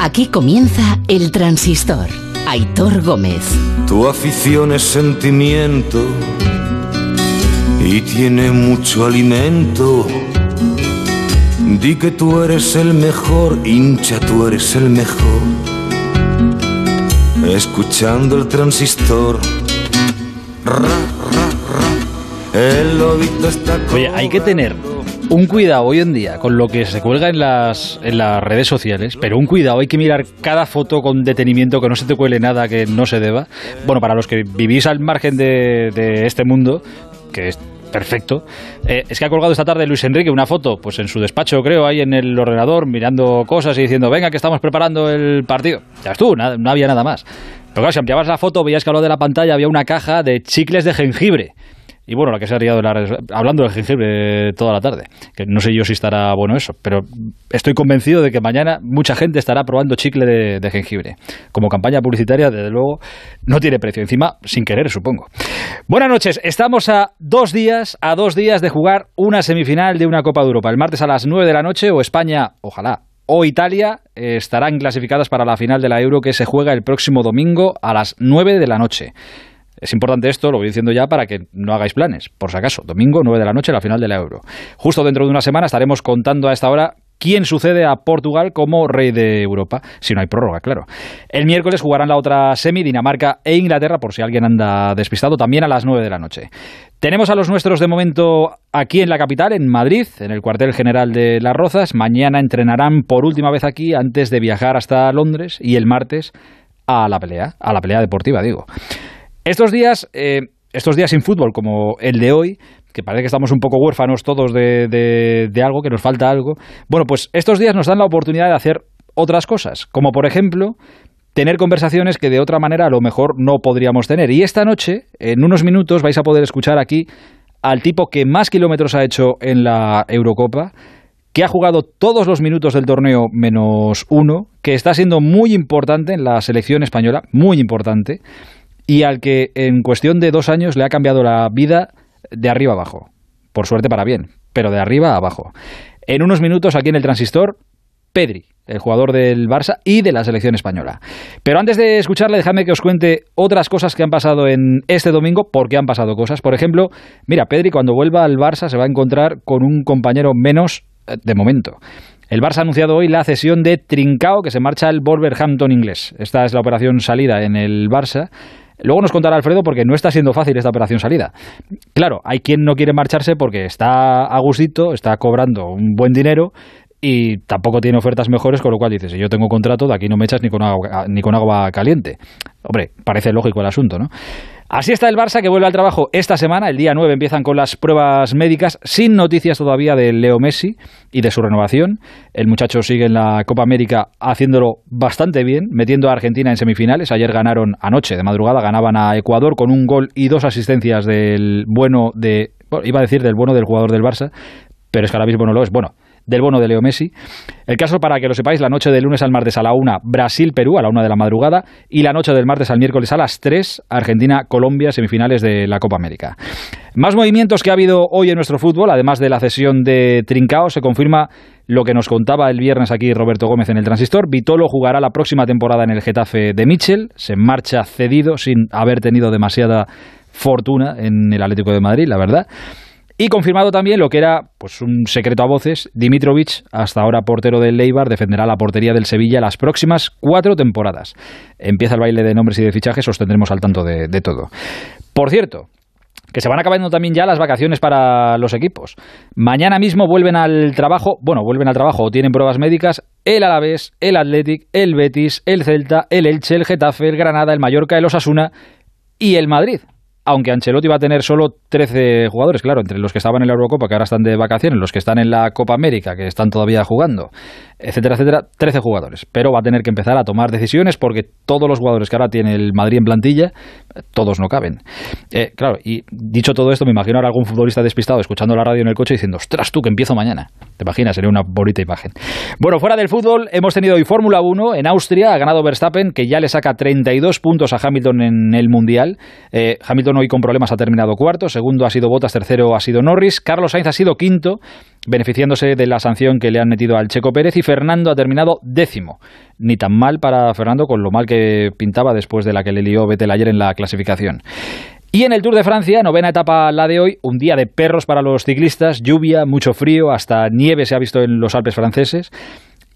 Aquí comienza El Transistor. Aitor Gómez. Tu afición es sentimiento y tiene mucho alimento. Di que tú eres el mejor, hincha, tú eres el mejor. Escuchando el transistor. Ra, ra, ra. El lobito está Oye, hay que tener un cuidado hoy en día con lo que se cuelga en las, en las redes sociales, pero un cuidado, hay que mirar cada foto con detenimiento, que no se te cuele nada que no se deba. Bueno, para los que vivís al margen de, este mundo, que es perfecto, eh, es que ha colgado esta tarde Luis Enrique una foto, pues en su despacho, creo, ahí en el ordenador, mirando cosas y diciendo, venga, que estamos preparando el partido. Ya es tú, no había nada más. Pero claro, si ampliabas la foto, veías que a lo de la pantalla había una caja de chicles de jengibre. Y bueno, la que se ha riado de la hablando de jengibre toda la tarde, que no sé yo si estará bueno eso, pero estoy convencido de que mañana mucha gente estará probando chicle de, jengibre. Como campaña publicitaria, desde luego, no tiene precio. Encima, sin querer, supongo. Buenas noches, estamos a dos días, a dos días de jugar una semifinal de una Copa de Europa. El martes a las nueve de la noche, o España, ojalá, o Italia eh, estarán clasificadas para la final de la Euro que se juega el próximo domingo a las 9 de la noche. Es importante esto, lo voy diciendo ya para que no hagáis planes, por si acaso. Domingo, 9 de la noche, la final de la Euro. Justo dentro de una semana estaremos contando a esta hora quién sucede a Portugal como rey de Europa, si no hay prórroga, claro. El miércoles jugarán la otra semi, Dinamarca e Inglaterra, por si alguien anda despistado, también a las 9 de la noche. Tenemos a los nuestros de momento aquí en la capital, en Madrid, en el cuartel general de Las Rozas. Mañana entrenarán por última vez aquí antes de viajar hasta Londres y el martes a la pelea, a la pelea deportiva, digo. Estos días, eh, estos días sin fútbol, como el de hoy, que parece que estamos un poco huérfanos todos de, de, de, algo, que nos falta algo. Bueno, pues estos días nos dan la oportunidad de hacer otras cosas, como por ejemplo tener conversaciones que de otra manera a lo mejor no podríamos tener. Y esta noche, en unos minutos, vais a poder escuchar aquí al tipo que más kilómetros ha hecho en la Eurocopa, que ha jugado todos los minutos del torneo menos uno, que está siendo muy importante en la selección española, muy importante y al que en cuestión de dos años le ha cambiado la vida de arriba abajo. Por suerte para bien, pero de arriba abajo. En unos minutos aquí en el transistor, Pedri, el jugador del Barça y de la selección española. Pero antes de escucharle, dejadme que os cuente otras cosas que han pasado en este domingo, porque han pasado cosas. Por ejemplo, mira, Pedri cuando vuelva al Barça se va a encontrar con un compañero menos eh, de momento. El Barça ha anunciado hoy la cesión de Trincao, que se marcha al Wolverhampton inglés. Esta es la operación salida en el Barça. Luego nos contará Alfredo porque no está siendo fácil esta operación salida. Claro, hay quien no quiere marcharse porque está a gustito, está cobrando un buen dinero y tampoco tiene ofertas mejores, con lo cual dices, si yo tengo contrato, de aquí no me echas ni con agua, ni con agua caliente. Hombre, parece lógico el asunto, ¿no? Así está el Barça que vuelve al trabajo esta semana, el día 9 empiezan con las pruebas médicas, sin noticias todavía de Leo Messi y de su renovación. El muchacho sigue en la Copa América haciéndolo bastante bien, metiendo a Argentina en semifinales. Ayer ganaron anoche, de madrugada, ganaban a Ecuador con un gol y dos asistencias del bueno de, bueno, iba a decir del bueno del jugador del Barça, pero es que ahora mismo no lo es. Bueno, del bono de Leo Messi. El caso, para que lo sepáis, la noche del lunes al martes a la 1, Brasil-Perú a la 1 de la madrugada, y la noche del martes al miércoles a las 3, Argentina-Colombia, semifinales de la Copa América. Más movimientos que ha habido hoy en nuestro fútbol, además de la cesión de Trincao, se confirma lo que nos contaba el viernes aquí Roberto Gómez en el Transistor. Vitolo jugará la próxima temporada en el Getafe de Michel, se marcha cedido sin haber tenido demasiada fortuna en el Atlético de Madrid, la verdad. Y confirmado también lo que era pues un secreto a voces, Dimitrovic, hasta ahora portero del Leibar, defenderá la portería del Sevilla las próximas cuatro temporadas. Empieza el baile de nombres y de fichajes, os tendremos al tanto de, de todo. Por cierto, que se van acabando también ya las vacaciones para los equipos. Mañana mismo vuelven al trabajo, bueno, vuelven al trabajo o tienen pruebas médicas el Alavés, el Athletic, el Betis, el Celta, el Elche, el Getafe, el Granada, el Mallorca, el Osasuna y el Madrid aunque Ancelotti va a tener solo 13 jugadores, claro, entre los que estaban en la Eurocopa, que ahora están de vacaciones, los que están en la Copa América, que están todavía jugando, etcétera, etcétera, 13 jugadores. Pero va a tener que empezar a tomar decisiones porque todos los jugadores que ahora tiene el Madrid en plantilla, todos no caben. Eh, claro, y dicho todo esto, me imagino ahora algún futbolista despistado escuchando la radio en el coche diciendo, ostras, tú que empiezo mañana. ¿Te imaginas? Sería una bonita imagen. Bueno, fuera del fútbol, hemos tenido hoy Fórmula 1 en Austria, ha ganado Verstappen, que ya le saca 32 puntos a Hamilton en el Mundial. Eh, Hamilton hoy con problemas ha terminado cuarto, segundo ha sido Bottas, tercero ha sido Norris, Carlos Sainz ha sido quinto, beneficiándose de la sanción que le han metido al Checo Pérez y Fernando ha terminado décimo. ni tan mal para Fernando con lo mal que pintaba después de la que le lió Vettel ayer en la clasificación. Y en el Tour de Francia, novena etapa la de hoy, un día de perros para los ciclistas, lluvia, mucho frío, hasta nieve se ha visto en los Alpes franceses.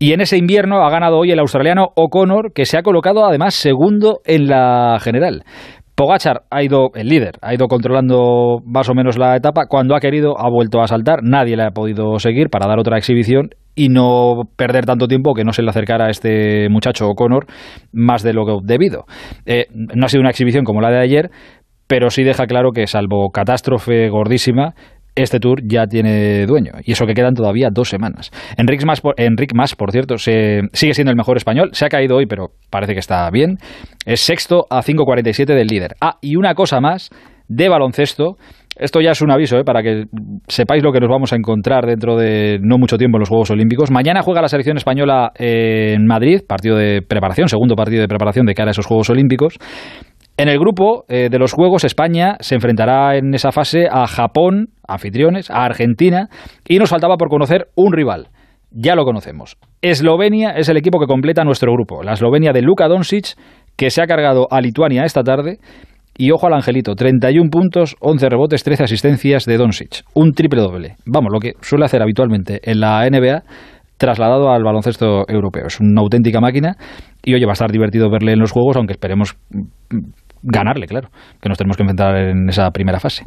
Y en ese invierno ha ganado hoy el australiano O'Connor, que se ha colocado además segundo en la general. Pogachar ha ido, el líder, ha ido controlando más o menos la etapa. Cuando ha querido, ha vuelto a saltar. Nadie le ha podido seguir para dar otra exhibición y no perder tanto tiempo que no se le acercara a este muchacho O'Connor más de lo debido. Eh, no ha sido una exhibición como la de ayer, pero sí deja claro que salvo catástrofe gordísima, este tour ya tiene dueño. Y eso que quedan todavía dos semanas. Enric Mas, por, Mas, por cierto, se, sigue siendo el mejor español. Se ha caído hoy, pero parece que está bien. Es sexto a 5.47 del líder. Ah, y una cosa más de baloncesto. Esto ya es un aviso ¿eh? para que sepáis lo que nos vamos a encontrar dentro de no mucho tiempo en los Juegos Olímpicos. Mañana juega la selección española en Madrid, partido de preparación, segundo partido de preparación de cara a esos Juegos Olímpicos. En el grupo eh, de los Juegos, España se enfrentará en esa fase a Japón, anfitriones, a Argentina, y nos faltaba por conocer un rival. Ya lo conocemos. Eslovenia es el equipo que completa nuestro grupo. La Eslovenia de Luka Doncic, que se ha cargado a Lituania esta tarde. Y ojo al angelito, 31 puntos, 11 rebotes, 13 asistencias de Doncic. Un triple doble. Vamos, lo que suele hacer habitualmente en la NBA trasladado al baloncesto europeo. Es una auténtica máquina y oye, va a estar divertido verle en los juegos, aunque esperemos ganarle, claro, que nos tenemos que enfrentar en esa primera fase.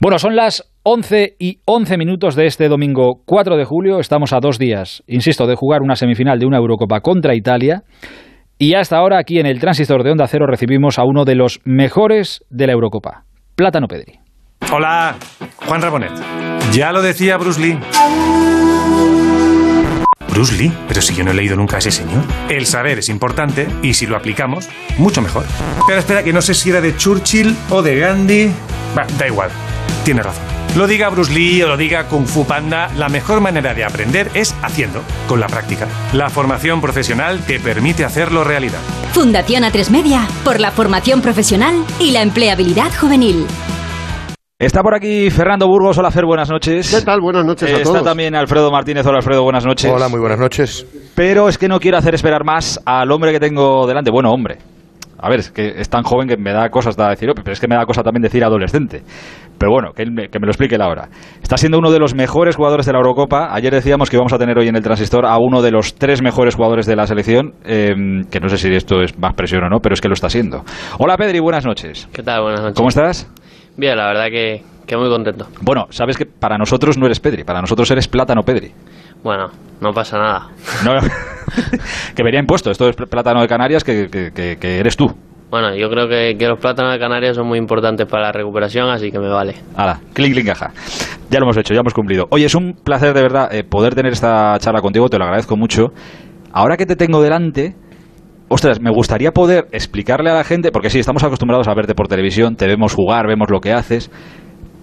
Bueno, son las 11 y 11 minutos de este domingo 4 de julio. Estamos a dos días, insisto, de jugar una semifinal de una Eurocopa contra Italia. Y hasta ahora, aquí en el transistor de Onda Cero, recibimos a uno de los mejores de la Eurocopa, Plátano Pedri. Hola, Juan Rabonet. Ya lo decía Bruce Lee. Bruce Lee, pero si yo no he leído nunca a ese señor. El saber es importante y si lo aplicamos, mucho mejor. Pero espera, que no sé si era de Churchill o de Gandhi. Va, da igual, tiene razón. Lo diga Bruce Lee o lo diga Kung Fu Panda, la mejor manera de aprender es haciendo, con la práctica. La formación profesional te permite hacerlo realidad. Fundación A3 Media, por la formación profesional y la empleabilidad juvenil. Está por aquí Fernando Burgos. Hola, Fer, buenas noches. ¿Qué tal? Buenas noches a todos. Está también Alfredo Martínez. Hola, Alfredo, buenas noches. Hola, muy buenas noches. Pero es que no quiero hacer esperar más al hombre que tengo delante. Bueno, hombre. A ver, es que es tan joven que me da cosas de decir, pero es que me da cosa también decir adolescente. Pero bueno, que, me, lo explique la hora. Está siendo uno de los mejores jugadores de la Eurocopa. Ayer decíamos que íbamos a tener hoy en el transistor a uno de los tres mejores jugadores de la selección, eh, que no sé si esto es más presión o no, pero es que lo está siendo. Hola Pedri, buenas noches. ¿Qué tal? Buenas noches. ¿Cómo estás? Bien, la verdad que, que muy contento. Bueno, sabes que para nosotros no eres Pedri, para nosotros eres Plátano Pedri. Bueno, no pasa nada. que venía impuesto, esto es plátano de Canarias, que, que, eres tú. Bueno, yo creo que, que, los plátanos de Canarias son muy importantes para la recuperación, así que me vale. Hala, clink, clink, caja. Ya lo hemos hecho, ya hemos cumplido. Oye, es un placer de verdad eh, poder tener esta charla contigo, te lo agradezco mucho. Ahora que te tengo delante, ostras, me gustaría poder explicarle a la gente, porque sí, estamos acostumbrados a verte por televisión, te vemos jugar, vemos lo que haces,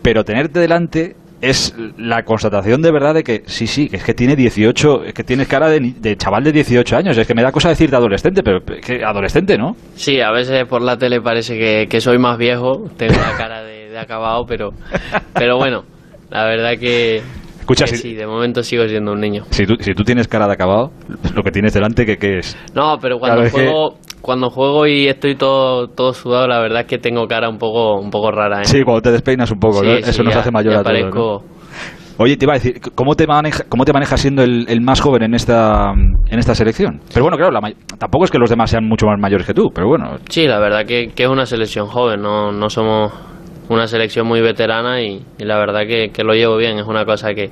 pero tenerte delante es la constatación de verdad de que sí, sí, es que tiene 18, es que tienes cara de, chaval de 18 años, es que me da cosa decir de adolescente, pero que adolescente, ¿no? Sí, a veces por la tele parece que, soy más viejo, tengo la cara de, acabado, pero, pero bueno, la verdad que, Escucha, sí, de momento sigo siendo un niño. Si tú, si tú tienes cara de acabado, lo que tienes delante, ¿qué, es? No, pero cuando juego, cuando juego y estoy todo, todo sudado, la verdad es que tengo cara un poco, un poco rara. ¿eh? Sí, cuando te despeinas un poco, eso nos hace mayor a todos. Oye, te iba a decir, ¿cómo te, maneja, cómo te manejas siendo el, más joven en esta, en esta selección? Pero bueno, claro, tampoco es que los demás sean mucho más mayores que tú, pero bueno. Sí, la verdad que, que es una selección joven, no, no somos una selección muy veterana y, la verdad que, lo llevo bien. Es una cosa que,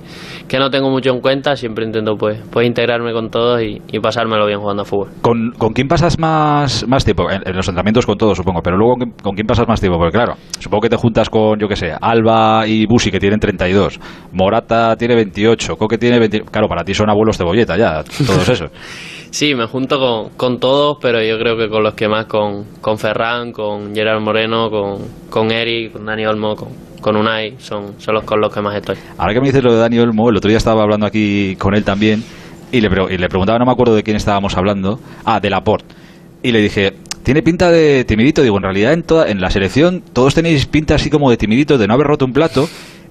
que, no tengo mucho en cuenta. Siempre intento pues, pues integrarme con todos y, pasármelo bien jugando a fútbol. ¿Con, ¿Con, quién pasas más, más tiempo? En, los entrenamientos con todos, supongo. Pero luego, ¿con quién pasas más tiempo? Porque claro, supongo que te juntas con, yo qué sé, Alba y Busi, que tienen 32. Morata tiene 28. Coque tiene 20. Claro, para ti son abuelos cebolleta ya, todos esos. Sí, me junto con, con, todos, pero yo creo que con los que más, con, con Ferran, con Gerard Moreno, con, con Eric, con Dani Olmo, con, con Unai, son, son los con los que más estoy. Ahora que me dices lo de Dani Olmo, el otro día estaba hablando aquí con él también y le, y le preguntaba, no me acuerdo de quién estábamos hablando, ah, de Laporte. Y le dije, tiene pinta de timidito. Digo, en realidad en, toda, en la selección todos tenéis pinta así como de timidito, de no haber roto un plato.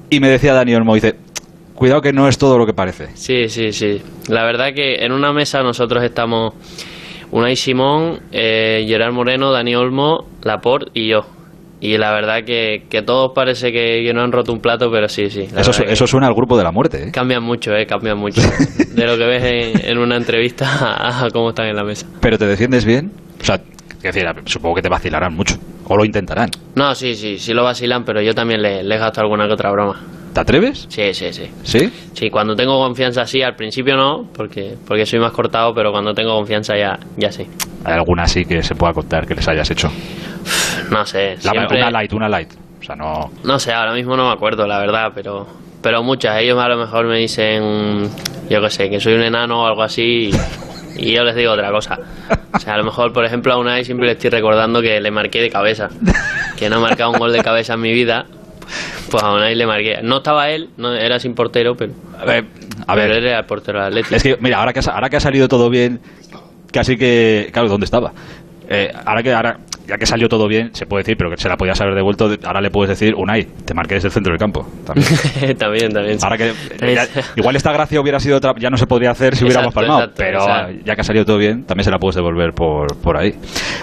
Y me decía Dani Olmo, dice, cuidado que no es todo lo que parece. Sí, sí, sí. La verdad que en una mesa nosotros estamos Unai Simón, eh, Gerard Moreno, Dani Olmo, Laporte y yo. Y la verdad que, que todos parece que, que no han roto un plato, pero sí, sí. Eso, suena al grupo de la muerte. ¿eh? Cambian mucho, eh, cambian mucho. De lo que ves en, en una entrevista a, a cómo están en la mesa. ¿Pero te defiendes bien? O sea, es decir, supongo que te vacilarán mucho. O lo intentarán. No, sí, sí, sí lo vacilan, pero yo también le, les gasto alguna que otra broma. ¿Te atreves? Sí, sí, sí. ¿Sí? Sí, cuando tengo confianza sí, al principio no, porque, porque soy más cortado, pero cuando tengo confianza ya, ya sí. ¿Hay alguna así que se pueda contar que les hayas hecho? No sé, La- siempre... Una light, una light. O sea, no... No sé, ahora mismo no me acuerdo, la verdad, pero, pero muchas. Ellos a lo mejor me dicen, yo qué sé, que soy un enano o algo así, y, y yo les digo otra cosa. O sea, a lo mejor, por ejemplo, a Unai siempre le estoy recordando que le marqué de cabeza, que no he marcado un gol de cabeza en mi vida. Pues a Unai le marqué. No estaba él, no era sin portero, pero, A ver, a ver. él era el portero del Atlético. Es que, mira, ahora que, ha, ahora que ha salido todo bien, casi que... Claro, ¿dónde estaba? Eh, ahora que ahora ya que salió todo bien, se puede decir, pero que se la podías haber devuelto, ahora le puedes decir, Unai, te marqué desde el centro del campo. También. también. Ahora que También- ya- igual esta gracia hubiera sido otra, ya no se podría hacer si hubiéramos palmado, exacto, pero exacto. ya que ha salido todo bien, también se la puedes devolver por, por ahí.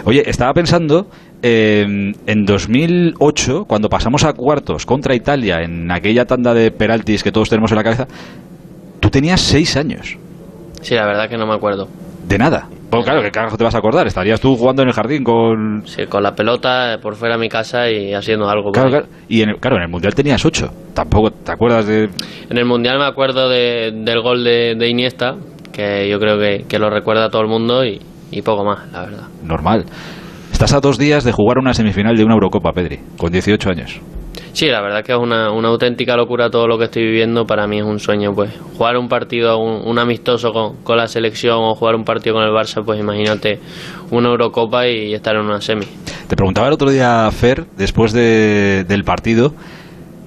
Oye, estaba pensando eh, en 2008, cuando pasamos a cuartos contra Italia en aquella tanda de penaltis que todos tenemos en la cabeza, tú tenías seis años. Sí, la verdad que no me acuerdo. De nada. Pues claro, ¿qué carajo te vas a acordar? Estarías tú jugando en el jardín con... Sí, con la pelota por fuera de mi casa y haciendo algo. Claro, claro. Y en el, claro, en el Mundial tenías ocho. Tampoco te acuerdas de... En el Mundial me acuerdo de- del gol de, de Iniesta, que yo creo que, que lo recuerda todo el mundo y, y poco más, la verdad. Normal. Estás a dos días de jugar una semifinal de una Eurocopa, Pedri, con 18 años. Sí, la verdad que es una, una auténtica locura todo lo que estoy viviendo. Para mí es un sueño, pues. Jugar un partido, un, un amistoso con, con la selección o jugar un partido con el Barça, pues imagínate una Eurocopa y estar en una semi. Te preguntaba el otro día, Fer, después de- del partido,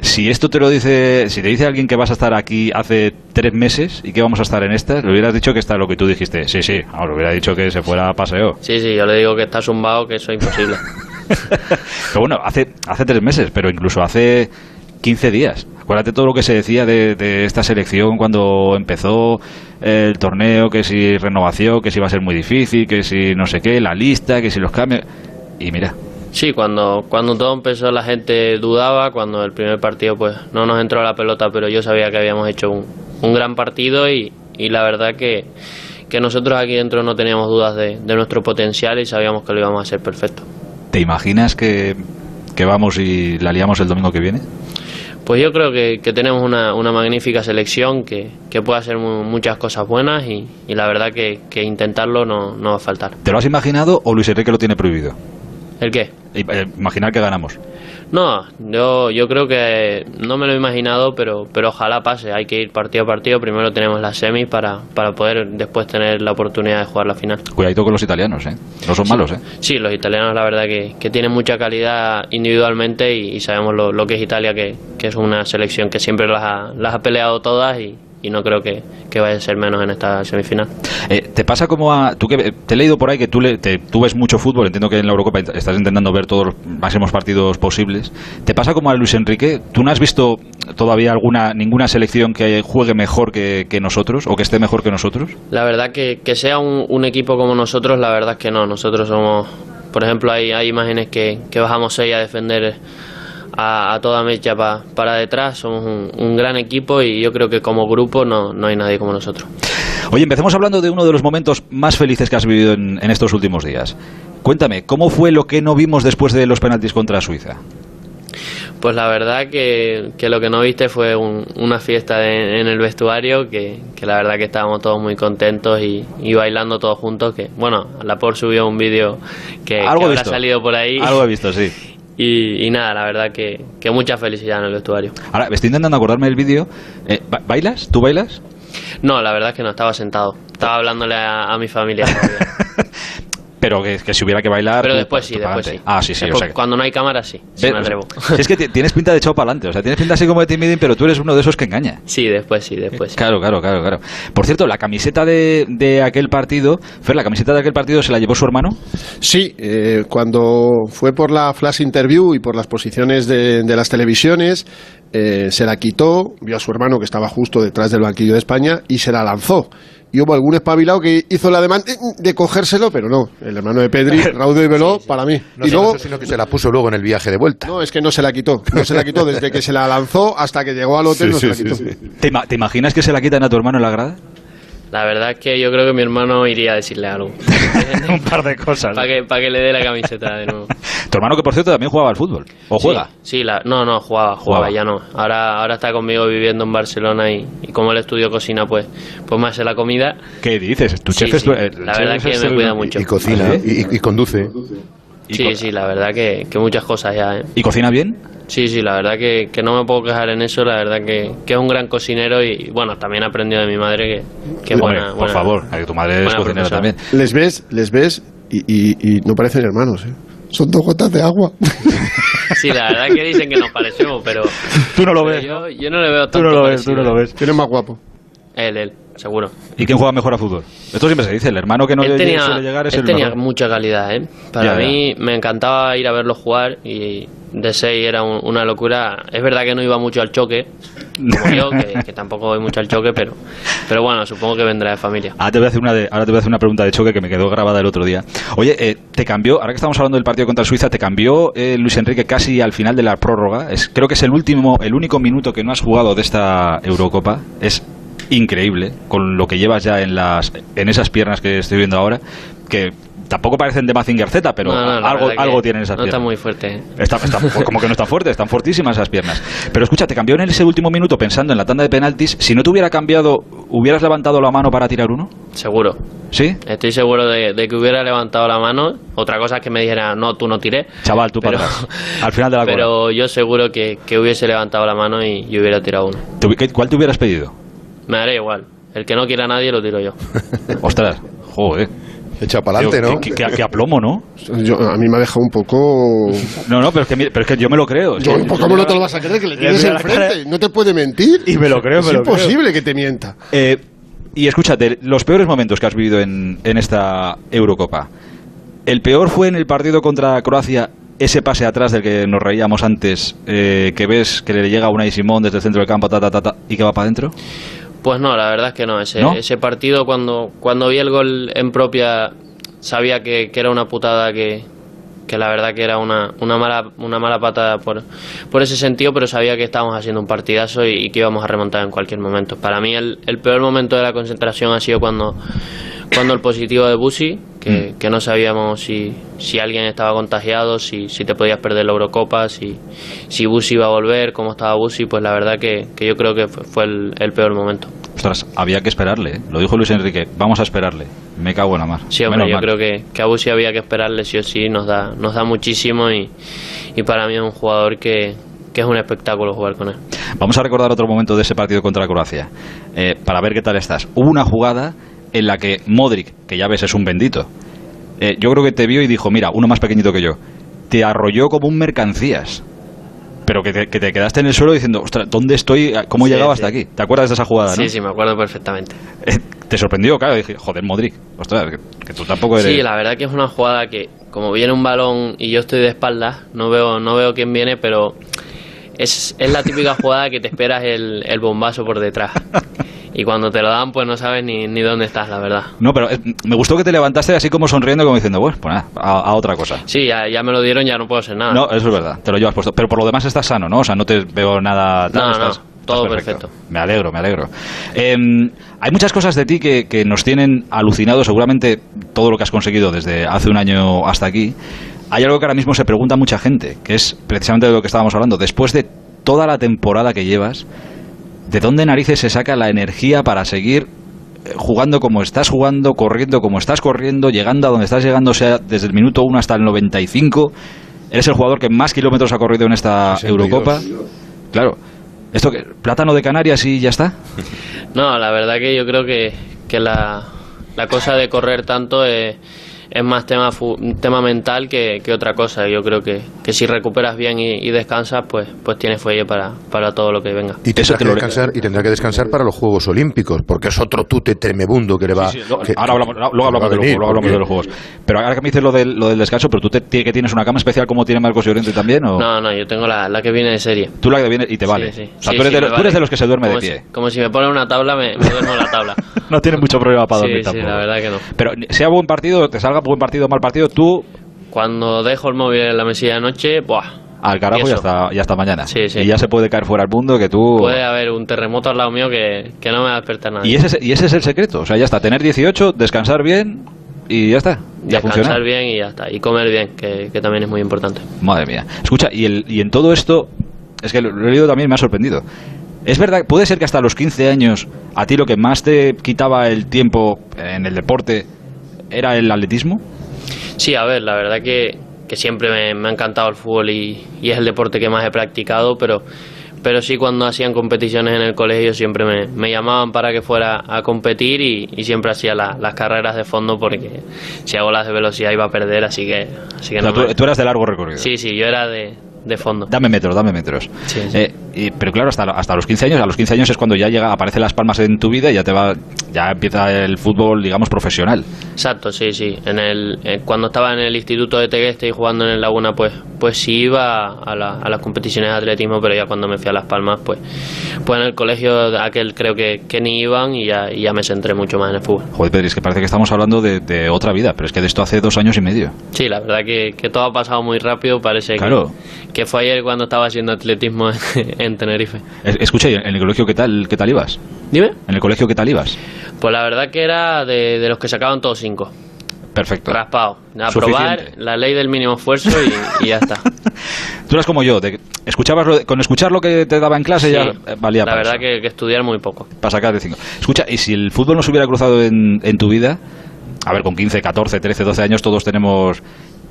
si esto te lo dice, si te dice alguien que vas a estar aquí hace tres meses y que vamos a estar en esta, le hubieras dicho que está lo que tú dijiste. Sí, sí, ahora le hubiera dicho que se fuera a paseo. Sí, sí, yo le digo que está zumbado, que eso es imposible. Pero bueno, hace, hace tres meses, pero incluso hace 15 días. Acuérdate todo lo que se decía de, de esta selección cuando empezó el torneo, que si renovación, que si iba a ser muy difícil, que si no sé qué, la lista, que si los cambios. Y mira, Sí, cuando, cuando todo empezó la gente dudaba, cuando el primer partido pues no nos entró la pelota, pero yo sabía que habíamos hecho un, un gran partido y, y la verdad que, que nosotros aquí dentro no teníamos dudas de, de nuestro potencial y sabíamos que lo íbamos a hacer perfecto. ¿te imaginas que, que vamos y la liamos el domingo que viene? Pues yo creo que, que tenemos una, una magnífica selección que, que puede hacer mu- muchas cosas buenas y, y la verdad que, que intentarlo no, no va a faltar. ¿Te lo has imaginado o Luis Enrique lo tiene prohibido? ¿El qué? Eh, Imaginar que ganamos. No, yo, yo creo que no me lo he imaginado, pero, pero ojalá pase. Hay que ir partido a partido. Primero tenemos la semi para, para poder después tener la oportunidad de jugar la final. Cuidadito con los italianos, ¿eh? No son malos, ¿eh? Sí, los italianos la verdad que, que tienen mucha calidad individualmente y, y sabemos lo, lo que es Italia, que, que es una selección que siempre las ha, las ha peleado todas y, y no creo que, que vaya a ser menos en esta semifinal. Eh, ¿Te pasa como a... Tú que, te he leído por ahí que tú, le- te- tú ves mucho fútbol, entiendo que en la Eurocopa estás intentando ver todos los máximos partidos posibles. ¿Te pasa como a Luis Enrique? ¿Tú no has visto todavía alguna ninguna selección que juegue mejor que, que nosotros o que esté mejor que nosotros? La verdad que, que sea un, un equipo como nosotros, la verdad es que no. Nosotros somos, por ejemplo, hay, hay imágenes que, que bajamos seis a defender a, a toda mecha pa- para detrás. Somos un, un gran equipo y yo creo que como grupo no, no hay nadie como nosotros. Oye, empecemos hablando de uno de los momentos más felices que has vivido en, en estos últimos días. Cuéntame, ¿cómo fue lo que no vimos después de los penaltis contra Suiza? Pues la verdad que, que lo que no viste fue un- una fiesta de- en el vestuario, que, que la verdad que estábamos todos muy contentos y, y bailando todos juntos. Que bueno, la por subió un vídeo que, que habrá visto. salido por ahí. Algo he visto, sí. Y, y nada, la verdad que, que mucha felicidad en el vestuario. Ahora, me estoy intentando acordarme del vídeo. Eh, ¿ba- ¿Bailas? ¿Tú bailas? No, la verdad es que no estaba sentado. Estaba hablándole a, a mi familia. Pero que, que si hubiera que bailar... Pero tú- después tú sí, después sí. Ah, sí, sí. o Después, sea que- Cuando no hay cámara, sí. Sí me atrevo. si es que ti- tienes pinta de echado para adelante. O sea, tienes pinta así como de timidín, pero tú eres uno de esos que engaña. Sí, después sí, después sí. Claro, claro, claro, claro. Por cierto, la camiseta de, de aquel partido, Fer, la camiseta de aquel partido se la llevó su hermano. Sí, eh, cuando fue por la flash interview y por las posiciones de, de las televisiones, eh, se la quitó, vio a su hermano que estaba justo detrás del banquillo de España y se la lanzó. Y hubo algún espabilado que hizo la demanda de cogérselo, pero no. El hermano de Pedri, Raúl de Veló, para mí. No y solo luego, sino que se la puso luego en el viaje de vuelta. no, es que no se la quitó. No se la quitó desde que se la lanzó hasta que llegó al hotel, no se la quitó. ¿Te, ima- te imaginas que se la quitan a tu hermano en la grada? La verdad es que yo creo que mi hermano iría a decirle algo. Un par de cosas. Para que, para que le dé la camiseta de nuevo. Tu hermano, que por cierto también jugaba al fútbol. ¿O juega? Sí, sí, la, no, no, jugaba, Jugaba. jugaba, ya no. Ahora, ahora está conmigo viviendo en Barcelona y, y como él estudio cocina, pues, pues me hace la comida. ¿Qué dices? Tu Sí, chef es sí, el la chef verdad es que me el- cuida mucho. Y cocina, ¿Ah, y conduce. Y Sí, sí, la verdad que, que muchas cosas ya, ¿eh? ¿Y cocina bien? Sí, sí, la verdad que, que no me puedo quejar en eso, la verdad que, que es un gran cocinero y, bueno, también he aprendido de mi madre que, que buena, por buena- favor, a que tu madre es cocinera profesora. también. Les ves, les ves y, y- y no parecen hermanos, ¿eh? Son dos gotas de agua. Sí, la verdad que dicen que nos parecemos, pero... Tú no lo ves, Yo, ¿no? yo no le veo Tú tanto no lo ves, tú parecido. no lo ves. ¿Quién es más guapo? Él, él, seguro. ¿Y quién juega mejor a fútbol? Esto siempre se dice, el hermano que no le tenía, suele llegar es él el tenía mejor. mucha calidad, ¿eh? Para Ya, ya. mí me encantaba ir a verlo jugar y de 6 era un- una locura. Es verdad que no iba mucho al choque, como yo, que, que tampoco voy mucho al choque, pero, pero bueno, supongo que vendrá de familia. Ahora te, voy a hacer una de- ahora te voy a hacer una pregunta de choque que me quedó grabada el otro día. Oye, eh, ¿te cambió, ahora que estamos hablando del partido contra Suiza, te cambió eh, Luis Enrique casi al final de la prórroga? Es, creo que es el último, el único minuto que no has jugado de esta Eurocopa. Es increíble con lo que llevas ya en las en esas piernas que estoy viendo ahora, que tampoco parecen de Mazinger Z, pero No, no, algo, algo tienen esas No está piernas. muy fuerte. ¿eh? Está- está- como que no están fuertes, están fortísimas esas piernas. Pero escucha, te cambió en ese último minuto pensando en la tanda de penaltis. Si no te hubiera cambiado, ¿hubieras levantado la mano para tirar uno? Seguro. ¿Sí? Estoy seguro de, de que hubiera levantado la mano. Otra cosa es que me dijera, no, tú no tiré. Chaval, tú Pero- para atrás. Al final de la cola. Pero yo seguro que, que hubiese levantado la mano y, y hubiera tirado uno. ¿Te hubi- qué- ¿Cuál te hubieras pedido? Me daré igual. El que no quiera a nadie lo tiro yo. Ostras, joder. Echa para adelante, ¿no? qué aplomo, ¿no? Yo, a mí me ha dejado un poco... No, no, pero es que, mi- pero es que yo me lo creo. Es Yo, que- ¿por ¿Cómo no te lo vas a creer? Que le tienes enfrente. No te puede mentir. Y me lo creo, es me lo creo. imposible que te mienta. Eh, y escúchate, los peores momentos que has vivido en, en esta Eurocopa. El peor fue en el partido contra Croacia, ese pase atrás del que nos reíamos antes, eh, que ves que le llega a Unai Simón desde el centro del campo, ta, ta, ta, ta, y que va para adentro. Pues no, la verdad es que no. Ese, ¿No? ese partido, cuando, cuando vi el gol en propia, sabía que, que era una putada, que, que la verdad que era una, una, mala, una mala patada por, por ese sentido, pero sabía que estábamos haciendo un partidazo y, y que íbamos a remontar en cualquier momento. Para mí el, el peor momento de la concentración ha sido cuando, cuando el positivo de Busi, que, que no sabíamos si, si alguien estaba contagiado, si, si te podías perder la Eurocopa, si, si Busi iba a volver, cómo estaba Busi, pues la verdad que, que yo creo que fue, fue el, el peor momento. Ostras, había que esperarle, ¿eh? lo dijo Luis Enrique, vamos a esperarle. Me cago en la mar. Sí, hombre, Menos yo mal. creo que, que a Busi había que esperarle sí o sí, nos da, nos da muchísimo y, y para mí es un jugador que, que es un espectáculo jugar con él. Vamos a recordar otro momento de ese partido contra Croacia, eh, para ver qué tal estás. Hubo una jugada en la que Modric, que ya ves es un bendito, eh, yo creo que te vio y dijo, mira, uno más pequeñito que yo, te arrolló como un mercancías. Pero que te, que te quedaste en el suelo diciendo, ostras, ¿dónde estoy? ¿Cómo he Sí, llegado sí. hasta aquí? ¿Te acuerdas de esa jugada, no? Sí, sí, me acuerdo perfectamente. Eh, te sorprendió, claro, dije, joder, Modric, ostras, que, que tú tampoco eres... Sí, la verdad que es una jugada que, como viene un balón y yo estoy de espaldas, no veo, no veo quién viene, pero es, es la típica jugada que te esperas el, el bombazo por detrás. Y cuando te lo dan, pues no sabes ni, ni dónde estás, la verdad. No, pero eh, me gustó que te levantaste así como sonriendo, como diciendo, bueno, pues nada, a, a otra cosa. Sí, ya, ya me lo dieron, ya no puedo hacer nada. No, eso es verdad, te lo llevas puesto. Pero por lo demás estás sano, ¿no? O sea, no te veo nada... tal, No, no, todo estás perfecto. Me alegro, me alegro. Eh, hay muchas cosas de ti que, que nos tienen alucinados, seguramente todo lo que has conseguido desde hace un año hasta aquí. Hay algo que ahora mismo se pregunta mucha gente, que es precisamente de lo que estábamos hablando. Después de toda la temporada que llevas, ¿de dónde narices se saca la energía para seguir eh, jugando como estás jugando, corriendo como estás corriendo, llegando a donde estás llegando, o sea, desde el minuto 1 hasta el 95? Eres el jugador que más kilómetros ha corrido en esta 62. Eurocopa. Claro. ¿Esto que plátano de Canarias y ya está? No, la verdad que yo creo que, que la, la cosa de correr tanto es, es más tema fu- tema mental que, que otra cosa. Yo creo que, que si recuperas bien y, y descansas, pues pues tienes fuelle para, para todo lo que venga. Y tendrá, que descansar, y tendrá que descansar para los Juegos Olímpicos, porque es otro tute tremebundo que le va. Sí, sí, lo- que- ahora hablamos, luego hablamos, de, los, venir, luego hablamos porque- de los juegos. Pero ahora que me dices lo del, lo del descanso, pero tú te, que tienes una cama especial como tiene Marcos Llorente también, o No, no, yo tengo la, la que viene de serie. tú la que viene y te vale. Sí, sí. O sea, Sí, tú, eres sí, de, los- tú eres vale. de los que se duerme como de si- pie. como si me ponen una tabla, me, me duermo en la tabla. No tienes mucho problema para dormir sí, sí, tampoco. la verdad que no. Pero sea buen partido, te salga buen partido mal partido, tú Cuando dejo el móvil en la mesilla de noche, ¡buah! al carajo y hasta, y hasta mañana. Sí, sí. Y ya se puede caer fuera al mundo que tú... Puede haber un terremoto al lado mío que, que no me va a despertar nadie. Y ese, es- y ese es el secreto. O sea, ya está, tener 18, descansar bien y ya está. Ya Descansar funciona. bien y ya está. Y comer bien, que, que también es muy importante. Madre mía. Escucha, y, el, y en todo esto, es que lo, lo he leído también me ha sorprendido. Es verdad, puede ser que hasta los 15 años a ti lo que más te quitaba el tiempo en el deporte era el atletismo. Sí, a ver, la verdad que, que siempre me, me ha encantado el fútbol y, y es el deporte que más he practicado, pero, pero sí cuando hacían competiciones en el colegio siempre me, me llamaban para que fuera a competir y, y siempre hacía la- las carreras de fondo porque si hago las de velocidad iba a perder, así que, así que O sea, no tú, me- tú eras de largo recorrido. Sí, sí, yo era de, de fondo. Dame metros, dame metros. Sí, sí. Eh, y- pero claro, hasta, hasta los 15 años, a los 15 años es cuando ya llega, aparece Las Palmas en tu vida y ya te va, ya empieza el fútbol, digamos, profesional. Exacto, sí, sí. En el, eh, cuando estaba en el instituto de Tegueste y jugando en el Laguna, pues, pues sí iba a, la- a las competiciones de atletismo, pero ya cuando me fui a Las Palmas, pues, pues en el colegio aquel creo que, que ni iban y ya, y ya me centré mucho más en el fútbol. Joder, Pedri, es que parece que estamos hablando de, de otra vida, pero es que de esto hace dos años y medio. Sí, la verdad que, que todo ha pasado muy rápido, parece Claro. que, fue ayer cuando estaba haciendo atletismo en Tenerife. Es- Escucha, ¿y en el colegio qué tal, qué tal ibas? Dime. ¿En el colegio qué tal ibas? Pues la verdad que era de, de los que sacaban todos cinco. Perfecto. Raspado. A Suficiente. probar la ley del mínimo esfuerzo y, y ya está. Tú eras como yo, escuchabas lo- con escuchar lo que te daba en clase ya Sí, eh, valía la para, verdad que, que estudiar muy poco. para sacar de 5. Escucha, y si el fútbol no se hubiera cruzado en, en tu vida, a ver, con 15, 14, 13, 12 años todos tenemos...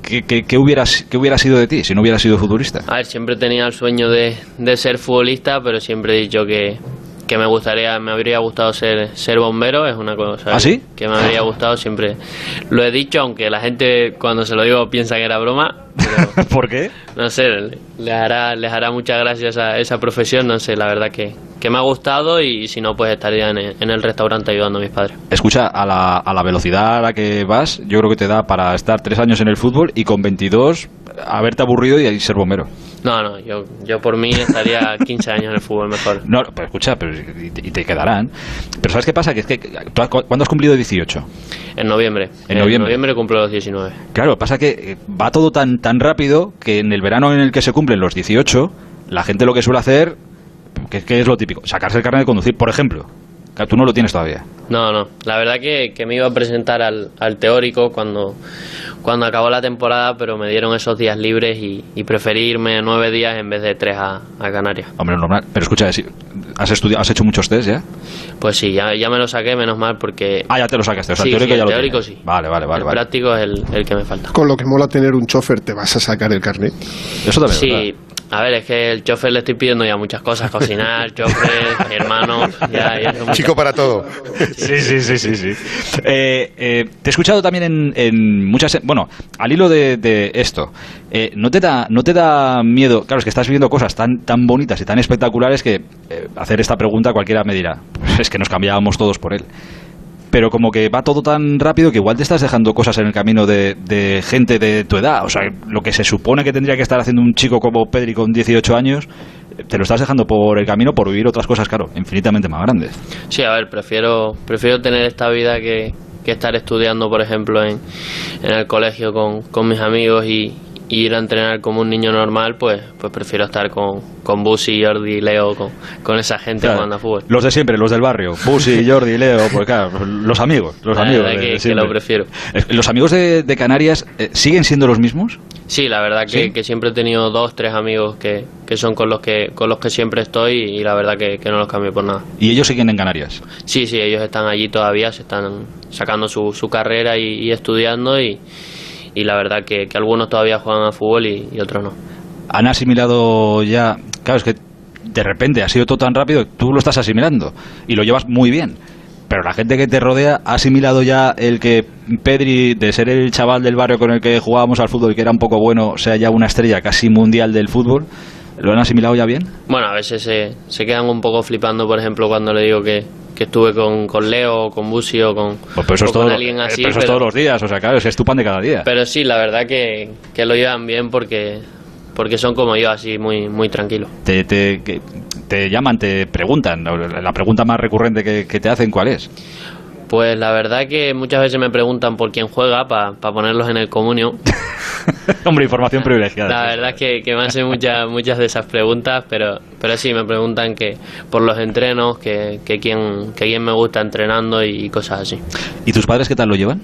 ¿Qué, qué, qué hubieras, qué hubiera sido de ti si no hubieras sido futbolista? A ver, siempre tenía el sueño de, de ser futbolista, pero siempre he dicho que, que me gustaría, me habría gustado ser, ser bombero, es una cosa ¿Ah, sí? que me habría gustado, siempre lo he dicho, aunque la gente cuando se lo digo piensa que era broma, pero ¿Por qué? no sé, les hará, les hará muchas gracias a esa profesión, no sé, la verdad que, que me ha gustado y si no, pues estaría en el, en el restaurante ayudando a mis padres. Escucha, a la, a la velocidad a la que vas, yo creo que te da para estar tres años en el fútbol y con 22 haberte aburrido y ser bombero. No, no, yo, yo por mí estaría 15 años en el fútbol mejor. No, pero escucha, pero, y, te- y te quedarán. Pero ¿sabes qué pasa? Que es que, ¿tú has- ¿cuándo has cumplido 18? En noviembre. En noviembre. cumplo los 19. Claro, pasa que eh, va todo tan, tan rápido que en el verano en el que se cumplen los 18, la gente lo que suele hacer, que, es lo típico, sacarse el carnet de conducir, por ejemplo. Tú no lo tienes todavía. No, no. La verdad que, que me iba a presentar al, al teórico cuando, cuando acabó la temporada, pero me dieron esos días libres y, y preferí irme nueve días en vez de tres a, a Canarias. Hombre, normal. Pero escucha, ¿has, estudiado, ¿has hecho muchos test ya? Pues sí, ya, ya me lo saqué, menos mal, porque Ah, ya te lo sacaste. O sea, Sí, el teórico sí, ya el lo teórico tienes. sí. Vale, vale, vale. el vale. práctico es el, el que me falta. Con lo que mola tener un chofer, te vas a sacar el carnet. Eso también Sí, verdad. A ver, es que el chofer le estoy pidiendo ya muchas cosas, cocinar, chofer, hermanos, ya, ya Chico para todo. Sí, sí, sí, sí, sí. Eh, eh, te he escuchado también en, en muchas... Bueno, al hilo de, de esto, eh, ¿no, te da, ¿no te da miedo? Claro, es que estás viendo cosas tan, tan bonitas y tan espectaculares que eh, hacer esta pregunta cualquiera me dirá, "Pues es que nos cambiábamos todos por él. Pero como que va todo tan rápido que igual te estás dejando cosas en el camino de, de gente de tu edad. O sea, lo que se supone que tendría que estar haciendo un chico como Pedri con 18 años, eh, te lo estás dejando por el camino por vivir otras cosas, claro, infinitamente más grandes. Sí, a ver, prefiero, prefiero tener esta vida que, que estar estudiando, por ejemplo, en, en el colegio con, con mis amigos y, y ir a entrenar como un niño normal, pues, pues prefiero estar con, con Busi, Jordi, Leo, con, con esa gente Claro, jugando a fútbol. Los de siempre, los del barrio. Busi, Jordi, Leo, pues claro, los amigos. Los La amigos de- que- que lo prefiero. Eh, ¿Los amigos de, de Canarias eh, siguen siendo los mismos? Sí, la verdad que, ¿Sí? que siempre he tenido dos, tres amigos que, que son con los que, con los que siempre estoy y, la verdad que, que no los cambio por nada. Y ellos siguen en Canarias. Sí, sí, ellos están allí todavía, se están sacando su, su carrera y, y estudiando y, y la verdad que, que algunos todavía juegan a fútbol y, y otros no. Han asimilado ya. Claro, es que de repente ha sido todo tan rápido tú lo estás asimilando y lo llevas muy bien. Pero la gente que te rodea ha asimilado ya el que Pedri, de ser el chaval del barrio con el que jugábamos al fútbol y que era un poco bueno, sea ya una estrella casi mundial del fútbol. ¿Lo han asimilado ya bien? Bueno, a veces se, se quedan un poco flipando, por ejemplo, cuando le digo que, que estuve con, con Leo, con Busi o con, Pues, pero eso o es, con todo, alguien así. pero eso es todos los días, o sea, claro, es tu pan de cada día. Pero sí, la verdad que, que lo llevan bien porque, porque son como yo, así muy, muy tranquilos. te, te, te llaman, te preguntan. La pregunta más recurrente que, que te hacen, ¿cuál es? Pues la verdad que muchas veces me preguntan por quién juega para ponerlos en el comunio. Hombre, información privilegiada. La verdad es que, que me hacen muchas muchas de esas preguntas, pero, pero sí, me preguntan que por los entrenos, que, que, quién, que quién me gusta entrenando y cosas así. ¿Y tus padres qué tal lo llevan?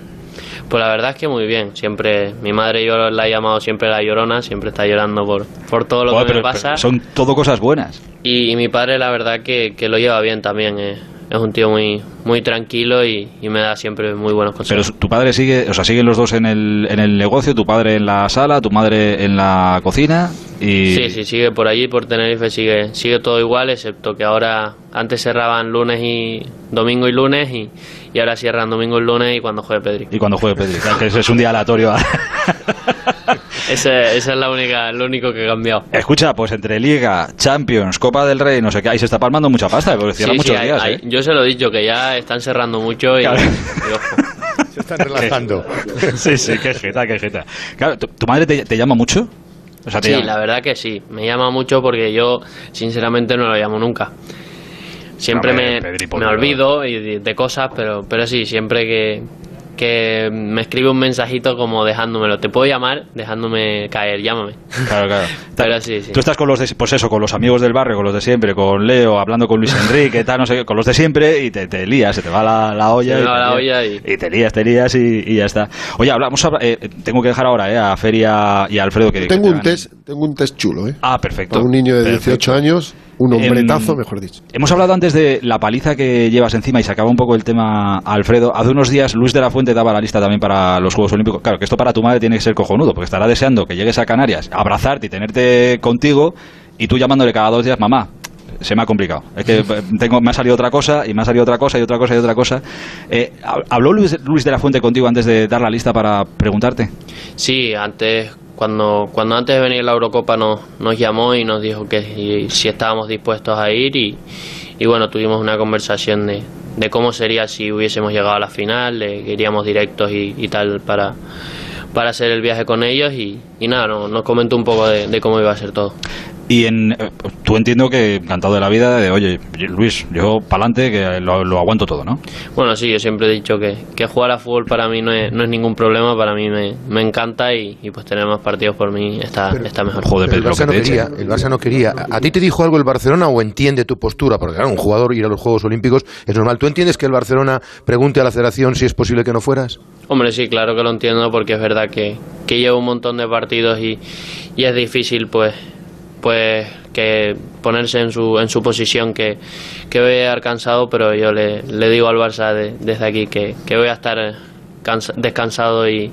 Pues la verdad es que muy bien. Siempre, mi madre yo la he llamado siempre la llorona, siempre está llorando por, por todo lo Joder, que me pero- pasa. son todo cosas buenas. Y, y mi padre la verdad que, que lo lleva bien también. eh. Es un tío muy, muy tranquilo y, y me da siempre muy buenos Pero consejos. tu padre sigue, o sea, siguen los dos en el, en el negocio, tu padre en la sala, tu madre en la cocina y... Sí, sí, sigue por allí, por Tenerife, sigue, sigue todo igual, excepto que ahora antes cerraban lunes y domingo y lunes y, y ahora cierran domingo y lunes y cuando juegue Pedri. Y cuando juegue Pedri, que ese es un día aleatorio. Ese, esa es la única, lo único que ha cambiado. Escucha, pues entre Liga, Champions, Copa del Rey, no sé qué, ahí se está palmando mucha pasta, porque cierran Sí, sí, muchos hay- días, hay- ¿eh? yo se lo he dicho, que ya están cerrando mucho y, Claro. y ojo. Se están relajando. sí, sí, qué jeta, qué jeta. Claro, ¿tu, tu madre te, te llama mucho? O sea, te Sí, llama- la verdad que sí. Me llama mucho porque yo, sinceramente, no lo llamo nunca. Siempre me, me Dios. olvido y de, de cosas, pero, pero sí, siempre que, que me escribe un mensajito como dejándomelo. Te puedo llamar dejándome caer, llámame. Claro, claro. Pero sí, sí. Tú estás con los de, pues eso, con los amigos del barrio, con los de siempre, con Leo, hablando con Luis Enrique, tal, no sé qué, con los de siempre y te, te lías, se te va la, la olla. Se y va te la lías. olla y- te lías, te lías y, y ya está. Oye, hablamos, ahora- eh, tengo que dejar ahora eh, a Feria y a Alfredo que... Tengo que te un test, tengo un test chulo, ¿eh? Ah, perfecto. Para un niño de Perfecto. 18 años, un hombretazo, Em, mejor dicho. Hemos hablado antes de la paliza que llevas encima y se acaba un poco el tema, Alfredo. Hace unos días Luis de la Fuente daba la lista también para los Juegos Olímpicos. Claro, que esto para tu madre tiene que ser cojonudo, porque estará deseando que llegues a Canarias, abrazarte y tenerte contigo, y tú llamándole cada dos días, mamá. Se me ha complicado. Es que eh, tengo, me ha salido otra cosa, y me ha salido otra cosa, y otra cosa, y otra cosa. Eh, ¿Habló Luis, Luis de la Fuente contigo antes de dar la lista para preguntarte? Sí, antes, cuando, cuando antes de venir la Eurocopa nos, nos llamó y nos dijo que si, estábamos dispuestos a ir y, bueno, tuvimos una conversación de, de cómo sería si hubiésemos llegado a la final, de que iríamos directos y, tal para, para hacer el viaje con ellos y, nada, no- nos comentó un poco de cómo iba a ser todo. Y en, tú entiendo que encantado de la vida, de oye, Luis, yo pa'lante, que lo, lo aguanto todo, ¿no? Bueno, sí, yo siempre he dicho que, que jugar a fútbol para mí no es, no es ningún problema, para mí me, me encanta y, y pues tener más partidos por mí está, está mejor. Joder, Pero el Pedro, Barça no quería, el Barça no quería. ¿A a ti te dijo algo el Barcelona o entiende tu postura? Porque claro, un jugador ir a los Juegos Olímpicos es normal. ¿Tú entiendes que el Barcelona pregunte a la federación si es posible que no fueras? Hombre, sí, claro que lo entiendo porque es verdad que, que llevo un montón de partidos y, y es difícil pues pues que ponerse en su, en su posición que, que voy a estar cansado, pero yo le, le digo al Barça de- desde aquí que, que voy a estar eh, cansa- descansado y,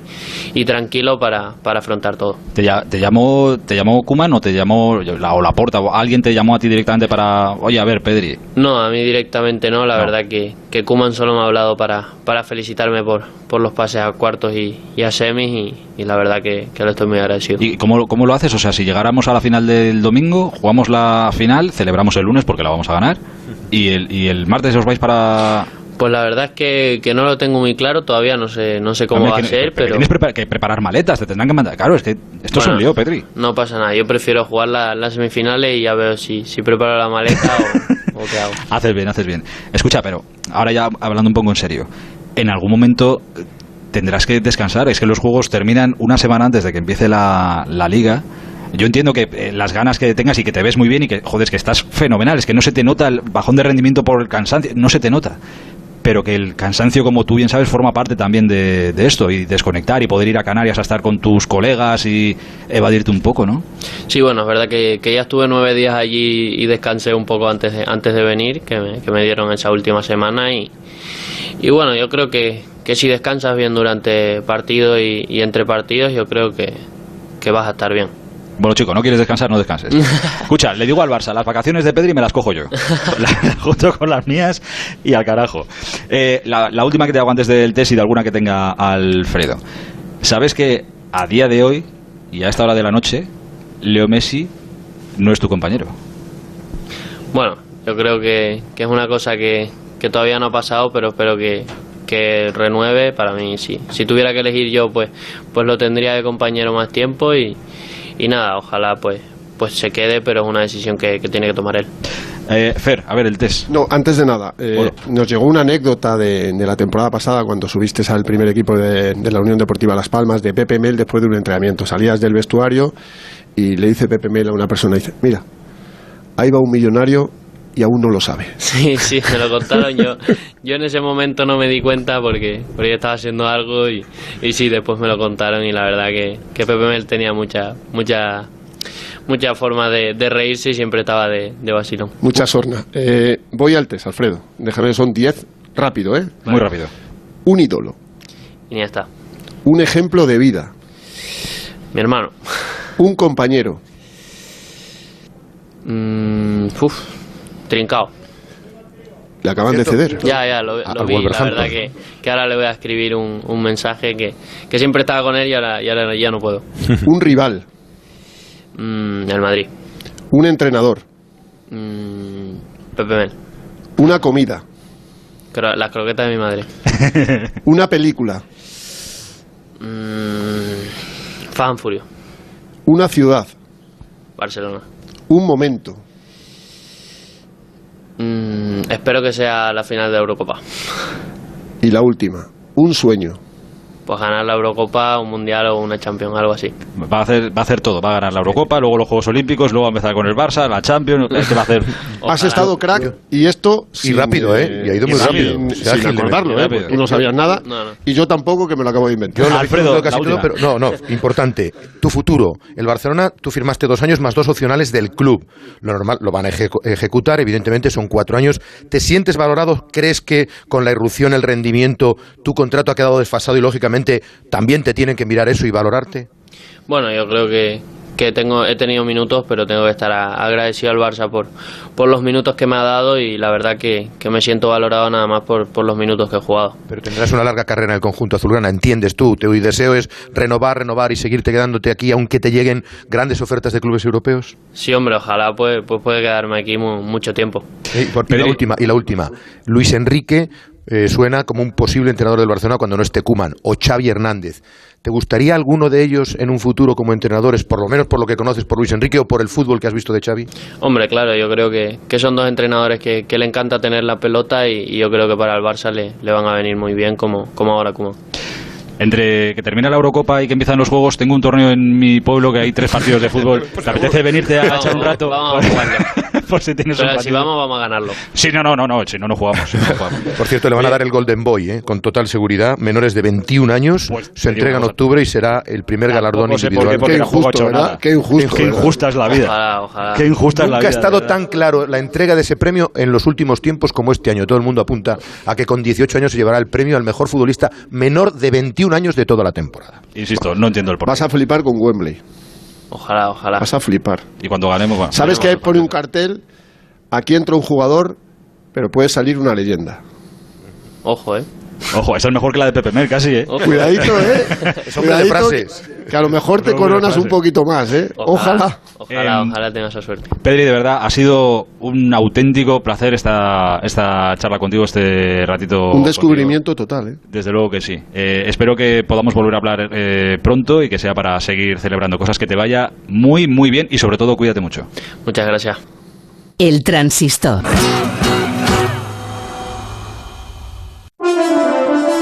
y tranquilo para, para afrontar todo. ¿Te, lla- te llamó te llamó Kuman o te llamó la, o la porta o alguien te llamó a ti directamente para, oye, a ver, Pedri, No, a mí directamente no, la No. verdad que, que Kuman solo me ha hablado para, para felicitarme por, por los pases a cuartos y, y a semis y, y la verdad que, que le estoy muy agradecido. ¿y cómo, lo- cómo lo haces? O sea, si llegáramos a la final del domingo, jugamos la final, celebramos el lunes porque la vamos a ganar y el, y el martes os vais para... Pues la verdad es que, que no lo tengo muy claro, todavía no sé, no sé cómo Hombre, va a ser, pero Tienes que preparar maletas, te tendrán que mandar... Claro, es que esto es un lío, Pedri. no pasa nada. Yo prefiero jugar la- las semifinales y ya veo si, si preparo la maleta o, o qué hago. Haces bien, haces bien. Escucha, pero ahora ya hablando un poco en serio, en algún momento eh, tendrás que descansar. Es que los juegos terminan una semana antes de que empiece la, la liga. Yo entiendo que eh, las ganas que tengas y que te ves muy bien y que, joder, es que estás fenomenal, es que no se te nota el bajón de rendimiento por el cansancio, no se te nota. Pero que el cansancio, como tú bien sabes, forma parte también de, esto y desconectar y poder ir a Canarias a estar con tus colegas y evadirte un poco, ¿no? Sí, bueno, es verdad que, que ya estuve nueve días allí y descansé un poco antes de, antes de venir, que me, que me dieron esa última semana y, y bueno, yo creo que, que si descansas bien durante partido y, y entre partidos, yo creo que, que vas a estar bien. Bueno, chico, no quieres descansar, no descanses. Escucha, le digo al Barça, las vacaciones de Pedri me las cojo yo. La- junto con las mías y al carajo. Eh, la, la última que te hago antes del test y de alguna que tenga Alfredo. ¿Sabes que a día de hoy y a esta hora de la noche, Leo Messi no es tu compañero? Bueno, yo creo que, que es una cosa que, que todavía no ha pasado, pero espero que, que renueve. Para mí, sí. Si tuviera que elegir yo, pues, pues lo tendría de compañero más tiempo y, y nada, ojalá pues, pues se quede, pero es una decisión que, que tiene que tomar él. Eh, Fer, a ver el test. No, antes de nada, eh, Bueno. nos llegó una anécdota de, de la temporada pasada cuando subiste al primer equipo de, de la Unión Deportiva Las Palmas de Pepe Mel después de un entrenamiento. Salías del vestuario y le dice Pepe Mel a una persona, dice, mira, ahí va un millonario y aún no lo sabe. Sí, sí, me lo contaron. Yo, yo en ese momento no me di cuenta porque, porque yo estaba haciendo algo y, y sí, después me lo contaron y la verdad que, que Pepe Mel tenía mucha, mucha, mucha forma de, de reírse y siempre estaba de, de vacilón. Mucha sorna. Eh, voy al test, Alfredo. Déjame, son 10. Rápido, ¿eh? Muy rápido. Un ídolo. Y ya está. Un ejemplo de vida. Mi hermano. Un compañero. Mm, uf, trincao. Le acaban de ceder. Ya, ya, lo, lo vi. La verdad que, que ahora le voy a escribir un, un mensaje que, que siempre estaba con él y ahora, y ahora ya no puedo. Un rival. Mm, el Madrid. Un entrenador. Mm, Pepe Mel. Una comida. Cro- las croquetas de mi madre. Una película. Mm, Fan Furio. Una ciudad. Barcelona. Un momento. Mm, espero que sea la final de Eurocopa. Y la última. Un sueño. Pues ganar la Eurocopa, un Mundial o una Champions, algo así. Va a hacer, va a hacer todo. Va a ganar la Eurocopa, luego los Juegos Olímpicos, luego va a empezar con el Barça, la Champions. Es que va a hacer. Has estado crack y esto Y rápido, ¿eh? Y ha ido muy sin- rápido. sin, O sea, sin ágil, acordarlo, muy ¿eh? rápido. Porque tú no sabías nada No, no. y yo tampoco que me lo acabo de inventar. Yo lo Alfredo, casi todo, pero no, no, importante. Tu futuro. El Barcelona, tú firmaste dos años más dos opcionales del club. Lo normal, lo van a ejecu- ejecutar, evidentemente son cuatro años. ¿Te sientes valorado? ¿Crees que con la irrupción, el rendimiento, tu contrato ha quedado desfasado y lógicamente también te tienen que mirar eso y valorarte? Bueno, yo creo que, que tengo, he tenido minutos, pero tengo que estar a- agradecido al Barça por, por los minutos que me ha dado y la verdad que, que me siento valorado nada más por, por los minutos que he jugado. Pero tendrás una larga carrera en el conjunto azulgrana, entiendes tú. Tu deseo es renovar, renovar y seguirte quedándote aquí aunque te lleguen grandes ofertas de clubes europeos. Sí, hombre, ojalá pues, pues puede quedarme aquí mu- mucho tiempo. Por- y, la última, y la última. Luis Enrique eh, suena como un posible entrenador del Barcelona cuando no esté Kuman o Xavi Hernández. ¿Te gustaría alguno de ellos en un futuro como entrenadores, por lo menos por lo que conoces por Luis Enrique o por el fútbol que has visto de Xavi? Hombre, claro, yo creo que, que son dos entrenadores que, que le encanta tener la pelota y, y yo creo que para el Barça le, le van a venir muy bien como, como ahora como. Entre que termina la Eurocopa y que empiezan los Juegos, tengo un torneo en mi pueblo que hay tres partidos de fútbol. ¿Te apetece venirte a echar un rato? vamos. Por si tienes un Pero si partido. vamos, vamos a ganarlo. Sí, no, no, no, no, si no, no jugamos. si no, no jugamos. Por cierto, le van a dar el Golden Boy, ¿eh? con total seguridad. Menores de 21 años, Pues, se entrega en octubre y será el primer galardón sé por individual. qué, injusto, ¿verdad? Qué injusto, Qué ¿verdad? injusta es la vida. Ojalá, ojalá. Qué injusta es la Nunca vida. ha estado tan claro la entrega de ese premio en los últimos tiempos como este año. Todo el mundo apunta a que con 18 años se llevará el premio al mejor futbolista menor de 21 años de toda la temporada. Insisto, no entiendo el porqué. Vas a flipar con Wembley. Ojalá, ojalá. Vas a flipar. Y cuando ganemos, bueno. ¿Sabes que pone un cartel? Aquí entra un jugador, pero puede salir una leyenda. Ojo, eh. Ojo, esa es mejor que la de Pepe Mel, casi, ¿eh? Ojo. Cuidadito, ¿eh? Es hombre de frases. Que, a lo mejor te coronas un poquito más, ¿eh? Ojalá. Ojalá, Em, ojalá tenga esa suerte. Pedri, de verdad, ha sido un auténtico placer esta, esta charla contigo, este ratito. Un descubrimiento total, ¿eh? Desde luego que sí. Eh, espero que podamos volver a hablar eh, pronto y que sea para seguir celebrando cosas que te vaya muy, muy bien y sobre todo cuídate mucho. Muchas gracias. El transistor.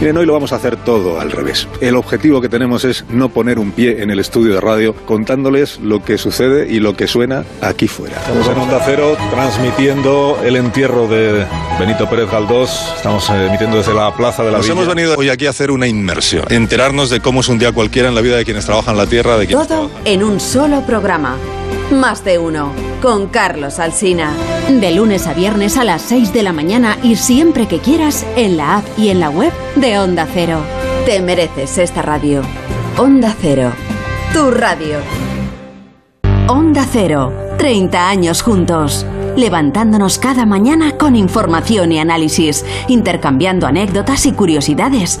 Miren, hoy lo vamos a hacer todo al revés. El objetivo que tenemos es no poner un pie en el estudio de radio contándoles lo que sucede y lo que suena aquí fuera. Estamos en Onda Cero transmitiendo el entierro de Benito Pérez Galdós. Estamos eh, emitiendo desde la Plaza de la Nos Villa. hemos venido hoy aquí a hacer una inmersión, enterarnos de cómo es un día cualquiera en la vida de quienes trabajan la tierra, de quienes Todo en un solo programa. Más de uno. Con Carlos Alsina. De lunes a viernes a las 6 de la mañana y siempre que quieras en la app y en la web de Onda Cero. Te mereces esta radio. Onda Cero. Tu radio. Onda Cero. 30 años juntos. Levantándonos cada mañana con información y análisis, intercambiando anécdotas y curiosidades,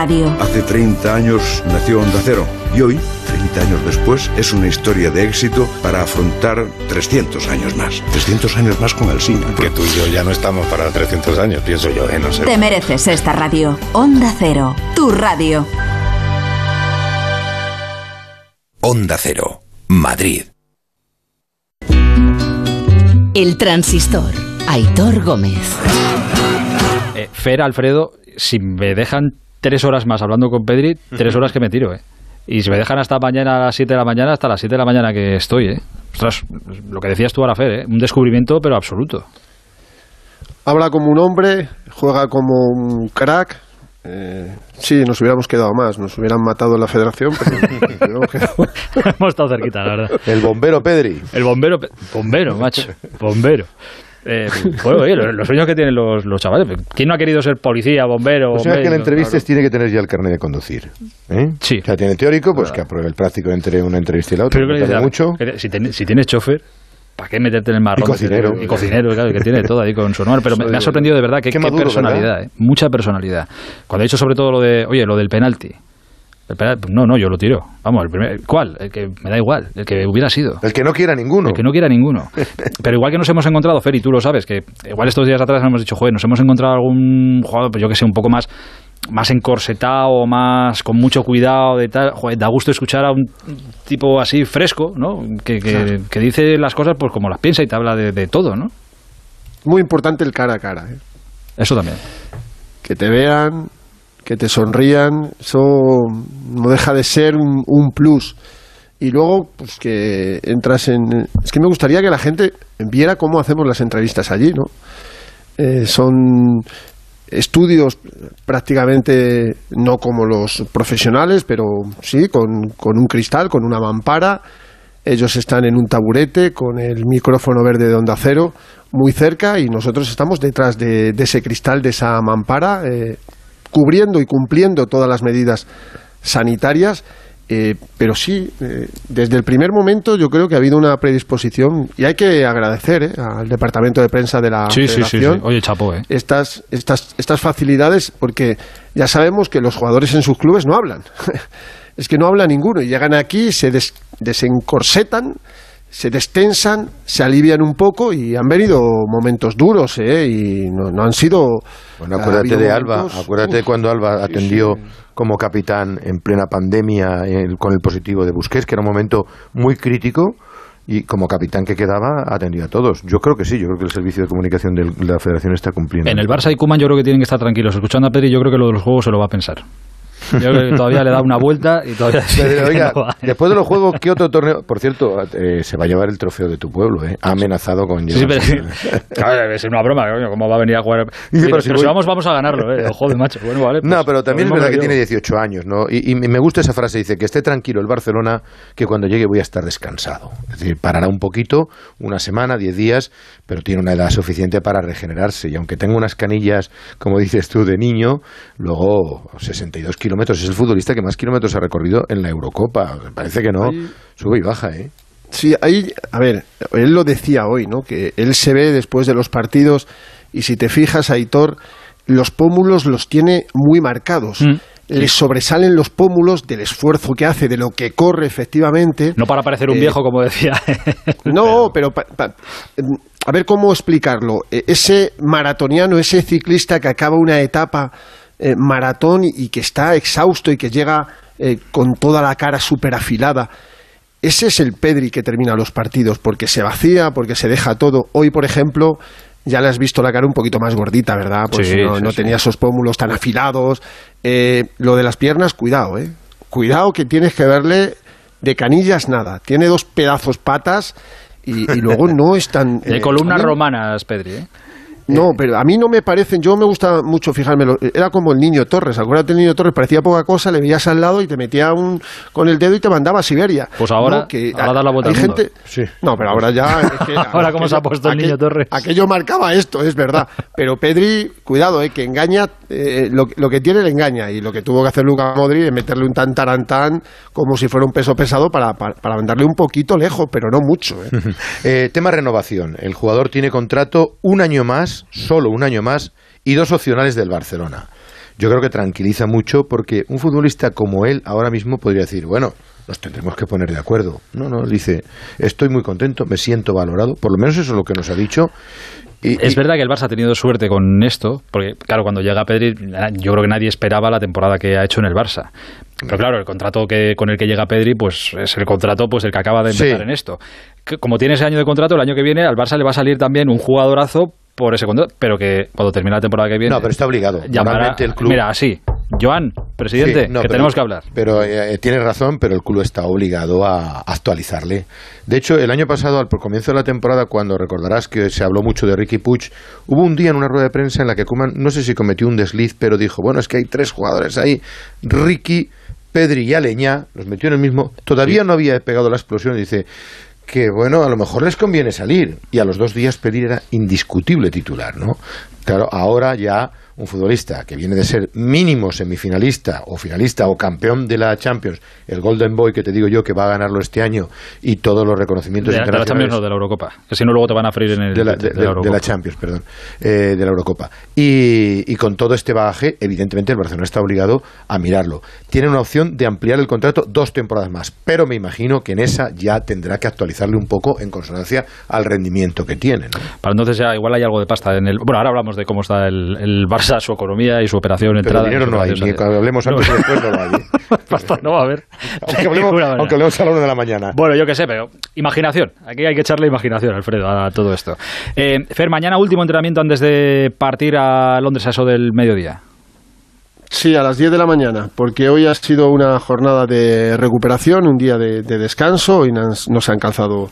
Hace 30 años nació Onda Cero y hoy, 30 años después, es una historia de éxito para afrontar 300 años más. 300 años más con Alsina. Que tú y yo ya no estamos para 300 años, pienso yo, ¿eh? No sé. Te mereces esta radio. Onda Cero, tu radio. Onda Cero, Madrid. El transistor. Aitor Gómez. Eh, Fer, Alfredo, si me dejan tres horas más hablando con Pedri, tres horas que me tiro, ¿eh? Y si me dejan hasta mañana a las 7 de la mañana, hasta las 7 de la mañana que estoy, ¿eh? Ostras, lo que decías tú ahora, Fer, ¿eh? Un descubrimiento, pero absoluto. Habla como un hombre, juega como un crack. Eh, sí, nos hubiéramos quedado más, nos hubieran matado en la federación, pero nos Hemos estado cerquita, la verdad. El bombero Pedri. El bombero, bombero, macho, bombero. Eh, oye, los, los sueños que tienen los, los chavales. ¿Quién no ha querido ser policía, bombero? La persona que la médico? entrevistes tiene que tener ya el carnet de conducir. ¿eh? Sí. O sea, tiene teórico, pues que apruebe el práctico entre una entrevista y la otra. Pero que mucho. si, ten- si tienes chofer, ¿para qué meterte en el marrón? Y cocinero. Y cocinero, claro, que tiene todo ahí con su honor. Pero me, me ha sorprendido de verdad que Qué qué, maduro, personalidad, eh, mucha personalidad. Cuando ha dicho sobre todo lo de, oye, lo del penalti. No, no, yo lo tiro. Vamos, el primer, ¿cuál? El que me da igual, el que hubiera sido. El que no quiera ninguno. El que no quiera ninguno. Pero igual que nos hemos encontrado, Fer, y tú lo sabes, que igual estos días atrás hemos dicho, joder, nos hemos encontrado algún jugador, pues yo que sé, un poco más más encorsetado, más con mucho cuidado de tal, joder, da gusto escuchar a un tipo así fresco, ¿no? Que, que, Claro. que dice las cosas pues como las piensa y te habla de, de todo, ¿no? Muy importante el cara a cara. ¿eh? Eso también. Que te vean, que te sonrían, eso no deja de ser un, plus. Y luego, pues que entras en... Es que me gustaría que la gente viera cómo hacemos las entrevistas allí, ¿no? Eh, son estudios prácticamente no como los profesionales, pero sí, con, con un cristal, con una mampara. Ellos están en un taburete con el micrófono verde de onda cero muy cerca y nosotros estamos detrás de, de ese cristal, de esa mampara, eh, cubriendo y cumpliendo todas las medidas sanitarias. eh, pero sí, eh, desde el primer momento yo creo que ha habido una predisposición y hay que agradecer eh, al departamento de prensa de la Sí, sí, sí, sí. Federación Oye, chapo, ¿eh? estas, estas, estas facilidades porque ya sabemos que los jugadores en sus clubes no hablan. es que no habla ninguno y llegan aquí, se des- desencorsetan, se destensan, se alivian un poco y han venido momentos duros ¿eh? y no, no han sido... Bueno, acuérdate de Alba, momentos- acuérdate Uf, cuando Alba atendió sí. como capitán en plena pandemia el- con el positivo de Busquets, que era un momento muy crítico y como capitán que quedaba atendió a todos. Yo creo que sí, yo creo que el servicio de comunicación de la Federación está cumpliendo. En el Barça y Kuman yo creo que tienen que estar tranquilos. Escuchando a Pedri yo creo que lo de los juegos se lo va a pensar. Yo creo que todavía le da una vuelta y todavía... Pero, oiga, no después de los juegos, ¿qué otro torneo? Por cierto, eh, se va a llevar el trofeo de tu pueblo, ¿eh? Ha amenazado con Sí, pero, claro, es una broma, coño, ¿cómo va a venir a jugar? Dice, Pero, si pero si voy- vamos, vamos a ganarlo, ¿eh? Joder, macho. Bueno, vale. No, pues, pero también es verdad que tiene llevo. 18 años, ¿no? Y, y me gusta esa frase, dice que esté tranquilo el Barcelona, que cuando llegue voy a estar descansado. Es decir, parará un poquito, una semana, 10 días, pero tiene una edad suficiente para regenerarse. Y aunque tenga unas canillas, como dices tú, de niño, luego 62 kilómetros. Es el futbolista que más kilómetros ha recorrido en la Eurocopa. Parece que no. Sube y baja, ¿eh? Sí, ahí, a ver, él lo decía hoy, ¿no? Que él se ve después de los partidos y si te fijas, Aitor, los pómulos los tiene muy marcados. Mm. Le sobresalen los pómulos del esfuerzo que hace, de lo que corre efectivamente. No para parecer un Eh, viejo, como decía. No, pero pa- pa- a ver cómo explicarlo. E- Ese maratoniano, ese ciclista que acaba una etapa eh, maratón y, y que está exhausto y que llega eh, con toda la cara súper afilada. Ese es el Pedri que termina los partidos, porque se vacía, porque se deja todo. Hoy, por ejemplo, ya le has visto la cara un poquito más gordita, ¿verdad? Pues Sí, no, sí, no sí. tenía esos pómulos tan afilados. Eh, lo de las piernas, cuidado, ¿eh? Cuidado que tienes que verle de canillas nada. Tiene dos pedazos patas y, y luego no es tan... De eh, columnas romanas, Pedri. ¿eh? No, pero a mí no me parecen, yo me gusta mucho fijármelo, era como el niño Torres, acuérdate el niño Torres, parecía poca cosa, le veías al lado y te metía un, con el dedo y te mandaba a Siberia. Pues ahora- No, que ahora da la vuelta hay al mundo. gente, No, pero ahora ya... es que Ahora cómo se ha puesto el niño Torres. Aquello marcaba esto, es verdad. Pero Pedri, cuidado, eh, que engaña, eh, lo, lo que tiene le engaña. Y lo que tuvo que hacer Luca Modri es meterle un tan tarantán como si fuera un peso pesado para, para, para mandarle un poquito lejos, pero no mucho. eh. Eh, tema renovación. El jugador tiene contrato un año más, solo un año más, y dos opcionales del Barcelona. Yo creo que tranquiliza mucho porque un futbolista como él ahora mismo podría decir, bueno, nos tendremos que poner de acuerdo. No, no, dice, estoy muy contento, me siento valorado, por lo menos eso es lo que nos ha dicho. Y- Es y- verdad que el Barça ha tenido suerte con esto, porque claro, cuando llega Pedri, yo creo que nadie esperaba la temporada que ha hecho en el Barça. Pero claro, el contrato que, con el que llega Pedri, pues es el contrato pues el que acaba de empezar Sí. en esto. Como tiene ese año de contrato, el año que viene al Barça le va a salir también un jugadorazo por ese contrato, pero que cuando termine la temporada que viene... No, pero está obligado. llamará- el club- Mira, así, Joan, presidente, Sí, no, que pero- tenemos que hablar. Pero eh, tienes razón, pero el club está obligado a actualizarle. De hecho, el año pasado, al comienzo de la temporada, cuando recordarás que se habló mucho de Ricky Puig, hubo un día en una rueda de prensa en la que Koeman, no sé si cometió un desliz, pero dijo, bueno, es que hay tres jugadores ahí, Ricky, Pedri y Aleñá, los metió en el mismo, todavía no había pegado la explosión, dice que bueno, a lo mejor les conviene salir. Y a los dos días Pedri era indiscutible titular, ¿no? Claro, ahora ya un futbolista que viene de ser mínimo semifinalista o finalista o campeón de la Champions, el Golden Boy que te digo yo que va a ganarlo este año y todos los reconocimientos De, la- de la internacionales Champions, no, de la Eurocopa. Que si no, luego te van a freír en el. de la, de- de de- de Eurocopa. la Champions, perdón, eh, de la Eurocopa. Y, y con todo este bagaje, evidentemente el Barcelona está obligado a mirarlo. Tiene una opción de ampliar el contrato dos temporadas más, pero me imagino que en esa ya tendrá que actualizarle un poco en consonancia al rendimiento que tiene. ¿no? Para entonces ya igual hay algo de pasta en el... Bueno, ahora hablamos de cómo está el, el Barça, su economía y su operación Pero entrada. dinero y no hay, ni hablemos antes o después no lo hay. Pasta no va a haber. Aunque hablemos, aunque a la una de la mañana. Bueno, yo qué sé, pero imaginación. Aquí hay que echarle imaginación, Alfredo, a todo esto. Eh, Fer, mañana último entrenamiento antes de partir a Londres a eso del mediodía. Sí, a las 10 de la mañana, porque hoy ha sido una jornada de recuperación, un día de, de descanso, hoy nos, no se han calzado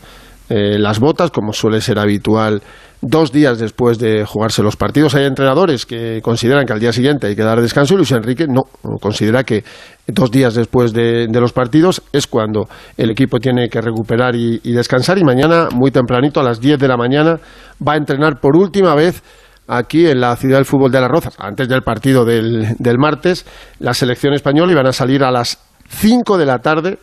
eh, las botas, como suele ser habitual, dos días después de jugarse los partidos. Hay entrenadores que consideran que al día siguiente hay que dar descanso y Luis Enrique no, considera que dos días después de, los partidos es cuando el equipo tiene que recuperar y, y descansar. Y mañana, muy tempranito, a las 10 de la mañana, va a entrenar por última vez aquí en la ciudad del fútbol de Las Rozas, antes del partido del, del martes, la selección española y van a salir a las 5 de la tarde,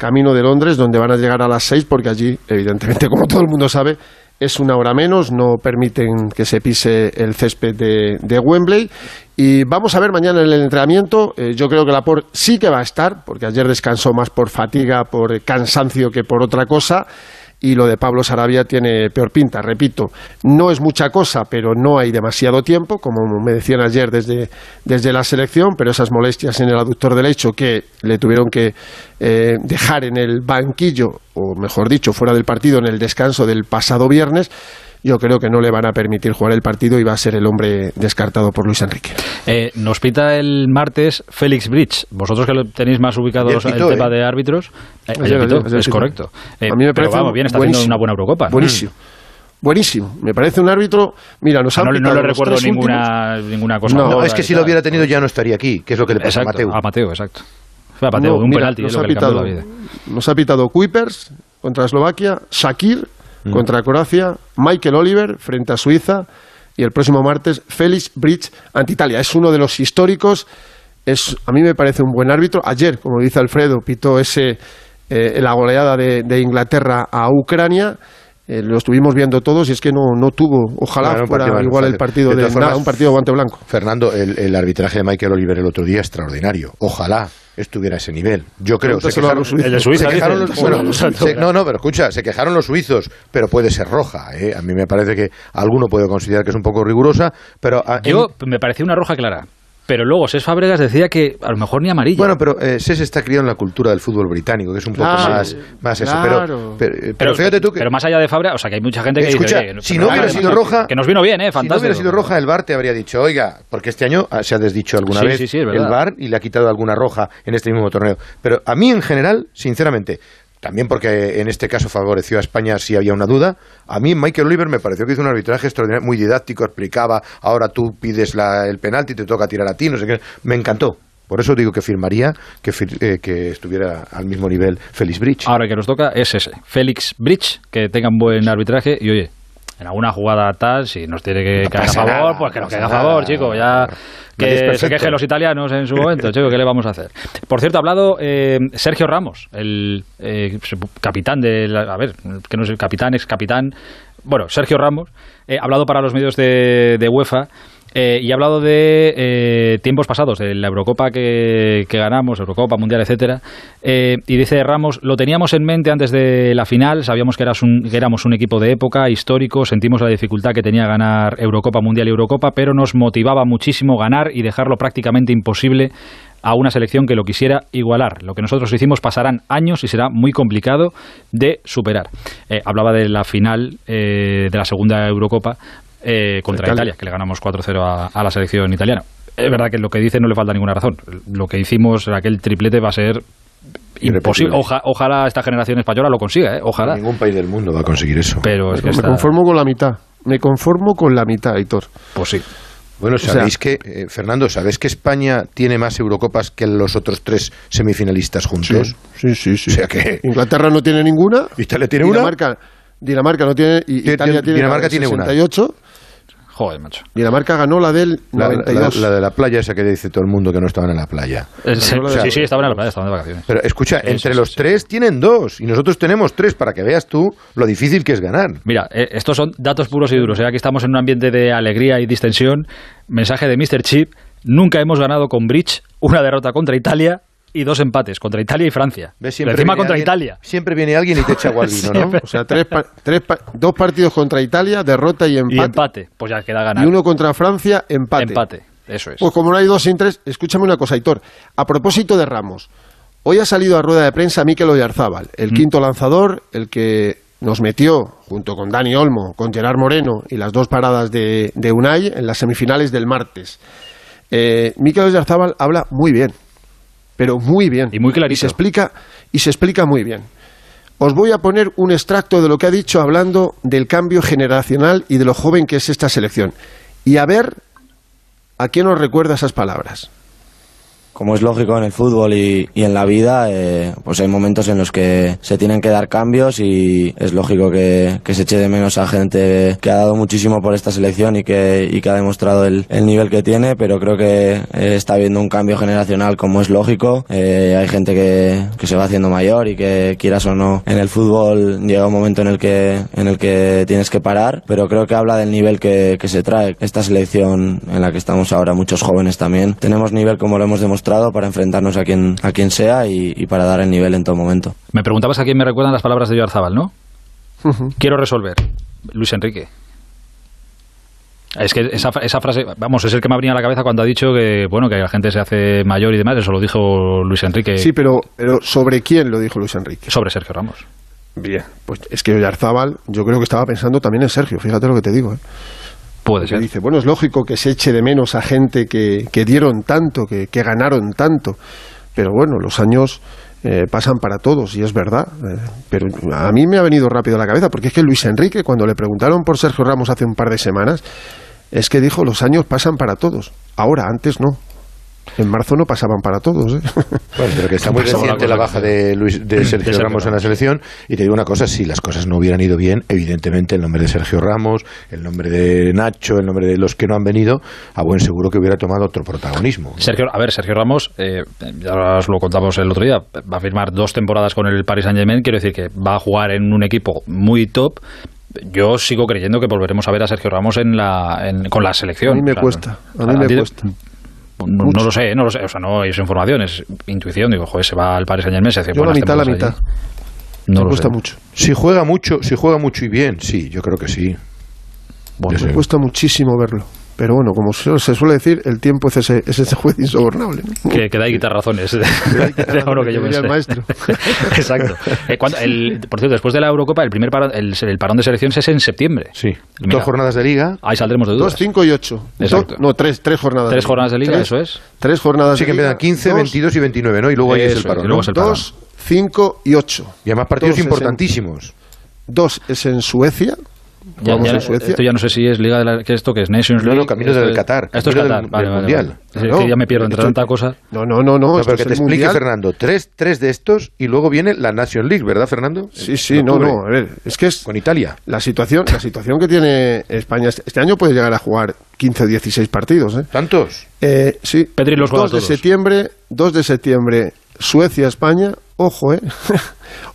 camino de Londres, donde van a llegar a las 6, porque allí, evidentemente, como todo el mundo sabe, es una hora menos, no permiten que se pise el césped de, de Wembley. Y vamos a ver mañana en el entrenamiento. eh, yo creo que Laporte sí que va a estar, porque ayer descansó más por fatiga, por cansancio que por otra cosa y lo de Pablo Sarabia tiene peor pinta. Repito, no es mucha cosa, pero no hay demasiado tiempo, como me decían ayer desde, desde la selección, pero esas molestias en el aductor derecho que le tuvieron que eh, dejar en el banquillo, o mejor dicho, fuera del partido en el descanso del pasado viernes, yo creo que no le van a permitir jugar el partido y va a ser el hombre descartado por Luis Enrique. Eh, nos pita el martes Félix Bridge. Vosotros que lo tenéis más ubicado Ayer el pitó, tema ¿eh? de árbitros. eh, Ayer, ayer pitó, ayer, ayer es pitó. correcto. Eh, A mí me pero parece vamos, bien, está haciendo buenísimo. una buena Eurocopa. ¿no? Buenísimo. Buenísimo. Me parece un árbitro. Mira, nos Ah, han no, le- no le recuerdo ninguna, ninguna cosa. No, gorda es que si lo hubiera tenido ya no estaría aquí, que es lo que le pasa Exacto, a Mateo. A Mateo, exacto. Fue a Mateo, No, un mira, penalti, nos es lo ha pitado, la vida. Nos ha pitado Kuipers contra Eslovaquia, Shakir Mm. contra Croacia, Michael Oliver frente a Suiza y el próximo martes Félix Bridge ante Italia. Es uno de los históricos. Es, a mí me parece un buen árbitro. Ayer, como dice Alfredo, pitó ese, eh, la goleada de, de Inglaterra a Ucrania. Eh, lo estuvimos viendo todos y es que no, no tuvo, ojalá Bueno, fuera partido igual el partido De de, nada, un partido guante blanco. Fernando, el, el arbitraje de Michael Oliver el otro día extraordinario. Ojalá estuviera a ese nivel. Yo creo. Suiza, se quejaron no, no, pero escucha, se quejaron los suizos, pero puede ser roja. ¿eh? A mí me parece que alguno puede considerar que es un poco rigurosa, pero a- Yo me parecía una roja clara. Pero luego Ses Fábregas decía que a lo mejor ni amarilla. Bueno, pero eh, Ses está criado en la cultura del fútbol británico, que es un poco Claro, más, más eso. Pero, pero, pero fíjate tú que. Pero más allá de Fabra, o sea, que hay mucha gente que Escucha, dice, oye, si no hubiera sido roja- Que nos vino bien, ¿eh? Si no Fantástico. hubiera sido roja, el VAR te habría dicho, oiga, porque este año ah, se ha desdicho alguna Sí, vez sí, sí, el VAR y le ha quitado alguna roja en este mismo torneo. Pero a mí en general, sinceramente, también porque en este caso favoreció a España si había una duda, a mí Michael Oliver me pareció que hizo un arbitraje extraordinario, muy didáctico, explicaba, ahora tú pides la- el penalti, te toca tirar a ti, no sé qué. Me encantó. Por eso digo que firmaría que, eh, que estuviera al mismo nivel Félix Bridge. Ahora que nos toca es ese, Félix Bridge, que tenga un buen arbitraje y oye, en alguna jugada tal, si nos tiene que caer a favor, nada, pues que no nos caiga a favor, chico, ya que se quejen los italianos en su momento, chico, ¿qué le vamos a hacer? Por cierto, ha hablado eh, Sergio Ramos, el eh, capitán de, la- a ver, que no es el capitán, ex capitán, bueno, Sergio Ramos, eh, ha hablado para los medios de, de UEFA eh, y ha hablado de eh, tiempos pasados, de la Eurocopa que, ganamos, Eurocopa, Mundial, etcétera. Eh, y dice Ramos, lo teníamos en mente antes de la final, sabíamos que, eras un- que éramos un equipo de época, histórico, sentimos la dificultad que tenía ganar Eurocopa, Mundial y Eurocopa, pero nos motivaba muchísimo ganar y dejarlo prácticamente imposible a una selección que lo quisiera igualar. Lo que nosotros hicimos pasarán años y será muy complicado de superar. Hablaba de la final de la segunda Eurocopa eh, contra Italia. Italia, que le ganamos 4-0 a, a la selección italiana. Es verdad que lo que dice no le falta ninguna razón. Lo que hicimos, aquel triplete, va a ser imposible. Oja- ojalá esta generación española lo consiga, ¿eh? ojalá. Ningún país del mundo va a conseguir eso. Pero es que Me está- conformo con la mitad. Me conformo con la mitad, Hitor. Pues sí. Bueno, sea- sabéis que, eh, Fernando, ¿sabes que España tiene más Eurocopas que los otros tres semifinalistas juntos? Sí, sí, sí. O sea que Inglaterra no tiene ninguna. Italia tiene una. Dinamarca, Dinamarca no tiene. Y Tiene- Italia tiene Dinamarca tiene una. 68. Joder, macho. Dinamarca ganó la del La, la- 92. la de la playa, esa que dice todo el mundo que no estaban en la playa. Eh, sí, sí, sí, estaban en la playa, estaban de vacaciones. Pero escucha, Sí, entre sí, los sí, tres tienen dos y nosotros tenemos tres para que veas tú lo difícil que es ganar. Mira, eh, estos son datos puros y duros. ¿eh? Aquí estamos en un ambiente de alegría y distensión. Mensaje de Mr. Chip. Nunca hemos ganado con Bridge una derrota contra Italia y dos empates contra Italia y Francia. Pero encima contra alguien- Italia. Siempre viene alguien y te echa agua al vino, ¿no? O sea, tres pa- tres pa- dos partidos contra Italia, derrota y empate. Y empate. Pues ya queda ganar. Y uno contra Francia, empate. Empate. Eso es. Pues como no hay dos sin tres, escúchame una cosa, Hitor. A propósito de Ramos, hoy ha salido a rueda de prensa Mikel Oyarzábal, el quinto lanzador, el que nos metió, junto con Dani Olmo, con Gerard Moreno y las dos paradas de, de Unai en las semifinales del martes. Eh, Mikel Oyarzábal habla muy bien, pero muy bien. Y muy clarito. Y se explica, y se explica muy bien. Os voy a poner un extracto de lo que ha dicho hablando del cambio generacional y de lo joven que es esta selección. Y a ver a quién nos recuerda esas palabras. Como es lógico en el fútbol y, y en la vida, eh, pues hay momentos en los que se tienen que dar cambios y es lógico que, que se eche de menos a gente que ha dado muchísimo por esta selección y que, y que ha demostrado el, el nivel que tiene, pero creo que eh, está habiendo un cambio generacional como es lógico. Eh, hay gente que, que se va haciendo mayor y que quieras o no, en el fútbol llega un momento en el que, en el que tienes que parar, pero creo que habla del nivel que, que se trae esta selección en la que estamos ahora, muchos jóvenes también. Tenemos nivel como lo hemos demostrado para enfrentarnos a quien, a quien sea y, y para dar el nivel en todo momento. Me preguntabas a quién me recuerdan las palabras de Oyarzábal, ¿no? Quiero resolver. Luis Enrique. Es que esa, esa frase, vamos, es el que me ha venido a la cabeza cuando ha dicho que, bueno, que la gente se hace mayor y demás. Eso lo dijo Luis Enrique Sí, pero, pero ¿sobre quién lo dijo Luis Enrique? sobre Sergio Ramos. Bien, pues es que Oyarzábal yo creo que estaba pensando también en Sergio, fíjate lo que te digo. ¿eh? Puede Porque ser. dice, bueno, es lógico que se eche de menos a gente que, que dieron tanto, que, que ganaron tanto, pero bueno, los años eh, pasan para todos y es verdad. eh, pero a mí me ha venido rápido a la cabeza, porque es que Luis Enrique, cuando le preguntaron por Sergio Ramos hace un par de semanas, es que dijo, los años pasan para todos. Ahora, antes no. En marzo no pasaban para todos. ¿eh? Bueno, pero que está muy reciente la baja de, Luis, de Sergio Ramos en la selección. Y te digo una cosa, si las cosas no hubieran ido bien, evidentemente el nombre de Sergio Ramos, el nombre de Nacho, el nombre de los que no han venido, a buen seguro que hubiera tomado otro protagonismo. Sergio, a ver, Sergio Ramos, eh, ya os lo contamos el otro día, va a firmar dos temporadas con el Paris Saint Germain, quiero decir que va a jugar en un equipo muy top yo sigo creyendo que volveremos a ver a Sergio Ramos en la, en- con la selección. A mí me O sea, cuesta, a mí me cuesta. No, no lo sé, no lo sé. O sea, no es información, es intuición. Digo, joder, se va al Paris Saint-Germain, se hace Yo la mitad, la mitad. allí. No me lo cuesta sé. mucho. Si juega mucho, si juega mucho y bien, sí, yo creo que sí. Bueno, Me cuesta muchísimo verlo. Pero bueno, como se suele decir, el tiempo es ese, es ese juez insobornable. ¿no? Que, que da y quitar razones. que yo el maestro. Exacto. Eh, cuando- el- por cierto, después de la Eurocopa, el primer parón, el, el parón de selecciones es en septiembre. Sí. Mira, Dos jornadas de liga. Ahí saldremos de dudas. Dos, cinco y ocho. Exacto. Do- no, tres, tres jornadas. Tres jornadas de liga, Tres- eso es. Tres jornadas Sí, que de liga. empiezan 15, dos, 22 y 29, ¿no? Y luego ahí es el parón. y luego ¿no? es el parón. Dos, cinco y ocho. Y además partidos Dos es en- importantísimos. Dos es en Suecia. Ya, esto ya no sé si es Liga de la, ¿qué es esto? que es Nations No, no, League? camino del Qatar, Esto es Qatar, del- vale, del vale, Mundial. vale. Es que ya me pierdo entre Esto- tanta cosa. No, no, no, no. No, pero que te explique, Mundial. Fernando. Tres, tres de estos y luego viene la Nation League, ¿verdad, Fernando? Sí, sí, no, no. A ver, es que es Con Italia. la situación, la situación que tiene España. Este este año puede llegar a jugar 15 o 16 partidos, ¿eh? ¿Tantos? Eh, sí. Pedri los juega 2 de todos. septiembre, 2 de septiembre, Suecia, España. Ojo, ¿eh?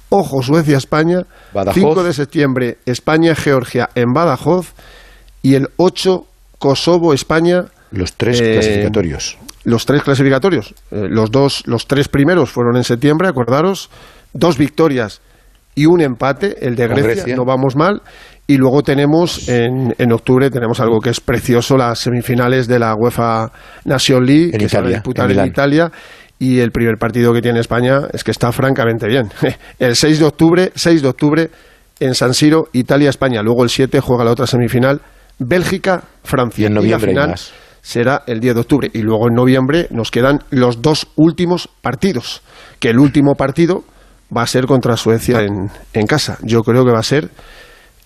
Ojo, Suecia, España. Badajoz. 5 de septiembre, España, Georgia en Badajoz. Y el 8, Kosovo, España. Los tres Eh, clasificatorios. Los tres clasificatorios. Eh, los dos, los tres primeros fueron en septiembre, acordaros. Dos victorias y un empate, el de Grecia, Grecia. no vamos mal. Y luego tenemos en, en octubre tenemos algo que es precioso, las semifinales de la UEFA Nation League, En que se van a Italia, disputar en. Italia. Y el primer partido que tiene España es que está francamente bien. El 6 de octubre, 6 de octubre en San Siro, Italia-España. Luego el 7 juega la otra semifinal, Bélgica-Francia. Y en noviembre hay la final será el 10 de octubre. Y luego en noviembre nos quedan los dos últimos partidos. Que el último partido va a ser contra Suecia en, en casa. Yo creo que va a ser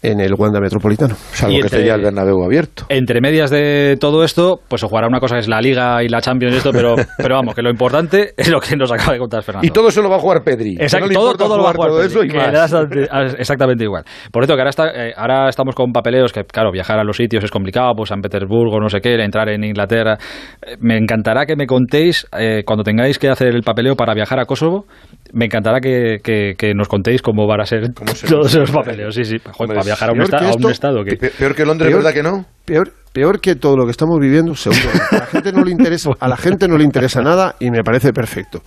en el Wanda Metropolitano. Salvo Y que entre- esté ya el Bernabéu abierto. Entre medias de todo esto, pues se jugará una cosa que es la Liga y la Champions y esto, pero, pero vamos, que lo importante es lo que nos acaba de contar Fernando. Y todo eso lo va a jugar Pedri. Exacto, no todo, todo lo va a jugar todo Pedri, eso y que más. le da exactamente- exactamente igual. Por cierto, que ahora, está, eh, ahora estamos con papeleos que, claro, viajar a los sitios es complicado, pues San Petersburgo, no sé qué, entrar en Inglaterra. Eh, Me encantará que me contéis, eh, cuando tengáis que hacer el papeleo para viajar a Kosovo, me encantará que, que- que nos contéis cómo van a ser todos esos papeleos. Sí, sí, Joder, Hombre, para viajar a un, peor esta- que a un esto- estado que... Pe- Peor que Londres, Peor- ¿verdad que no? Peor, peor que todo lo que estamos viviendo, seguro. A la gente no le interesa, a la gente no le interesa nada y me parece perfecto.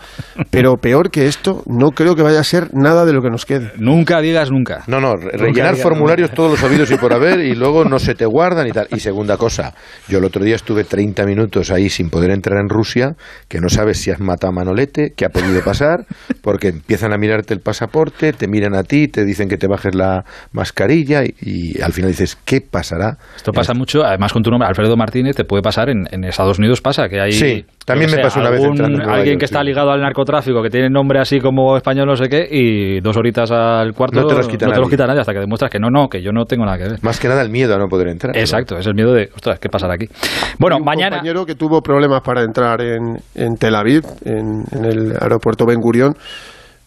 Pero peor que esto, no creo que vaya a ser nada de lo que nos quede. Nunca digas nunca. No, no, re- rellenar formularios todos los habidos y por haber y luego no se te guardan y tal. Y segunda cosa, yo el otro día estuve 30 minutos ahí sin poder entrar en Rusia, que no sabes si has matado a Manolete, qué ha podido pasar, porque empiezan a mirarte el pasaporte, te miran a ti, te dicen que te bajes la mascarilla y, y al final dices, ¿qué pasará? Esto pasa mucho, además con tu nombre, Alfredo Martínez, te puede pasar en, en Estados Unidos, pasa que hay. Sí, también me pasó una vez algún- en Alguien York, que está ligado al narcotráfico, que tiene nombre así como español, no sé qué, y dos horitas al cuarto. No te los quita no te los nadie. quita nadie hasta que demuestras que no, no, que yo no tengo nada que ver. Más que nada el miedo a no poder entrar. ¿no? Exacto, es el miedo de, ostras, ¿qué pasará aquí? Bueno, un mañana. compañero que tuvo problemas para entrar en, en Tel Aviv, en, en el aeropuerto Ben Gurion,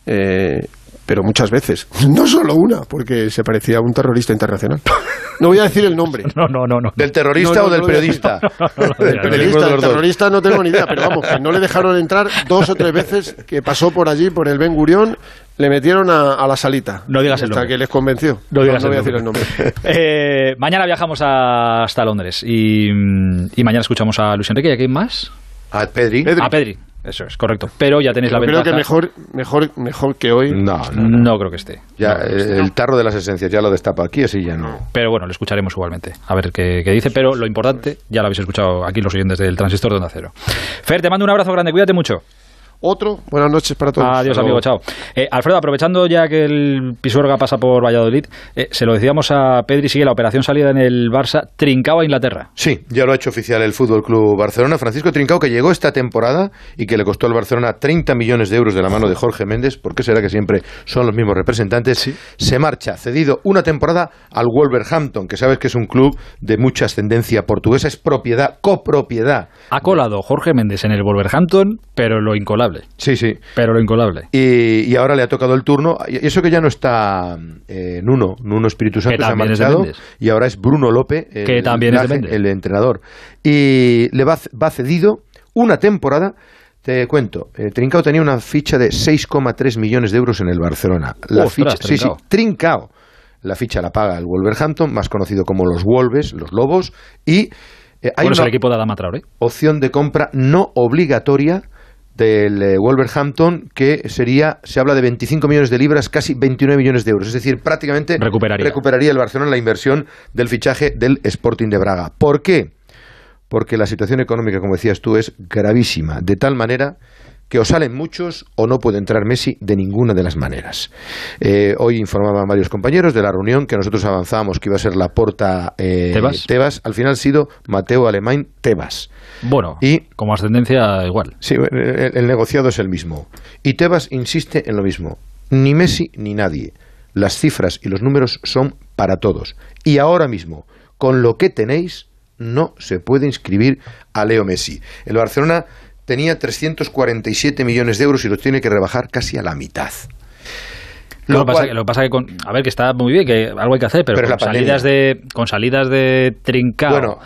eh, pero muchas veces. No solo una, porque se parecía a un terrorista internacional. No voy a decir el nombre. No, no, no, no. ¿Del terrorista No, no, o del no voy a periodista? El Ninguno periodista, de el los dos. terrorista no tengo ni idea, pero vamos, que no le dejaron entrar dos o tres veces que pasó por allí, por el Ben Gurion, le metieron a, a la salita. No digas el Hasta nombre. que les convenció. No digas voy el a decir el nombre. Eh, mañana viajamos hasta Londres y, y mañana escuchamos a Luis Enrique y a quién más. A Pedri. A Pedri, eso es, correcto. Pero ya tenéis Yo la creo ventaja. que mejor, mejor, mejor que hoy. No, no, No creo que esté. Ya, eh, el tarro de las esencias ya lo destapa aquí, así ya no. Pero bueno, lo escucharemos igualmente. A ver qué, qué dice. Pero lo importante, ya lo habéis escuchado aquí los oyentes del Transistor de Onda Cero. Fer, te mando un abrazo grande. Cuídate mucho. Otro, buenas noches para todos. Adiós, Hasta amigo. luego. Chao. Eh, Alfredo, aprovechando ya que el Pisuerga pasa por Valladolid, eh, se lo decíamos a Pedri, sigue la operación salida en el Barça, trincado a Inglaterra. Sí, ya lo ha hecho oficial el Fútbol Club Barcelona. Francisco Trincao, que llegó esta temporada y que le costó al Barcelona 30 millones de euros de la mano de Jorge Méndez, porque será que siempre son los mismos representantes, se marcha cedido una temporada al Wolverhampton, que sabes que es un club de mucha ascendencia portuguesa, es propiedad, copropiedad. Ha colado Jorge Méndez en el Wolverhampton, pero lo incolable. Sí, sí. Pero lo incolable. Y, y ahora le ha tocado el turno. Y eso que ya no está eh, Nuno, Nuno Espíritu Santo Que se ha marchado. Y ahora es Bruno López, el, Que también Méndez. el entrenador. Y le va, va cedido una temporada. Te cuento, eh, Trincao tenía una ficha de 6,3 millones de euros en el Barcelona. La Ostras, ficha, sí, sí, Trincao. La ficha la paga el Wolverhampton, más conocido como los Wolves, los Lobos, y eh, hay una el equipo de Adama Traoré. opción de compra no obligatoria del eh, Wolverhampton que sería, se habla de 25 millones de libras, casi 29 millones de euros. Es decir, prácticamente recuperaría, recuperaría el Barcelona la inversión del fichaje del Sporting de Braga. ¿Por qué? Porque la situación económica, como decías tú, es gravísima, de tal manera que o salen muchos o no puede entrar Messi de ninguna de las maneras. Eh, hoy informaban varios compañeros de la reunión que nosotros avanzábamos que iba a ser la porta eh, ¿Tebas? Al final ha sido Mateo Alemán Tebas. Bueno, y como ascendencia igual. Sí, el, el negociado es el mismo. Y Tebas insiste en lo mismo. Ni Messi ni nadie. Las cifras y los números son para todos. Y ahora mismo, con lo que tenéis, no se puede inscribir a Leo Messi. El Barcelona tenía 347 millones de euros y los tiene que rebajar casi a la mitad. Lo, que pasa, lo, pasa, que, con, a ver, que está muy bien, que algo hay que hacer, pero, con, salidas de, con salidas de trincado. Bueno,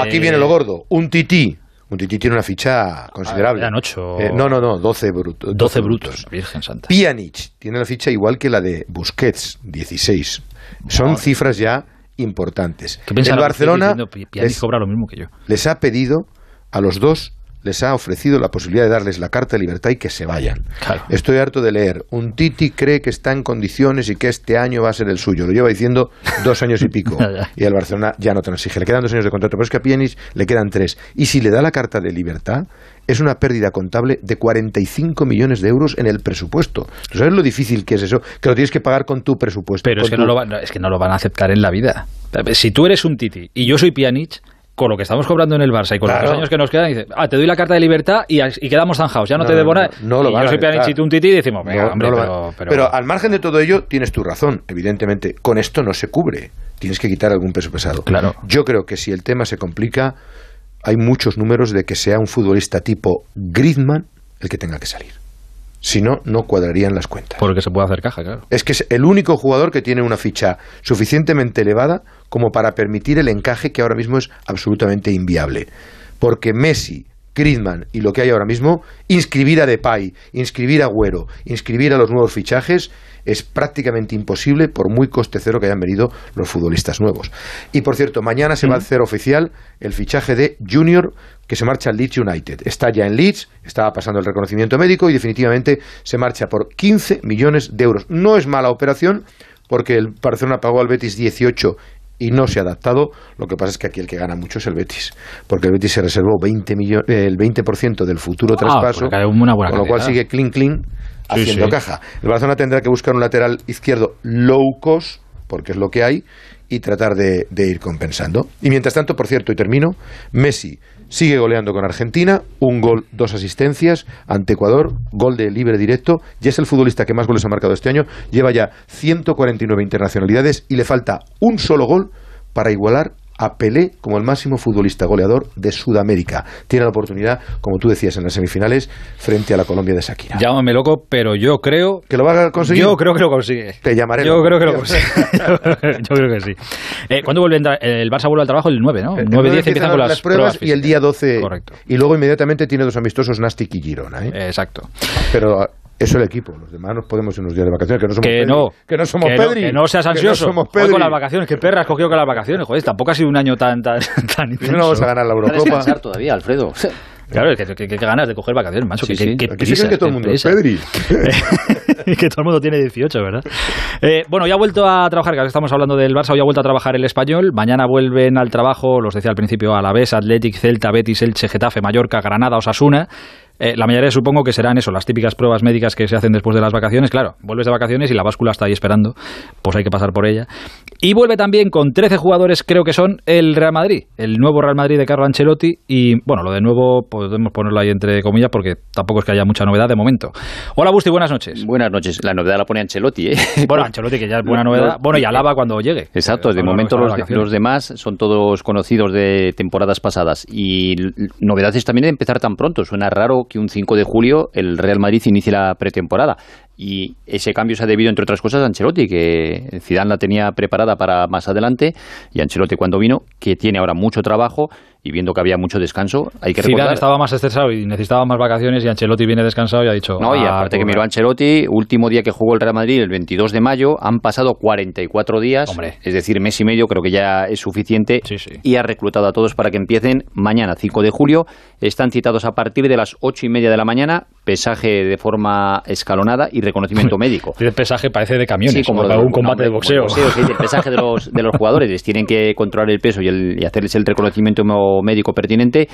aquí viene lo gordo. Un tití. Un tití tiene una ficha considerable. eran 8. Eh, no, no, no, 12, brutos 12, brutos. Virgen Santa. Pjanic tiene la ficha igual que la de Busquets, 16. Son cifras ya importantes. El Barcelona les, cobra lo mismo que yo. les ha pedido a los dos les ha ofrecido la posibilidad de darles la carta de libertad y que se vayan. Estoy harto de leer. Un Titi cree que está en condiciones y que este año va a ser el suyo. Lo lleva diciendo dos años y pico. y el Barcelona ya no transige. Le quedan dos años de contrato, pero es que a Pjanic le quedan tres. Y si le da la carta de libertad, es una pérdida contable de 45 millones de euros en el presupuesto. sabes lo difícil que es eso? Que lo tienes que pagar con tu presupuesto. Pero es que, no lo es que no lo van a aceptar en la vida. Si tú eres un Titi y yo soy Pjanic con lo que estamos cobrando en el Barça y con los años que nos quedan, dice, ah, te doy la carta de libertad y, quedamos zanjados, ya no, te debo nada. No, lo y yo soy Pianichito un titi y decimos, venga, hombre, pero, pero, al margen de todo ello, tienes tu razón, evidentemente. Con esto no se cubre. Tienes que quitar algún peso pesado. Claro. Yo creo que si el tema se complica, hay muchos números de que sea un futbolista tipo Griezmann el que tenga que salir. Si no, no cuadrarían las cuentas. Porque se puede hacer caja, claro. Es que es el único jugador que tiene una ficha suficientemente elevada como para permitir el encaje que ahora mismo es absolutamente inviable. Porque Messi, Griezmann y lo que hay ahora mismo, inscribir a Depay, inscribir a Güero, inscribir a los nuevos fichajes, es prácticamente imposible por muy coste cero que hayan venido los futbolistas nuevos. Y por cierto, mañana se va a hacer oficial el fichaje de Junior que se marcha al Leeds United. Está ya en Leeds, estaba pasando el reconocimiento médico y definitivamente se marcha por 15 millones de euros. No es mala operación porque el Barcelona pagó al Betis 18 y no se ha adaptado. Lo que pasa es que aquí el que gana mucho es el Betis, porque el Betis se reservó 20 el 20% del futuro ah, traspaso, una buena con lo cual sigue clean clean haciendo caja. El Barcelona tendrá que buscar un lateral izquierdo low cost, porque es lo que hay, y tratar de, de ir compensando. Y mientras tanto, por cierto, y termino, Messi Sigue goleando con Argentina, un gol, dos asistencias ante Ecuador, gol de libre directo, y es el futbolista que más goles ha marcado este año, lleva ya 149 internacionalidades y le falta un solo gol para igualar a Pelé como el máximo futbolista goleador de Sudamérica. Tiene la oportunidad, como tú decías en las semifinales, frente a la Colombia de Shakira. Llámame loco, pero yo creo... ¿Que lo va a conseguir? Yo creo que lo consigue. Te llamaré. Yo creo que lo consigue. yo creo que sí. Eh, ¿Cuándo vuelve? El Barça vuelve al trabajo el 9, ¿no? El 9 10 empiezan con las, pruebas, y el día 12... Correcto. Y luego inmediatamente tiene dos amistosos, Nastic y Girona. ¿eh? Exacto. Pero eso el equipo. Los demás nos podemos ir unos días de vacaciones, que no somos que Pedri. No, que no somos que Pedri. No, que no seas ansioso. Que no somos Pedri. con las vacaciones. Que perra has cogido con las vacaciones. Joder, tampoco ha sido un año tan, tan, tan intenso. No vamos a ganar la Eurocopa. todavía, Alfredo. Claro, que, que, que, ganas de coger vacaciones, macho. Sí, que, sí. que, Aquí dicen que todo el mundo es Pedri. y que todo el mundo tiene 18, ¿verdad? Eh, bueno, ya ha vuelto a trabajar, que estamos hablando del Barça, hoy ha vuelto a trabajar el español. Mañana vuelven al trabajo, los decía al principio, Alavés, Athletic, Celta, Betis, Elche, Getafe, Mallorca, Granada, Osasuna. Eh, la mayoría supongo que serán eso, las típicas pruebas médicas que se hacen después de las vacaciones. Claro, vuelves de vacaciones y la báscula está ahí esperando, pues hay que pasar por ella. Y vuelve también con 13 jugadores, creo que son el Real Madrid, el nuevo Real Madrid de Carlo Ancelotti. Y bueno, lo de nuevo podemos ponerlo ahí entre comillas porque tampoco es que haya mucha novedad de momento. Hola Busti, buenas noches. Buenas noches. La novedad la pone Ancelotti, ¿eh? Bueno, Ancelotti, que ya es buena novedad. Bueno, y Alaba cuando llegue. Exacto, de momento los, los, demás son todos conocidos de temporadas pasadas. Y novedades también de empezar tan pronto. Suena raro que un 5 de julio el Real Madrid inicie la pretemporada. Y ese cambio se ha debido, entre otras cosas, a Ancelotti, que Zidane la tenía preparada para más adelante, y Ancelotti cuando vino, que tiene ahora mucho trabajo, y viendo que había mucho descanso, hay que Zidane recordar... estaba más estresado y necesitaba más vacaciones, y Ancelotti viene descansado y ha dicho... No, y "Ah, aparte que miró a Ancelotti, último día que jugó el Real Madrid, el 22 de mayo, han pasado 44 días, es decir, mes y medio, creo que ya es suficiente, y ha reclutado a todos para que empiecen mañana, 5 de julio. Están citados a partir de las 8 y media de la mañana, pesaje de forma escalonada y reconocimiento médico. El pesaje parece de camiones, Sí, como de- un combate de boxeo. sí, el pesaje de los, de los jugadores. Les tienen que controlar el peso y, el- y hacerles el reconocimiento médico pertinente.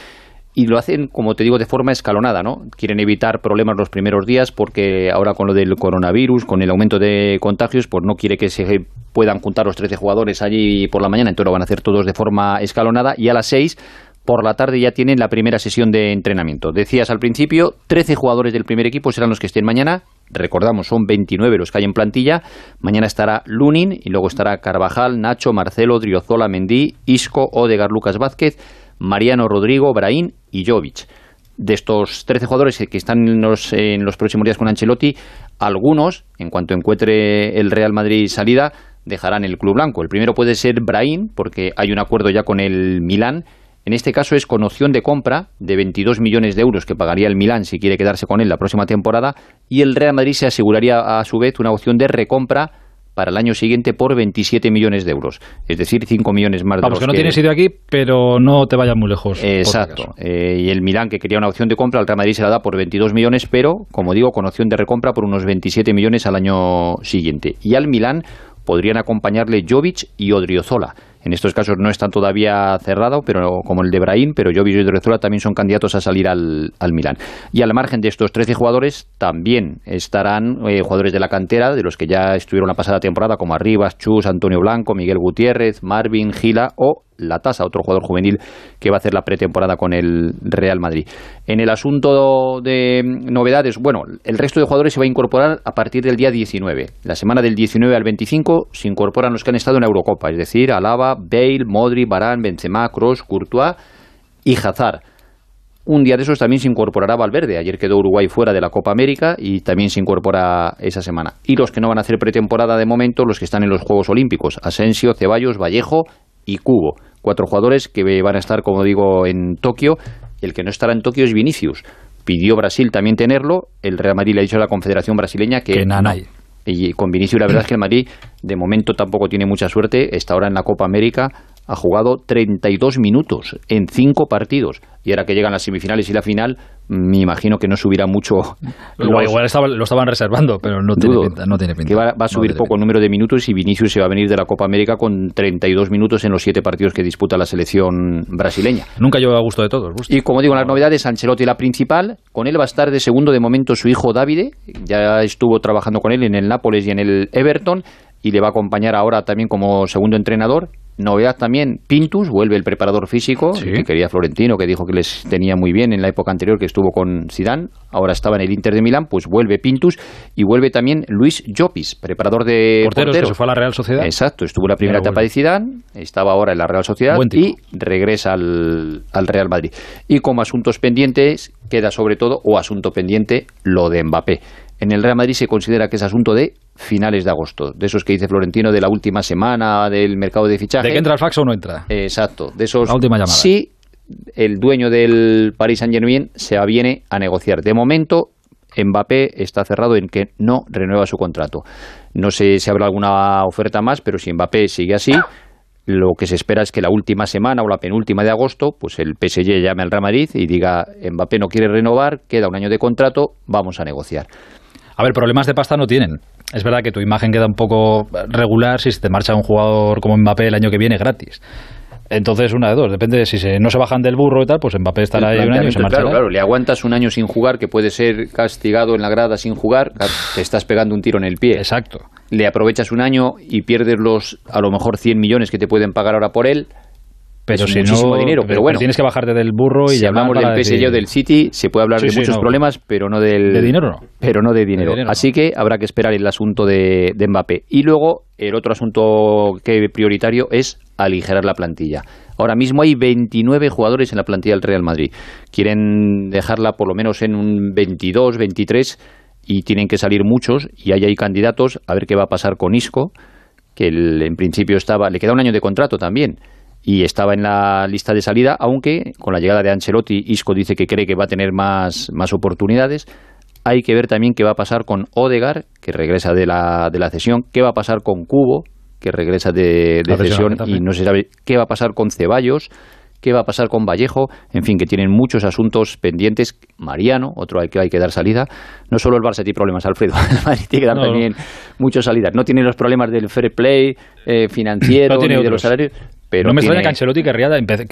Y lo hacen, como te digo, de forma escalonada, ¿no? Quieren evitar problemas los primeros días porque ahora con lo del coronavirus, con el aumento de contagios, pues no quiere que se puedan juntar los 13 jugadores allí por la mañana, entonces lo van a hacer todos de forma escalonada y a las 6 por la tarde ya tienen la primera sesión de entrenamiento. Decías al principio, 13 jugadores del primer equipo serán los que estén mañana. Recordamos, son 29 los que hay en plantilla. Mañana estará Lunin y luego estará Carvajal, Nacho, Marcelo, Driozola, Mendí, Isco, Odegar, Lucas Vázquez, Mariano, Rodrigo, Brahim y Jovic. De estos 13 jugadores que están en los, en los próximos días con Ancelotti, algunos, en cuanto encuentre el Real Madrid salida, dejarán el club blanco. El primero puede ser Brahim, porque hay un acuerdo ya con el Milán. En este caso es con opción de compra de 22 millones de euros que pagaría el Milán si quiere quedarse con él la próxima temporada y el Real Madrid se aseguraría a su vez una opción de recompra para el año siguiente por 27 millones de euros, es decir, 5 millones más de Vamos, los que no tienes sitio aquí, pero no te vayas muy lejos. Exacto. Eh, y el Milán, que quería una opción de compra, al Real Madrid se la da por 22 millones, pero, como digo, con opción de recompra por unos 27 millones al año siguiente. Y al Milán podrían acompañarle Jovic y Odriozola. En estos casos no están todavía cerrado, pero como el de Brahim, pero Jovic y Odriozola también son candidatos a salir al, al Milán. Y al margen de estos 13 jugadores, también estarán eh, jugadores de la cantera, de los que ya estuvieron la pasada temporada, como Arribas, Chus, Antonio Blanco, Miguel Gutiérrez, Marvin, Gila o La Tasa, otro jugador juvenil que va a hacer la pretemporada con el Real Madrid. En el asunto de novedades, bueno, el resto de jugadores se va a incorporar a partir del día 19. La semana del 19 al 25 se incorporan los que han estado en Eurocopa, es decir, Alaba, Bale, Modri, Barán, Benzema, Kroos, Courtois y Hazard. Un día de esos también se incorporará Valverde. Ayer quedó Uruguay fuera de la Copa América y también se incorpora esa semana. Y los que no van a hacer pretemporada de momento, los que están en los Juegos Olímpicos. Asensio, Ceballos, Vallejo y Cubo. Cuatro jugadores que van a estar, como digo, en Tokio. El que no estará en Tokio es Vinicius. Pidió Brasil también tenerlo. El Real Madrid le ha dicho a la Confederación Brasileña que, Que nanay. no. Y con Vinicius la verdad es que el Madrid de momento tampoco tiene mucha suerte. Está ahora en la Copa América. Ha jugado 32 minutos en cinco partidos. Y ahora que llegan las semifinales y la final, me imagino que no subirá mucho. Igual, los- igual estaba- lo estaban reservando, pero no tiene Dudo pinta. No tiene pinta. que va, va a subir No poco el número de minutos y Vinicius se va a venir de la Copa América con 32 minutos en los siete partidos que disputa la selección brasileña. Nunca lleva a gusto de todos. Y como digo, las novedades, Ancelotti la principal, con él va a estar de segundo de momento su hijo Davide, ya estuvo trabajando con él en el Nápoles y en el Everton, y le va a acompañar ahora también como segundo entrenador. Novedad también, Pintus, vuelve el preparador físico, que quería Florentino, que dijo que les tenía muy bien en la época anterior que estuvo con Zidane, ahora estaba en el Inter de Milán, pues vuelve Pintus, y vuelve también Luis Llopis, preparador de Porteros, porteros. que se fue a la Real Sociedad. Exacto, estuvo la primera etapa de Zidane, estaba ahora en la Real Sociedad y regresa al, al Real Madrid. Y como asuntos pendientes, queda sobre todo, o asunto pendiente, lo de Mbappé. En el Real Madrid se considera que es asunto de finales de agosto, de esos que dice Florentino de la última semana del mercado de fichaje. ¿De que entra el fax o no entra? Exacto, de esos. La última llamada. Sí, el dueño del Paris Saint Germain se aviene a negociar. De momento, Mbappé está cerrado en que no renueva su contrato. No sé si habrá alguna oferta más, pero si Mbappé sigue así, lo que se espera es que la última semana o la penúltima de agosto, pues el PSG llame al Real Madrid y diga Mbappé no quiere renovar, queda un año de contrato, vamos a negociar. A ver, problemas de pasta no tienen. Es verdad que tu imagen queda un poco regular si se te marcha un jugador como Mbappé el año que viene gratis. Entonces, una de dos. Depende de si se, no se bajan del burro y tal, pues Mbappé estará ahí un año y se marchará. claro, claro, le aguantas un año sin jugar, que puede ser castigado en la grada sin jugar, te estás pegando un tiro en el pie. Exacto. Le aprovechas un año y pierdes los, a lo mejor, 100 millones que te pueden pagar ahora por él. Pero Es si muchísimo no, dinero, pero bueno. tienes que bajarte del burro y si hablamos del PSG decir- o del City, se puede hablar Sí, de sí, muchos no. problemas, pero no del... ¿De dinero no? Pero no de dinero. De dinero no. Así que habrá que esperar el asunto de, de Mbappé. Y luego, el otro asunto que prioritario es aligerar la plantilla. Ahora mismo hay 29 jugadores en la plantilla del Real Madrid. Quieren dejarla por lo menos en un 22, 23 y tienen que salir muchos y ahí hay candidatos a ver qué va a pasar con Isco, que en principio estaba, le queda un año de contrato también y estaba en la lista de salida, aunque con la llegada de Ancelotti, Isco dice que cree que va a tener más, más oportunidades. Hay que ver también qué va a pasar con Odegar, que regresa de la, de la cesión, qué va a pasar con Cubo, que regresa de, de cesión y no se sabe qué va a pasar con Ceballos qué va a pasar con Vallejo, en fin, que tienen muchos asuntos pendientes. Mariano, otro al que hay que dar salida. No solo el Barça tiene problemas, Alfredo, el Madrid tiene que dar también muchas salidas. No tiene los problemas del fair play eh, financiero ni de los salarios, pero no me tiene... extraña que Ancelotti querría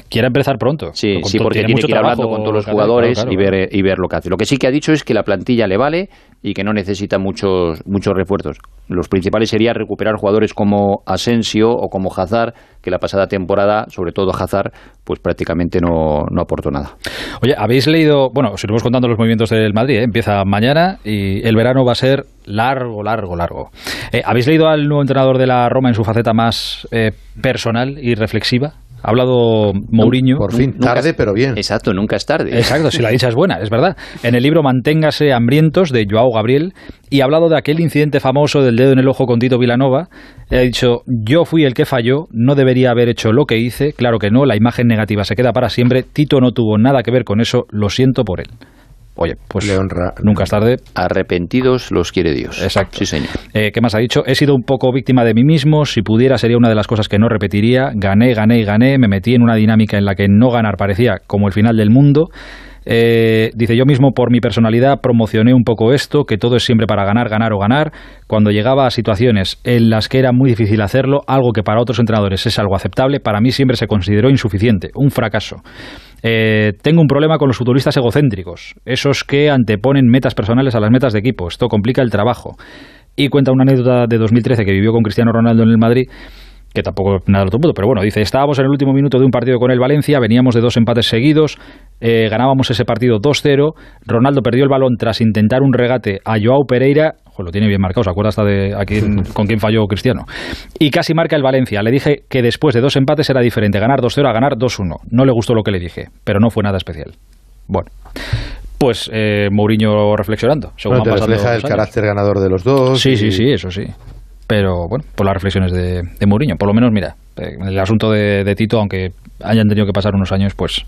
quiera empezar pronto. Sí, sí porque tiene, que ir hablando con todos los jugadores claro, claro, y, ver, y ver lo que hace. Lo que sí que ha dicho es que la plantilla le vale y que no necesita muchos, muchos refuerzos. Los principales serían recuperar jugadores como Asensio o como Hazard, que la pasada temporada, sobre todo Hazard, pues prácticamente no, no aportó nada. Oye, habéis leído, bueno, os iremos contando los movimientos del Madrid, ¿eh? empieza mañana y el verano va a ser largo, largo, largo. Eh, ¿Habéis leído al nuevo entrenador de la Roma en su faceta más eh, personal y reflexiva? Ha hablado Mourinho. Por fin, tarde pero bien. Exacto, nunca es tarde. Exacto, si la dicha es buena, es verdad. En el libro Manténgase hambrientos de Joao Gabriel y ha hablado de aquel incidente famoso del dedo en el ojo con Tito Vilanova. Ha dicho, yo fui el que falló, no debería haber hecho lo que hice, claro que no, la imagen negativa se queda para siempre, Tito no tuvo nada que ver con eso, lo siento por él. Oye, pues Le honra. nunca es tarde. Arrepentidos los quiere Dios. Exacto. Sí, señor. Eh, ¿Qué más ha dicho? He sido un poco víctima de mí mismo. Si pudiera, sería una de las cosas que no repetiría. Gané, gané y gané. Me metí en una dinámica en la que no ganar parecía como el final del mundo. Eh, dice, yo mismo por mi personalidad promocioné un poco esto, que todo es siempre para ganar, ganar o ganar. Cuando llegaba a situaciones en las que era muy difícil hacerlo, algo que para otros entrenadores es algo aceptable, para mí siempre se consideró insuficiente, un fracaso. Eh, tengo un problema con los futbolistas egocéntricros, esos que anteponen metas personales a las metas de equipo. Esto complica el trabajo. Y cuenta una anécdota de 2013 que vivió con Cristiano Ronaldo en el Madrid que tampoco nada del otro mundo, pero bueno, dice, estábamos en el último minuto de un partido con el Valencia, veníamos de dos empates seguidos, eh, ganábamos ese partido 2-0, Ronaldo perdió el balón tras intentar un regate a Joao Pereira, ojo, lo tiene bien marcado, se acuerda hasta de a quién, con quién falló Cristiano, y casi marca el Valencia. Le dije que después de dos empates era diferente ganar 2-0 a ganar 2-1. No le gustó lo que le dije, pero no fue nada especial. Bueno, pues eh, Mourinho reflexionando. Según Bueno, te refleja el años. carácter ganador de los dos. Sí, y- sí, sí, eso sí. Pero bueno, por las reflexiones de, de Mourinho. Por lo menos, mira, eh, el asunto de, de Tito, aunque hayan tenido que pasar unos años, pues...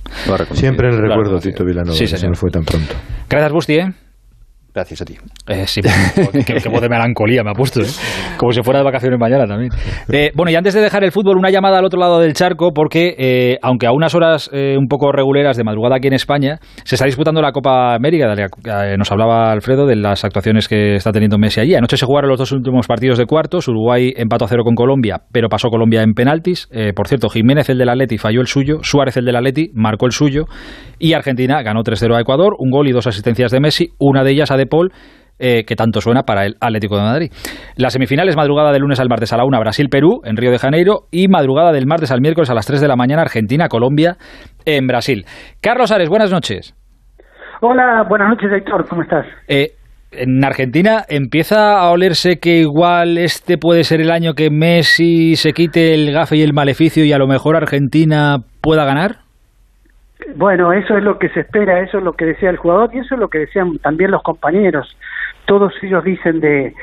Siempre el recuerdo. Tito Vilanova, Sí, se señor. nos fue tan pronto. Gracias, Busti, ¿eh? Gracias a ti. Eh, sí, qué, qué voz de melancolía me ha puesto, ¿eh? Como si fuera de vacaciones mañana también. Eh, bueno, y antes de dejar el fútbol, una llamada al otro lado del charco, porque eh, aunque a unas horas eh, un poco reguleras de madrugada aquí en España, se está disputando la Copa América. de la eh, nos hablaba Alfredo de las actuaciones que está teniendo Messi allí. Anoche se jugaron los dos últimos partidos de cuartos. Uruguay empató a cero con Colombia, pero pasó Colombia en penaltis. Por cierto, Jiménez, el del Atleti, falló el suyo. Suárez, el del Atleti, marcó el suyo. Y Argentina ganó 3-0 a Ecuador. Un gol y dos asistencias de Messi. Una de ellas a De Paul eh, que tanto suena para el Atlético de Madrid. La semifinal es madrugada del lunes al martes a la 1 Brasil-Perú en Río de Janeiro y madrugada del martes al miércoles a las 3 de la mañana Argentina-Colombia en Brasil. Carlos Ares, buenas noches. Hola, buenas noches, Héctor, ¿cómo estás? Eh, en Argentina empieza a olerse que igual este puede ser el año que Messi se quite el gafe y el maleficio y a lo mejor Argentina pueda ganar. Bueno, eso es lo que se espera, eso es lo que desea el jugador y eso es lo que desean también los compañeros. Todos ellos dicen de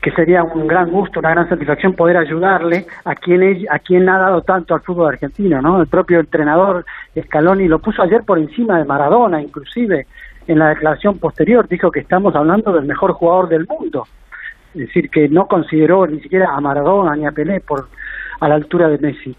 que sería un gran gusto, una gran satisfacción poder ayudarle a quien a quien ha dado tanto al fútbol argentino, ¿no? El propio entrenador Scaloni lo puso ayer por encima de Maradona, inclusive en la declaración posterior dijo que estamos hablando del mejor jugador del mundo. Es decir, que no consideró ni siquiera a Maradona ni a Pelé por a la altura de Messi.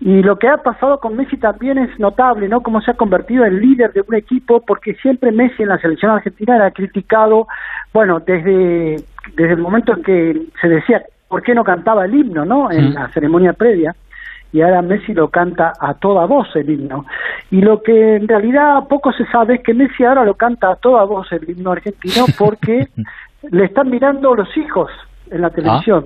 Y lo que ha pasado con Messi también es notable, ¿no? Cómo se ha convertido en líder de un equipo, porque siempre Messi en la selección argentina era criticado, bueno, desde, desde el momento en que se decía por qué no cantaba el himno, ¿no? En la ceremonia previa. Y ahora Messi lo canta a toda voz el himno. Y lo que en realidad poco se sabe es que Messi ahora lo canta a toda voz el himno argentino porque le están mirando los hijos en la televisión.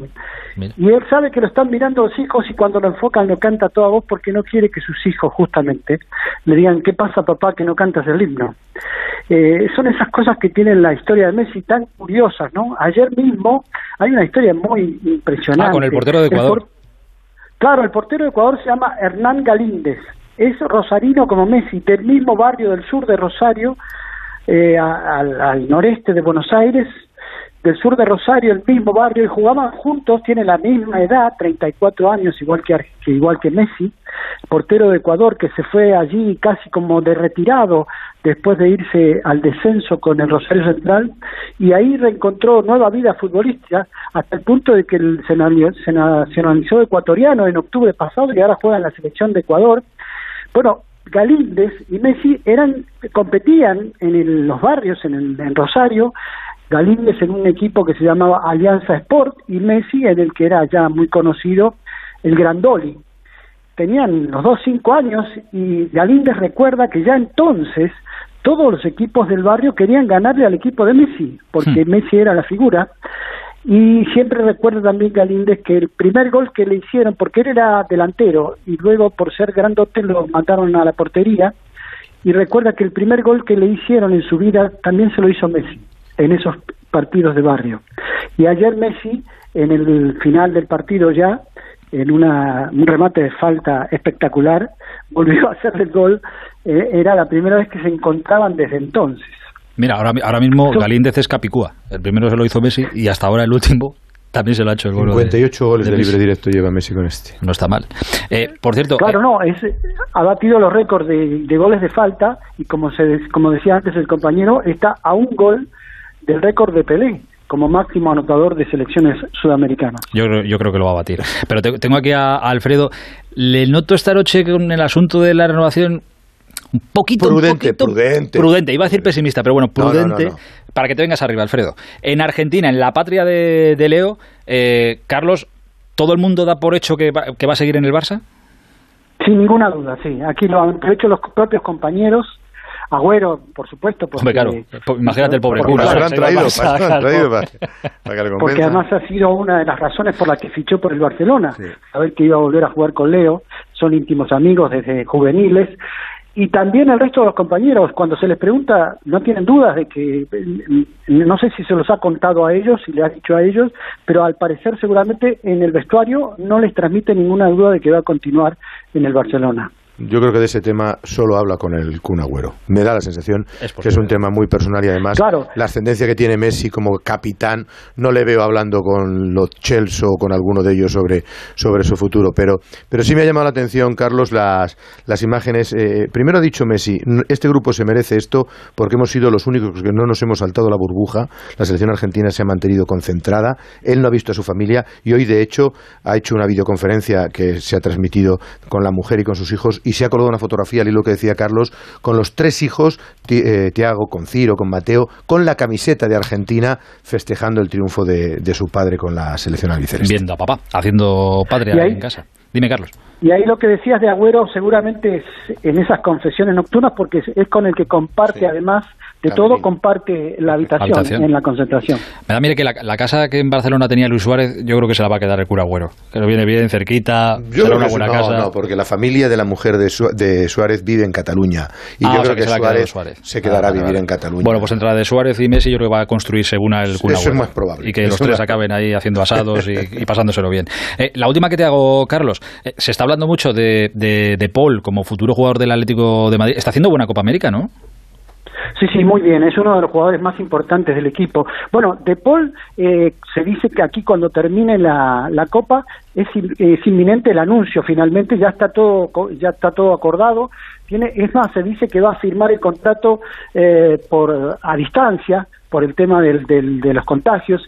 Y él sabe que lo están mirando los hijos y cuando lo enfocan lo canta a toda voz porque no quiere que sus hijos justamente le digan ¿qué pasa papá que no cantas el himno? Eh, son esas cosas que tienen la historia de Messi tan curiosas, ¿no? Ayer mismo hay una historia muy impresionante. Ah, con el portero de El Ecuador. por- Claro, el portero de Ecuador se llama Hernán Galíndez. Es rosarino como Messi, del mismo barrio del sur de Rosario, eh, al noreste de Buenos Aires. Del sur de Rosario, el mismo barrio, y jugaban juntos, tienen la misma edad, 34 años, igual que, igual que Messi, portero de Ecuador que se fue allí casi como de retirado después de irse al descenso con el Rosario Central y ahí reencontró nueva vida futbolística hasta el punto de que se nacionalizó ecuatoriano en octubre pasado y ahora juega en la selección de Ecuador. Bueno, Galíndez y Messi eran competían en los barrios en, en Rosario Galíndez en un equipo que se llamaba Alianza Sport y Messi en el que era ya muy conocido el Grandoli tenían los dos cinco años y Galíndez recuerda que ya entonces todos los equipos del barrio querían ganarle al equipo de Messi, porque hmm. Messi era la figura. Y siempre recuerda también Galíndez que el primer gol que le hicieron, porque él era delantero y luego por ser grandote lo mandaron a la portería, y recuerda que el primer gol que le hicieron en su vida también se lo hizo Messi, en esos partidos de barrio. Y ayer Messi, en el final del partido ya, en una, un remate de falta espectacular, volvió a hacer el gol. Eh, era la primera vez que se encontraban desde entonces. Mira, ahora, ahora mismo Galíndez es Capicúa. El primero se lo hizo Messi y hasta ahora el último también se lo ha hecho el gol. 58 goles de, libre directo lleva Messi con este. No está mal. Eh, por cierto. Claro, no, es, ha batido los récords de, de, goles de falta y como, se, como decía antes el compañero, está a un gol del récord de Pelé como máximo anotador de selecciones sudamericanas. Yo, yo creo que lo va a batir. Pero tengo aquí a, Alfredo. Le noto esta noche con el asunto de la renovación un poquito prudente, un prudente. Prudente, iba a decir pesimista, pero bueno, prudente. para que te vengas arriba, Alfredo. En Argentina, en la patria de, Leo, eh, Carlos, ¿todo el mundo da por hecho que va, que va a seguir en el Barça? Sin ninguna duda, sí. Aquí lo han hecho los propios compañeros Agüero, por supuesto. Porque, claro, imagínate el pobre culo. han traído, Porque además ha sido una de las razones por las que fichó por el Barcelona. Saber que iba a volver a jugar con Leo, son íntimos amigos desde juveniles. Y también el resto de los compañeros, cuando se les pregunta, no tienen dudas de que, no sé si se los ha contado a ellos, si le ha dicho a ellos, pero al parecer seguramente en el vestuario no les transmite ninguna duda de que va a continuar en el Barcelona. Yo creo que de ese tema solo habla con el Kun Agüero. Me da la sensación que es un tema muy personal y además la ascendencia que tiene Messi como capitán no le veo hablando con los Chelsea o con alguno de ellos sobre, sobre su futuro. Pero, pero sí me ha llamado la atención, Carlos, las, las imágenes. Eh, primero ha dicho Messi, este grupo se merece esto porque hemos sido los únicos que no nos hemos saltado la burbuja. La selección argentina se ha mantenido concentrada. Él no ha visto a su familia y hoy, de hecho, ha hecho una videoconferencia que se ha transmitido con la mujer y con sus hijos y se ha colgado una fotografía, al hilo que decía Carlos, con los tres hijos, eh, Tiago, con Ciro, con Mateo, con la camiseta de Argentina, festejando el triunfo de, su padre con la selección albiceleste. Viendo a papá, haciendo padre en casa. Dime, Carlos. Y ahí lo que decías de Agüero seguramente es en esas confesiones nocturnas porque es con el que comparte además de todo comparte la habitación, en la concentración. Me da mire que la, casa que en Barcelona tenía Luis Suárez, yo creo que se la va a quedar el cura Agüero, que lo viene bien cerquita, yo creo una buena casa. No, porque la familia de la mujer de, Suárez vive en Cataluña y yo ah, creo que, Suárez, se quedará a vivir en Cataluña. Bueno, pues entre la de Suárez y Messi yo creo que va a construir según el cura Eso es más probable. Y que los tres acaben ahí haciendo asados y, pasándoselo bien. Eh, la última que te hago, Carlos, eh, se está hablando mucho de, de, de Paul como futuro jugador del Atlético de Madrid. Está haciendo buena Copa América, ¿no? Sí, sí, muy bien. Es uno de los jugadores más importantes del equipo. Bueno, De Paul eh, se dice que aquí cuando termine la, la Copa es, inminente el anuncio. Finalmente ya está todo ya está todo acordado. Tiene, es más, se dice que va a firmar el contrato eh, por a distancia por el tema del, del, de los contagios.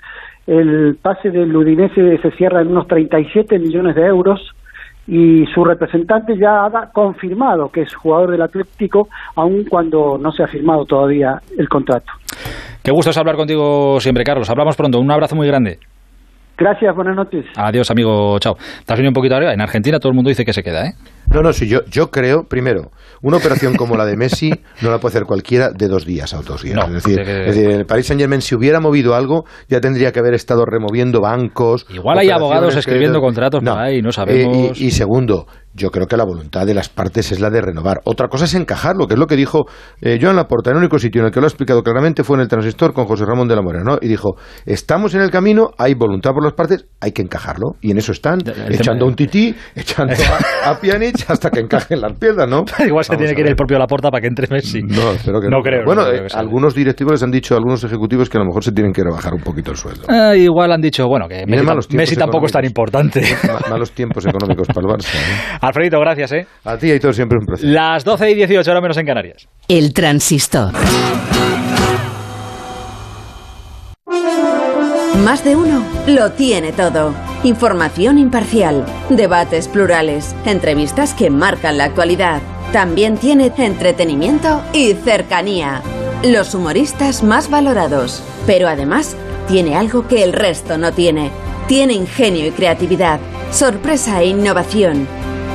El pase del Udinese se cierra en unos 37 millones de euros y su representante ya ha confirmado que es jugador del Atlético, aun cuando no se ha firmado todavía el contrato. Qué gusto es hablar contigo siempre, Carlos. Hablamos pronto. Un abrazo muy grande. Gracias, buenas noches. Adiós, amigo. Chao. Te has venido un poquito arriba. En Argentina todo el mundo dice que se queda, ¿eh? No, no, sí, yo, yo creo, primero, una operación como la de Messi no la puede hacer cualquiera de dos días a dos días. es, decir, el Paris Saint Germain, si hubiera movido algo, ya tendría que haber estado removiendo bancos. Igual hay abogados escribiendo contratos no, por ahí, no sabemos. y, segundo, yo creo que la voluntad de las partes es la de renovar. Otra cosa es encajarlo, que es lo que dijo eh, Joan Laporta. El único sitio en el que lo ha explicado claramente fue en el transistor con José Ramón de la Morena, ¿no? Y dijo, estamos en el camino, hay voluntad por las partes, hay que encajarlo. Y en eso están, echando un tití, echando a, a Pjanic hasta que encajen las piedras, ¿no? Igual se tiene que ir el propio Laporta para que entre Messi. No, espero que no. No creo. Bueno, no creo eh, que algunos directivos les han dicho a algunos ejecutivos que a lo mejor se tienen que rebajar un poquito el sueldo. Ah, igual han dicho, bueno, que Messi, Messi tampoco es tan importante. Ma- malos tiempos económicos para el Barça. ¿eh? Alfredito, gracias, ¿eh? A ti, Aitor, siempre un placer. Las 12 y 18, ahora menos en Canarias. El transistor. Más de uno lo tiene todo. Información imparcial, debates plurales, entrevistas que marcan la actualidad. También tiene entretenimiento y cercanía. Los humoristas más valorados. Pero además tiene algo que el resto no tiene. Tiene ingenio y creatividad, sorpresa e innovación.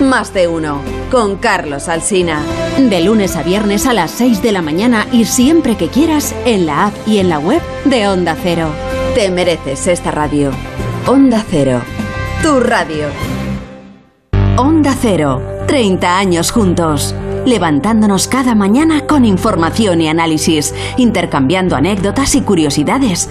Más de uno. Con Carlos Alsina. De lunes a viernes a las 6 de la mañana y siempre que quieras en la app y en la web de Onda Cero. Te mereces esta radio. Onda Cero. Tu radio. Onda Cero. 30 años juntos. Levantándonos cada mañana con información y análisis, intercambiando anécdotas y curiosidades,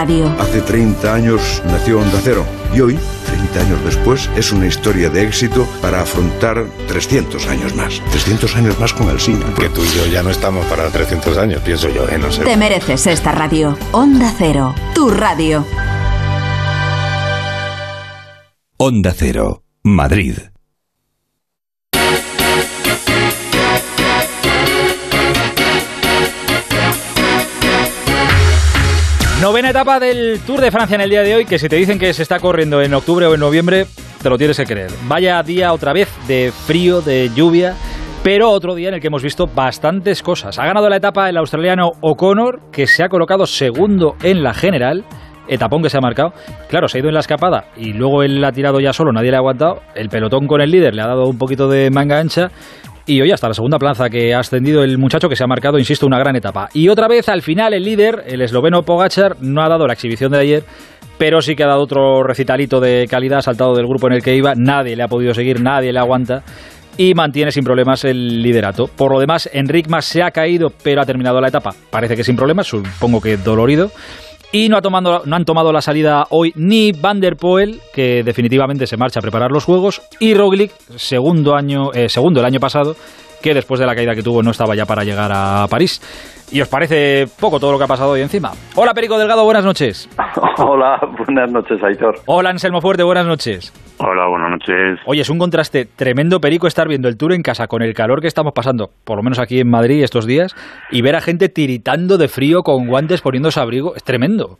Hace 30 años nació Onda Cero y hoy, 30 años después, es una historia de éxito para afrontar 300 años más. 300 años más con Alsina. Que tú y yo ya no estamos para 300 años, pienso yo, ¿eh? No sé. Te mereces esta radio. Onda Cero, tu radio. Onda Cero, Madrid. Novena etapa del Tour de Francia en el día de hoy, que si te dicen que se está corriendo en octubre o en noviembre, te lo tienes que creer. Vaya día otra vez de frío, de lluvia, pero otro día en el que hemos visto bastantes cosas. Ha ganado la etapa el australiano O'Connor, que se ha colocado segundo en la general. Etapón que se ha marcado. Claro, se ha ido en la escapada y luego él ha tirado ya solo, nadie le ha aguantado. El pelotón con el líder le ha dado un poquito de manga ancha. Y hoy hasta la segunda plaza que ha ascendido el muchacho que se ha marcado, insisto, una gran etapa. Y otra vez al final el líder, el esloveno Pogachar, no ha dado la exhibición de ayer, pero sí que ha dado otro recitalito de calidad, saltado del grupo en el que iba. Nadie le ha podido seguir, nadie le aguanta. Y mantiene sin problemas el liderato. Por lo demás, Enric Mas se ha caído, pero ha terminado la etapa. Parece que sin problemas, supongo que dolorido. Y no, ha tomado, no han tomado la salida hoy ni Van der Poel, que definitivamente se marcha a preparar los juegos, y Roglic, segundo, año, eh, segundo el año pasado, que después de la caída que tuvo no estaba ya para llegar a París. ¿Y os parece poco todo lo que ha pasado hoy encima? Hola Perico Delgado, buenas noches. Hola, buenas noches, Aitor. Hola Anselmo Fuerte, buenas noches. Hola, buenas noches. Oye, es un contraste tremendo, Perico, estar viendo el Tour en casa con el calor que estamos pasando, por lo menos aquí en Madrid estos días, y ver a gente tiritando de frío con guantes poniéndose abrigo. Es tremendo.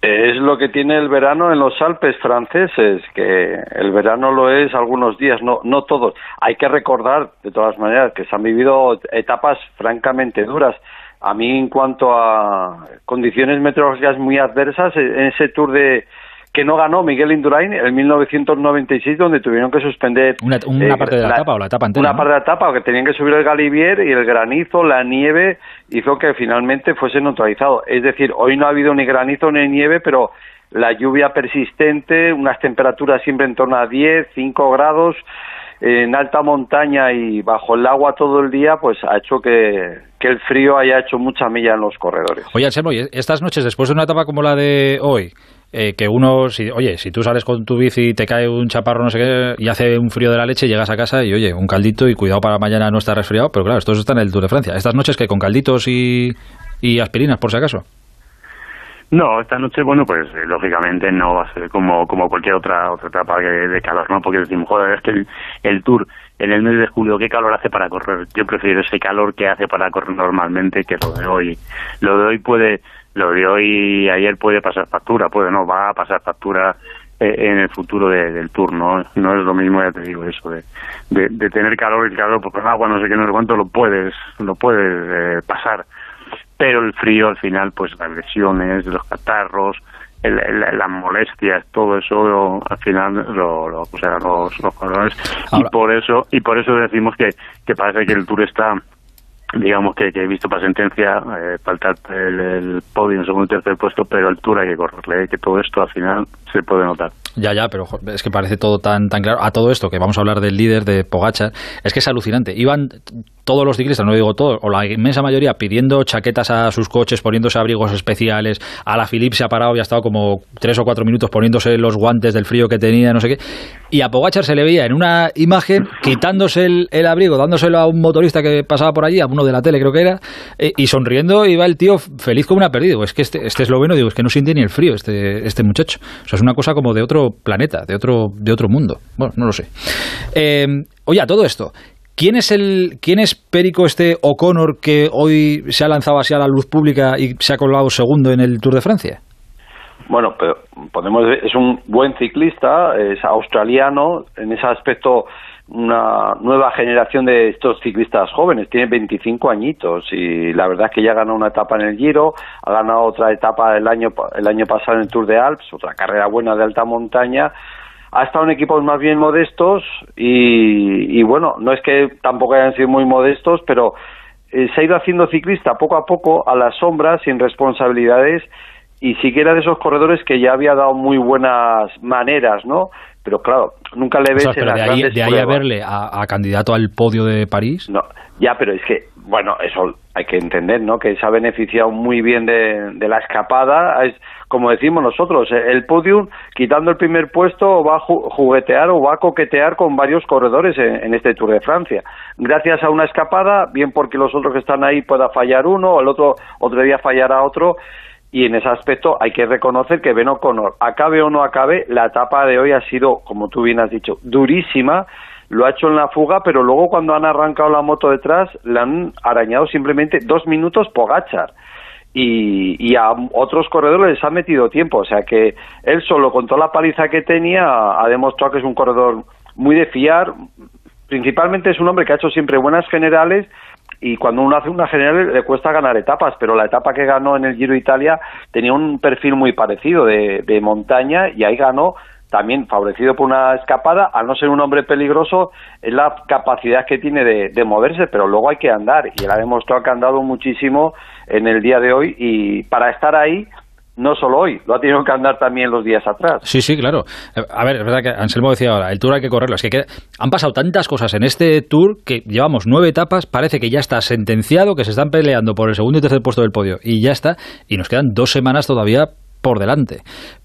Es lo que tiene el verano en los Alpes franceses, que el verano lo es algunos días, no, no todos. Hay que recordar, de todas maneras, que se han vivido etapas francamente duras. A mí, en cuanto a condiciones meteorológicas muy adversas, en ese Tour de que no ganó Miguel Indurain en 1996, donde tuvieron que suspender Una, una eh, parte de la, etapa o la etapa entera. una ¿no? parte de la etapa, que tenían que subir el Galivier y el granizo, la nieve, hizo que finalmente fuese neutralizado. Es decir, hoy no ha habido ni granizo ni nieve, pero la lluvia persistente, unas temperaturas siempre en torno a 10, 5 grados, en alta montaña y bajo el agua todo el día, pues ha hecho que, que el frío haya hecho mucha milla en los corredores. Oye, Anselmo, estas noches, después de una etapa como la de hoy, eh, que uno, si, oye, si tú sales con tu bici y te cae un chaparro, no sé qué, y hace un frío de la leche, llegas a casa y, oye, un caldito y cuidado para mañana no estar resfriado, pero claro, esto está en el Tour de Francia. Estas noches que con calditos y, aspirinas, por si acaso. No, esta noche, bueno, pues eh, lógicamente no va a ser como, como cualquier otra otra etapa de, calor, ¿no? Porque decimos, joder, es que el, el, Tour en el mes de julio, ¿qué calor hace para correr? Yo prefiero ese calor que hace para correr normalmente que lo de hoy. Lo de hoy puede, lo de hoy ayer puede pasar factura, puede no, va a pasar factura eh, en el futuro del Tour, ¿no? No es lo mismo, ya te digo, eso de, de, tener calor y calor, porque agua, no sé qué, no sé cuánto, lo puedes, lo puedes eh, pasar pero el frío al final, pues las lesiones, los catarros, las molestias, todo eso al final lo, lo o sea, los, los y por eso y por eso decimos que, que parece que el Tour está digamos que, que he visto para sentencia eh, faltar el, el podio en segundo y tercer puesto, pero el Tour hay que correrle, que todo esto al final se puede notar. Ya, ya, pero es que parece todo tan, tan claro. A todo esto, que vamos a hablar del líder de Pogachar, es que es alucinante. Iban todos los ciclistas, no digo todos, o la inmensa mayoría, pidiendo chaquetas a sus coches, poniéndose abrigos especiales. A la Philippe se ha parado y ha estado como tres o cuatro minutos poniéndose los guantes del frío que tenía, no sé qué. Y a Pogachar se le veía en una imagen quitándose el, abrigo, dándoselo a un motorista que pasaba por allí, a uno de la tele creo que era, eh, y sonriendo iba el tío feliz como una perdido. Es que este, este esloveno, digo, es que no siente ni el frío este, este muchacho. O sea, es una cosa como de otro planeta, de otro, de otro mundo. Bueno, no lo sé. Eh, oye, a todo esto, ¿Quién es el quién es Perico este O'Connor que hoy se ha lanzado así a la luz pública y se ha colgado segundo en el Tour de Francia? Bueno, pero podemos es un buen ciclista, es australiano, en ese aspecto una nueva generación de estos ciclistas jóvenes, tiene 25 añitos y la verdad es que ya ganó una etapa en el Giro, ha ganado otra etapa el año el año pasado en el Tour de Alps, otra carrera buena de alta montaña ha estado en equipos más bien modestos y, bueno, no es que tampoco hayan sido muy modestos, pero eh, se ha ido haciendo ciclista poco a poco a la sombra, sin responsabilidades y siquiera de esos corredores que ya había dado muy buenas maneras, ¿no? Pero claro, nunca le ves en las de ahí, de ahí a verle a, candidato al podio de París. No, ya, pero es que, bueno, eso hay que entender, ¿no? Que se ha beneficiado muy bien de, de la escapada. Es, como decimos nosotros, eh, el podium, quitando el primer puesto, va a juguetear o va a coquetear con varios corredores en, este Tour de Francia. Gracias a una escapada, bien porque los otros que están ahí pueda fallar uno, o el otro otro día fallará otro, y en ese aspecto hay que reconocer que Ben O'Connor, acabe o no acabe, la etapa de hoy ha sido, como tú bien has dicho, durísima, lo ha hecho en la fuga, pero luego cuando han arrancado la moto detrás, le han arañado simplemente dos minutos Pogachar y, a otros corredores les ha metido tiempo. O sea que él solo con toda la paliza que tenía ha demostrado que es un corredor muy de fiar. Principalmente es un hombre que ha hecho siempre buenas generales y cuando uno hace una general le cuesta ganar etapas, pero la etapa que ganó en el Giro Italia tenía un perfil muy parecido de, de montaña y ahí ganó también favorecido por una escapada, al no ser un hombre peligroso, es la capacidad que tiene de, moverse, pero luego hay que andar, y él ha demostrado que ha andado muchísimo en el día de hoy, y para estar ahí, no solo hoy, lo ha tenido que andar también los días atrás. Sí, sí, claro. A ver, es verdad que Anselmo decía ahora, el Tour hay que correrlo. Es que han pasado tantas cosas en este Tour que llevamos nueve etapas, parece que ya está sentenciado, que se están peleando por el segundo y tercer puesto del podio, y ya está, y nos quedan dos semanas todavía por delante.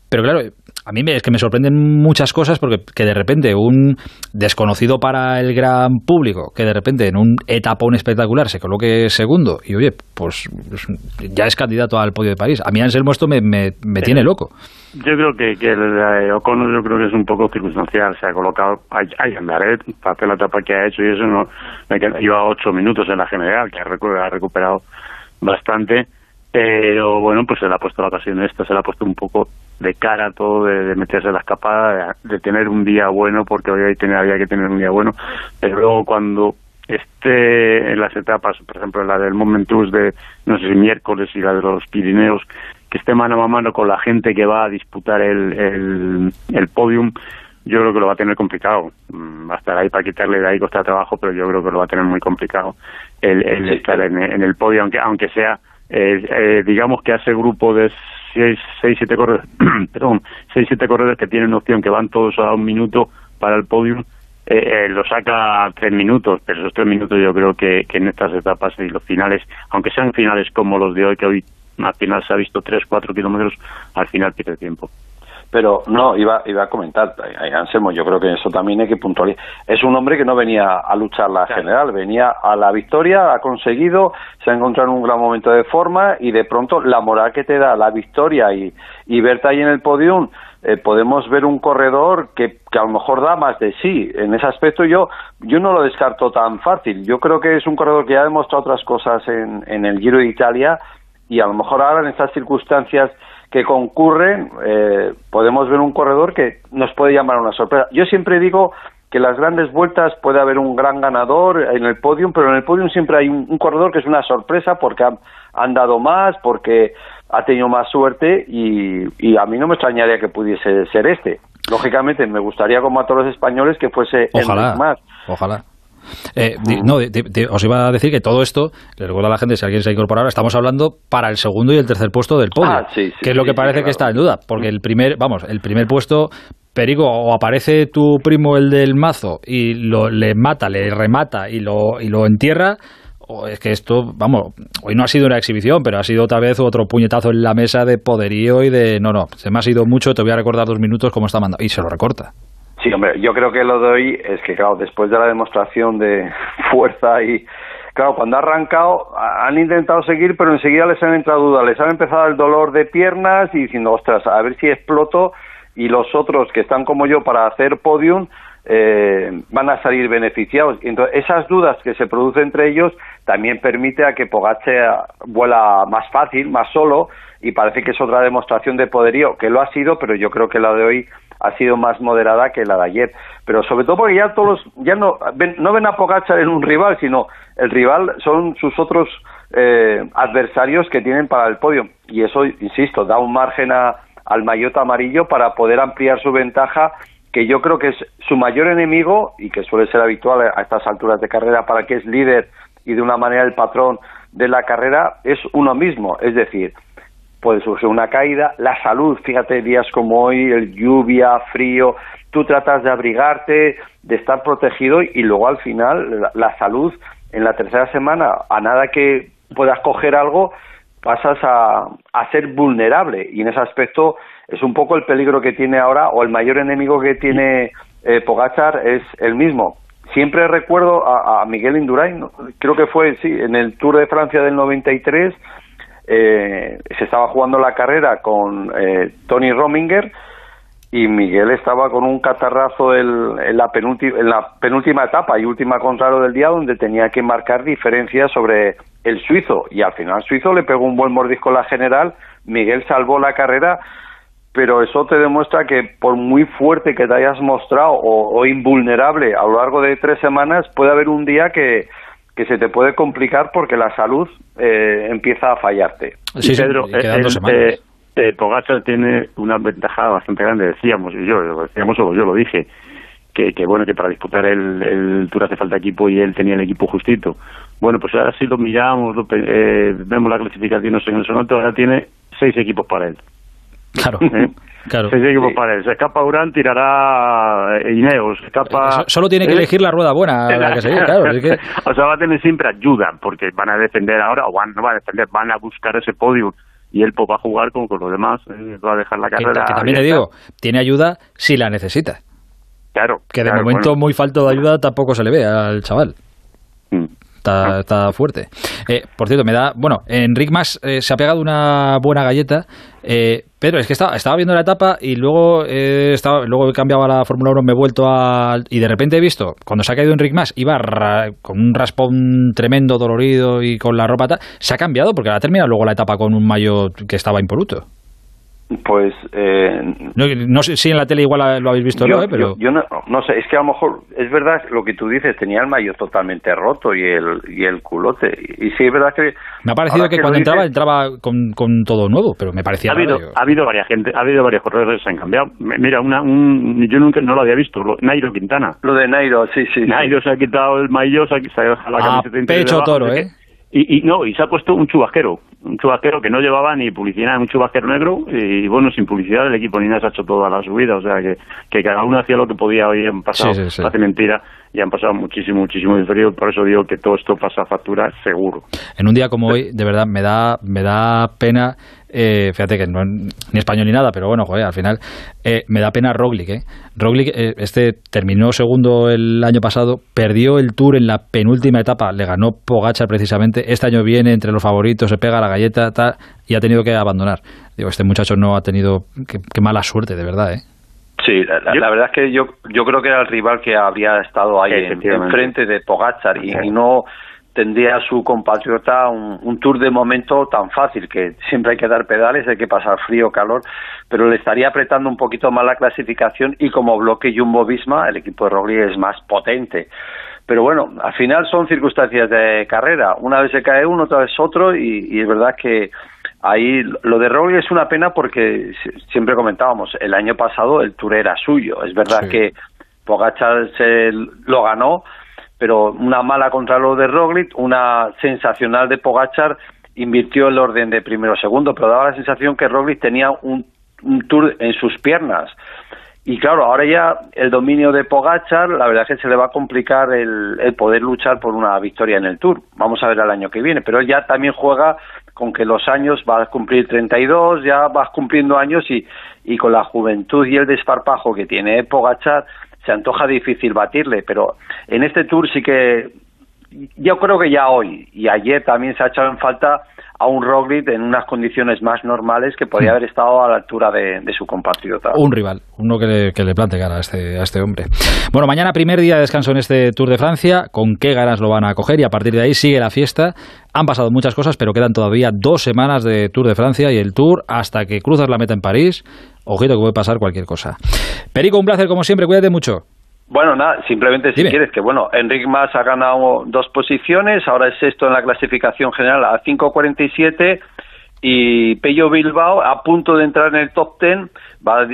Pero claro, a mí me, es que me sorprenden muchas cosas porque que de repente un desconocido para el gran público, que de repente en un etapón espectacular se coloque segundo y oye, pues, pues ya es candidato al podio de París. A mí Anselmo esto me, me, tiene loco. Yo creo que, que el Ocon yo creo que es un poco circunstancial. Se ha colocado ahí Andaret para hacer la etapa que ha hecho y eso no lleva ocho minutos en la general, que ha recuperado bastante pero bueno, pues se le ha puesto la ocasión esta, se le ha puesto un poco de cara a todo, de, meterse en la escapada, de, tener un día bueno, porque hoy había que tener un día bueno, pero luego cuando esté en las etapas, por ejemplo, la del Momentus de, no sé si miércoles y la de los Pirineos, que esté mano a mano con la gente que va a disputar el, el, el podium, yo creo que lo va a tener complicado. Mm, va a estar ahí para quitarle de ahí costa trabajo, pero yo creo que lo va a tener muy complicado el, el estar en, en, el podio, aunque, aunque sea eh, eh, digamos que hace grupo de 6, 7 corredores, perdón, seis, siete corredores que tienen opción, que van todos a un minuto para el podium, eh, lo saca tres minutos, pero esos tres minutos yo creo que, que en estas etapas y los finales, aunque sean finales como los de hoy, que hoy al final se ha visto tres, cuatro kilómetros, al final pierde tiempo. Pero no, iba, iba a comentar, Anselmo, yo creo que eso también hay que puntualizar. Es un hombre que no venía a luchar la general, venía a la victoria, ha conseguido, se ha encontrado en un gran momento de forma y de pronto la moral que te da la victoria y, y verte ahí en el podium, eh, podemos ver un corredor que, que a lo mejor da más de sí. En ese aspecto yo, yo no lo descarto tan fácil. Yo creo que es un corredor que ya ha demostrado otras cosas en, en el Giro de Italia y a lo mejor ahora en estas circunstancias que concurren, eh, podemos ver un corredor que nos puede llamar una sorpresa. Yo siempre digo que en las grandes vueltas puede haber un gran ganador en el podium, pero en el podium siempre hay un, un corredor que es una sorpresa porque han, han, dado más, porque ha tenido más suerte y, y, a mí no me extrañaría que pudiese ser este. Lógicamente me gustaría como a todos los españoles que fuese ojalá, el más. Ojalá. Eh, no, de, de, os iba a decir que todo esto, le recuerdo a la gente, si alguien se ha incorporado, estamos hablando para el segundo y el tercer puesto del podio, ah, sí, sí, que es lo que sí, parece claro. que está en duda, porque el primer, vamos, el primer puesto, Perico, o aparece tu primo el del mazo y lo, le mata, le remata y lo, y lo entierra, o es que esto, vamos, hoy no ha sido una exhibición, pero ha sido otra vez otro puñetazo en la mesa de poderío y de, no, no, se me ha sido mucho, te voy a recordar dos minutos como está mandando, y se lo recorta. Sí, hombre, yo creo que lo de hoy es que, claro, después de la demostración de fuerza y, claro, cuando ha arrancado, han intentado seguir, pero enseguida les han entrado dudas, les han empezado el dolor de piernas y diciendo, ostras, a ver si exploto y los otros que están como yo para hacer podium eh, van a salir beneficiados. Entonces, esas dudas que se producen entre ellos también permite a que Pogacar vuela más fácil, más solo, y parece que es otra demostración de poderío, que lo ha sido, pero yo creo que la de hoy ha sido más moderada que la de ayer. Pero sobre todo porque ya todos, ya no ven, no ven a Pogacar en un rival, sino el rival son sus otros eh, adversarios que tienen para el podio. Y eso, insisto, da un margen a, al maillot amarillo para poder ampliar su ventaja que yo creo que es su mayor enemigo y que suele ser habitual a estas alturas de carrera para que es líder y de una manera el patrón de la carrera es uno mismo, es decir, puede surgir una caída, la salud, fíjate días como hoy, el lluvia, frío, tú tratas de abrigarte, de estar protegido y luego al final la, salud en la tercera semana, a nada que puedas coger algo, pasas a, a ser vulnerable. Y en ese aspecto es un poco el peligro que tiene ahora o el mayor enemigo que tiene eh, es el mismo. Siempre recuerdo a, a Miguel Indurain, creo que fue sí, en el Tour de Francia del 93, eh, se estaba jugando la carrera con eh, Tony Rominger y Miguel estaba con un catarrazo en, la penúltima, en la penúltima etapa y última contrario del día donde tenía que marcar diferencias sobre el suizo. Y al final el suizo le pegó un buen mordisco a la general, Miguel salvó la carrera pero eso te demuestra que por muy fuerte que te hayas mostrado o, o, invulnerable a lo largo de tres semanas, puede haber un día que, que se te puede complicar porque la salud eh, empieza a fallarte. Sí, sí, Pedro, el, eh, eh, Pogacar tiene una ventaja bastante grande, decíamos, y yo, decíamos, o yo lo dije, que, que bueno, que para disputar el, el, Tour hace falta equipo y él tenía el equipo justito. Bueno, pues ahora sí lo miramos, lo, eh, vemos la clasificación en el sonato, ahora tiene seis equipos para él. Claro. ¿Eh? Claro. Se, sí. para él. se escapa Urán, tirará Ineos, se escapa... Solo tiene que ¿Eh? elegir la rueda buena la que claro. Es que... o sea, va a tener siempre ayuda, porque van a defender ahora, o van, no van a defender, van a buscar ese podio y él pues, va a jugar con, con los demás, ¿eh? va a dejar la carrera... Que, que también le digo, tiene ayuda si la necesita. Claro. Que de claro, momento bueno. muy falto de ayuda tampoco se le ve al chaval. Mm. Está, está, fuerte. Eh, por cierto, me da. Bueno, Enric Mas eh, se ha pegado una buena galleta, eh, pero es que estaba, estaba viendo la etapa y luego eh, estaba, luego cambiaba la Fórmula 1, me he vuelto a. Y de repente he visto, cuando se ha caído Enric Mas, iba ra, con un raspón tremendo, dolorido y con la ropa tal. Se ha cambiado porque ha terminado luego la etapa con un mayo que estaba impoluto. Pues eh, no, no, sé si en la tele igual lo habéis visto, yo, ¿no? Eh, pero yo, yo no, no, sé, es que a lo mejor es verdad lo que tú dices, tenía el mayo totalmente roto y el y el culote y sí es verdad que me ha parecido que, que, cuando entraba dices, entraba con, con, todo nuevo, pero me parecía ha habido raro, ha habido varias gente, ha habido varios corredores que se han cambiado. Mira, una un, yo nunca no lo había visto, lo, Nairo Quintana. Lo de Nairo, sí, sí. Nairo sí. se ha quitado el mayo, se ha, se ha dejado la ah, camiseta pecho toro, ¿eh? Y, y, no, y se ha puesto un chubasquero, un chubasquero que no llevaba ni publicidad, un chubasquero negro, y bueno, sin publicidad el equipo ni nada se ha hecho toda la subida, o sea que, que cada uno hacía lo que podía hoy en pasado, sí, sí, sí. hace mentira. Y han pasado muchísimo, muchísimo de frío, por eso digo que todo esto pasa a factura seguro. En un día como hoy, de verdad, me da, me da pena eh, fíjate que no ni español ni nada, pero bueno, joder, al final eh, me da pena Roglic. ¿eh? Roglic, eh, este terminó segundo el año pasado, perdió el Tour en la penúltima etapa, le ganó Pogachar precisamente. Este año viene entre los favoritos, se pega la galleta tal, y ha tenido que abandonar. Digo, este muchacho no ha tenido, qué, mala suerte, de verdad, ¿eh? Sí, la, verdad es que yo yo creo que era el rival que habría estado ahí en, frente de Pogachar y, y no tendría a su compatriota un, tour de momento tan fácil, que siempre hay que dar pedales, hay que pasar frío, calor, pero le estaría apretando un poquito más la clasificación y como bloque Jumbo-Visma, el equipo de Roglic es más potente. Pero bueno, al final son circunstancias de carrera. Una vez se cae uno, otra vez otro, y, es verdad que ahí lo de Roglic es una pena porque siempre comentábamos, el año pasado el Tour era suyo. Es verdad que Pogachar se lo ganó, pero una mala contra lo de Roglic, una sensacional de Pogachar, invirtió el orden de primero o segundo, pero daba la sensación que Roglic tenía un, tour en sus piernas. Y claro, ahora ya el dominio de Pogachar, la verdad es que se le va a complicar el, poder luchar por una victoria en el Tour. Vamos a ver el año que viene, pero él ya también juega con que los años va a cumplir 32, ya vas cumpliendo años y, y con la juventud y el desparpajo que tiene Pogachar, se antoja difícil batirle, pero en este Tour sí que yo creo que ya hoy y ayer también se ha echado en falta a un Roglic en unas condiciones más normales que podría hmm. haber estado a la altura de, su compatriota. Un rival, uno que le, que le plante cara a este, a este hombre. Bueno, mañana primer día de descanso en este Tour de Francia, con qué ganas lo van a coger y a partir de ahí sigue la fiesta. Han pasado muchas cosas, pero quedan todavía dos semanas de Tour de Francia y el Tour hasta que cruzas la meta en París. Ojito que puede pasar cualquier cosa. Perico, un placer como siempre, cuídate mucho. Bueno, nada, simplemente si quieres que, bueno, Enric Mas ha ganado dos posiciones, ahora es sexto en la clasificación general a 5.47 y Pello Bilbao a punto de entrar en el top 10 va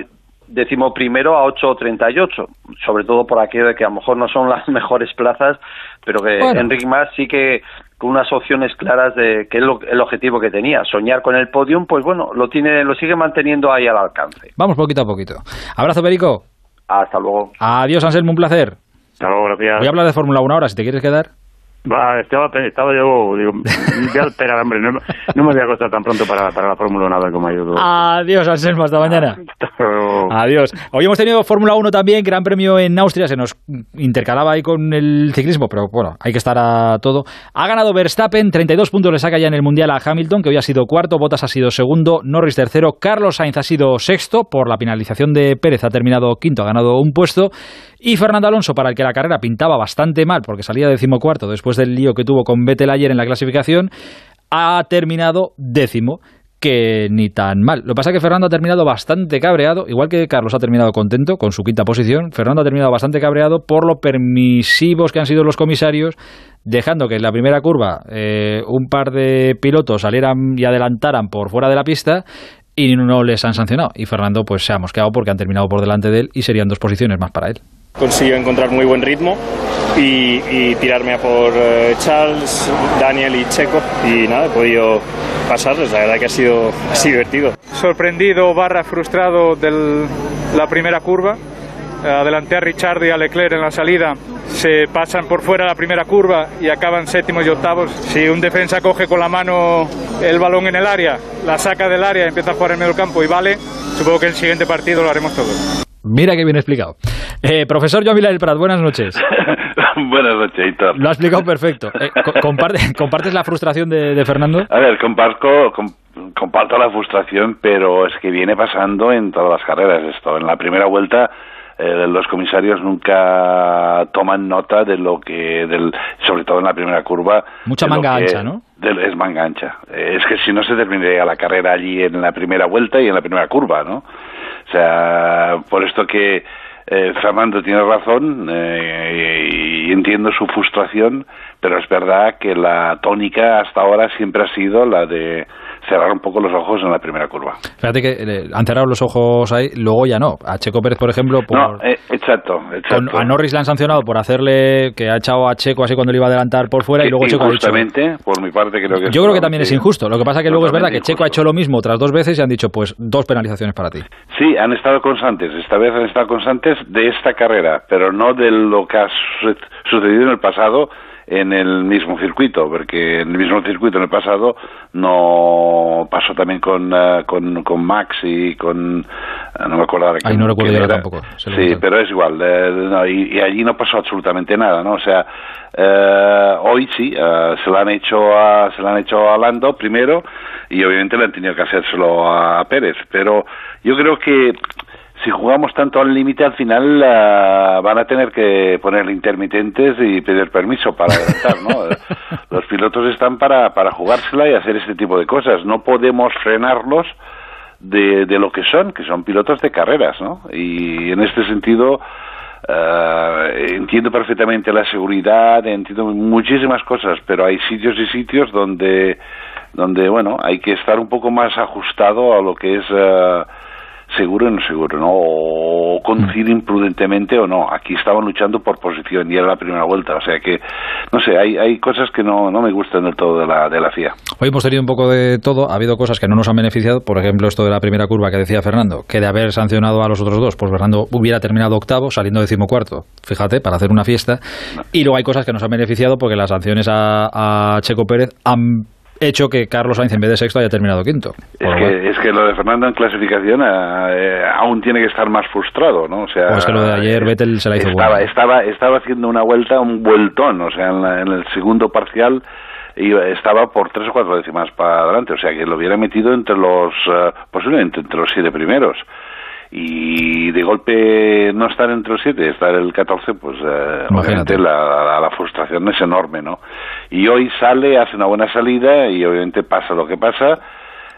décimo primero a 8.38, sobre todo por aquello de que a lo mejor no son las mejores plazas, pero que Enric Mas sí que con unas opciones claras de que es el objetivo que tenía, soñar con el podium, pues bueno, lo tiene lo sigue manteniendo ahí al alcance. Vamos poquito a poquito. Abrazo, Perico. Hasta luego. Adiós, Anselmo, un placer. Hasta luego, gracias. Voy a hablar de Fórmula 1 ahora, si te quieres quedar. Va, estaba, estaba yo, digo, voy a esperar, hombre, no, no, me voy a costar tan pronto para, para la Fórmula 1 como ayudo. Adiós, Anselmo, hasta mañana. Adiós. Hoy hemos tenido Fórmula 1 también, Gran Premio en Austria, se nos intercalaba ahí con el ciclismo, pero bueno, hay que estar a todo. Ha ganado Verstappen, 32 puntos le saca ya en el Mundial a Hamilton, que hoy ha sido cuarto, Bottas ha sido segundo, Norris tercero, Carlos Sainz ha sido sexto, por la penalización de Pérez ha terminado quinto, ha ganado un puesto, y Fernando Alonso, para el que la carrera pintaba bastante mal, porque salía decimocuarto después del lío que tuvo con Vettel ayer en la clasificación, ha terminado décimo que ni tan mal. Lo que pasa es que Fernando ha terminado bastante cabreado, igual que Carlos ha terminado contento con su quinta posición. Fernando ha terminado bastante cabreado por lo permisivos que han sido los comisarios, dejando que en la primera curva eh, un par de pilotos salieran y adelantaran por fuera de la pista y no les han sancionado. Y Fernando pues se ha mosqueado porque han terminado por delante de él y serían dos posiciones más para él. Consiguió encontrar muy buen ritmo y, tirarme a por eh, Charles, Daniel y Checo y nada, he podido pasarles, la verdad que ha sido, divertido. Sorprendido barra frustrado de la primera curva, adelanté a Richard y a Leclerc en la salida, se pasan por fuera la primera curva y acaban séptimos y octavos. Si un defensa coge con la mano el balón en el área, la saca del área, empieza a jugar en medio del campo y vale, supongo que el siguiente partido lo haremos todos. Mira que bien explicado. Eh, profesor Joan del Prat, buenas noches. buenas noches, Hitor. Lo ha explicado perfecto. Eh, ¿Compartes la frustración de, Fernando? A ver, comparto, comparto la frustración, pero es que viene pasando en todas las carreras esto. En la primera vuelta eh, los comisarios nunca toman nota de lo que, del, sobre todo en la primera curva. Mucha manga ancha, ¿no? es manga ancha. es que si no se terminaría la carrera allí en la primera vuelta y en la primera curva, ¿no? O sea, por esto que eh, Fernando tiene razón eh, y entiendo su frustración, pero es verdad que la tónica hasta ahora siempre ha sido la de cerrar un poco los ojos en la primera curva. Fíjate que eh, han cerrado los ojos ahí, luego ya no. A Checo Pérez, por ejemplo, por, no, eh, exacto, exacto. Con, a Norris le han sancionado por hacerle que ha echado a Checo así cuando le iba a adelantar por fuera y luego Checo ha dicho. por mi parte creo que Yo creo que también es injusto. Lo que pasa que luego es verdad que Checo ha hecho lo mismo otras dos veces y han dicho pues dos penalizaciones para ti. Sí, han estado constantes. Esta vez han estado constantes de esta carrera, pero no de lo que ha sucedido en el pasado en el mismo circuito, porque en el mismo circuito en el pasado no pasó también con, uh, con, con, Max y con... Uh, no me acuerdo ahora Ahí no recuerdo tampoco. Sí, pero es igual. Eh, no, y, y, allí no pasó absolutamente nada, ¿no? O sea, eh, hoy sí, uh, se lo han hecho a, se lo han hecho a Lando primero y obviamente le han tenido que hacérselo a Pérez, pero yo creo que si jugamos tanto al límite, al final uh, van a tener que poner intermitentes y pedir permiso para adelantar, ¿no? Los pilotos están para, para jugársela y hacer este tipo de cosas. No podemos frenarlos de, de lo que son, que son pilotos de carreras, ¿no? Y en este sentido, uh, entiendo perfectamente la seguridad, entiendo muchísimas cosas, pero hay sitios y sitios donde, donde bueno, hay que estar un poco más ajustado a lo que es... Uh, seguro o no seguro, ¿no? O conducir imprudentemente o no. Aquí estaban luchando por posición y era la primera vuelta. O sea que, no sé, hay, hay cosas que no, no me gustan del todo de la, de la FIA. Hoy hemos tenido un poco de todo. Ha habido cosas que no nos han beneficiado. Por ejemplo, esto de la primera curva que decía Fernando, que de haber sancionado a los otros dos, pues Fernando hubiera terminado octavo, saliendo decimocuarto. Fíjate, para hacer una fiesta. Y luego hay cosas que nos han beneficiado porque las sanciones a, a Checo Pérez han hecho que Carlos Sainz en vez de sexto haya terminado quinto. Es que, es que, lo de Fernando en clasificación eh, aún tiene que estar más frustrado, ¿no? O sea, es que lo de ayer Vettel se la hizo estaba, buena. estaba, estaba haciendo una vuelta, un vueltón, o sea, en, la, en el segundo parcial estaba por tres o cuatro décimas para adelante, o sea, que lo hubiera metido entre los, uh, posiblemente entre los siete primeros y de golpe no estar entre los siete, estar el 14, pues eh, obviamente la, frustración es enorme, ¿no? Y hoy sale, hace una buena salida y obviamente pasa lo que pasa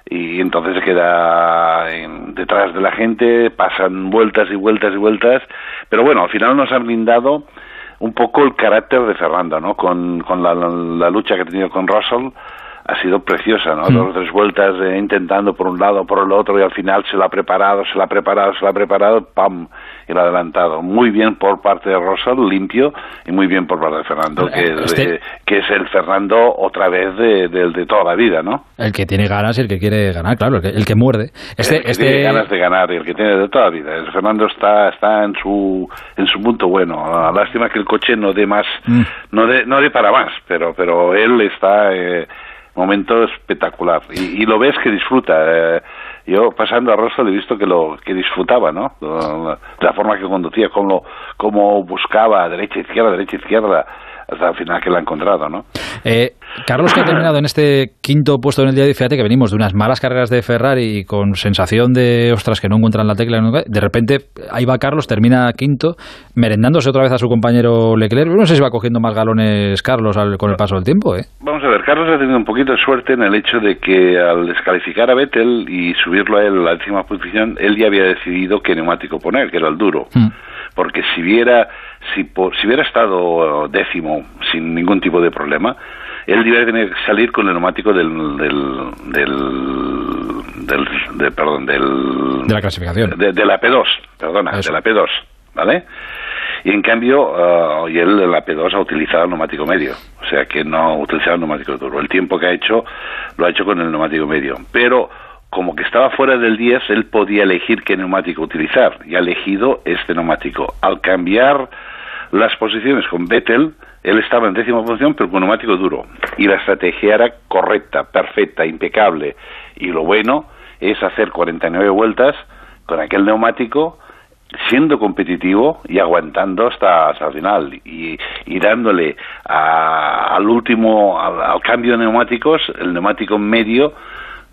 y entonces se queda en, detrás de la gente, pasan vueltas y vueltas y vueltas, pero bueno, al final nos han blindado un poco el carácter de Fernando, ¿no? Con, con la, la lucha que ha tenido con Russell, ha sido preciosa, ¿no? Mm. Dos o tres vueltas eh, intentando por un lado, por el otro y al final se la ha preparado, se la ha preparado, se la ha preparado, ¡pam! Y lo ha adelantado. Muy bien por parte de Rosal, limpio, y muy bien por parte de Fernando, que, este... es, que es el Fernando otra vez de, de, de, toda la vida, ¿no? El que tiene ganas y el que quiere ganar, claro, el que, el que muerde. Este, el que este... tiene ganas de ganar y el que tiene de toda la vida. El Fernando está, está en su en su punto bueno. Lástima que el coche no dé más, mm. no dé no dé para más, pero pero él está eh, momento espectacular. Y, y, lo ves que disfruta eh, yo pasando a Rosa le he visto que lo que disfrutaba no de la forma que conducía cómo cómo buscaba derecha izquierda derecha izquierda hasta el final que la ha encontrado, ¿no? Eh, Carlos, que ha terminado en este quinto puesto en el día de fíjate que venimos de unas malas carreras de Ferrari con sensación de, ostras, que no encuentran la tecla. De repente, ahí va Carlos, termina quinto, merendándose otra vez a su compañero Leclerc. No sé si va cogiendo más galones Carlos al, con el paso del tiempo, ¿eh? Vamos a ver, Carlos ha tenido un poquito de suerte en el hecho de que al descalificar a Vettel y subirlo a él a la décima posición, él ya había decidido qué neumático poner, que era el duro. Mm. Porque si viera si, por, si hubiera estado décimo sin ningún tipo de problema, él debería tener que salir con el neumático del, del, del, del de, perdón, del, de la clasificación. De, de la P2, perdona, Eso. de la P2, ¿vale? Y en cambio, uh, y él en la P2 ha utilizado el neumático medio, o sea que no ha utilizado el neumático duro. El tiempo que ha hecho lo ha hecho con el neumático medio, pero como que estaba fuera del 10, él podía elegir qué neumático utilizar y ha elegido este neumático. Al cambiar las posiciones con Vettel, él estaba en décima posición pero con neumático duro. Y la estrategia era correcta, perfecta, impecable. Y lo bueno es hacer 49 vueltas con aquel neumático siendo competitivo y aguantando hasta, hasta el final. Y, y dándole a, al último al, al cambio de neumáticos el neumático medio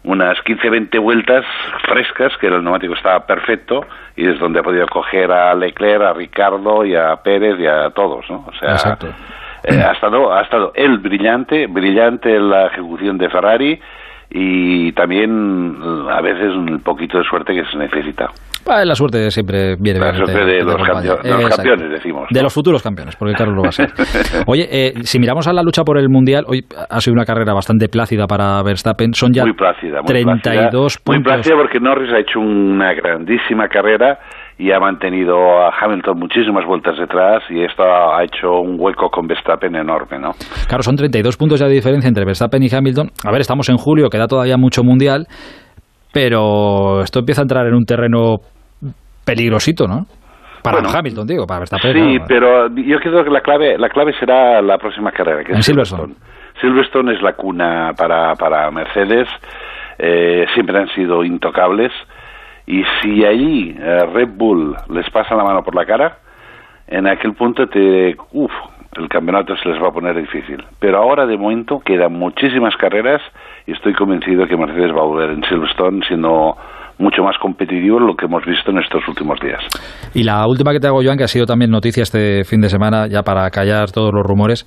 unas 15-20 vueltas frescas, que el neumático estaba perfecto, y es donde ha podido coger a Leclerc, a Ricardo y a Pérez y a todos, ¿no? O sea, Exacto. Eh, ha, estado, ha estado él brillante, brillante en la ejecución de Ferrari, y también a veces un poquito de suerte que se necesita. Ah, la suerte siempre viene La suerte te- de te los, de los campeones, decimos. De los futuros campeones, porque Carlos lo va a ser. Oye, eh, si miramos a la lucha por el Mundial, hoy ha sido una carrera bastante plácida para Verstappen. Son ya muy plácida, muy 32 plácida. Muy puntos. plácida porque Norris ha hecho una grandísima carrera y ha mantenido a Hamilton muchísimas vueltas detrás y esto ha hecho un hueco con Verstappen enorme, ¿no? Claro, son 32 puntos ya de diferencia entre Verstappen y Hamilton. A ver, estamos en julio, queda todavía mucho Mundial, pero esto empieza a entrar en un terreno peligrosito, ¿no? Para Bueno, Hamilton, digo, para Verstappen. Sí, pero yo creo que la clave, la clave será la próxima carrera, que En es Silverstone. Silverstone es la cuna para, para Mercedes, eh, siempre han sido intocables, y si allí eh, Red Bull les pasa la mano por la cara, en aquel punto te, uf, el campeonato se les va a poner difícil. Pero ahora de momento quedan muchísimas carreras y estoy convencido que Mercedes va a volver en Silverstone siendo mucho más competitivo lo que hemos visto en estos últimos días. Y la última que te hago, Joan, que ha sido también noticia este fin de semana, ya para callar todos los rumores.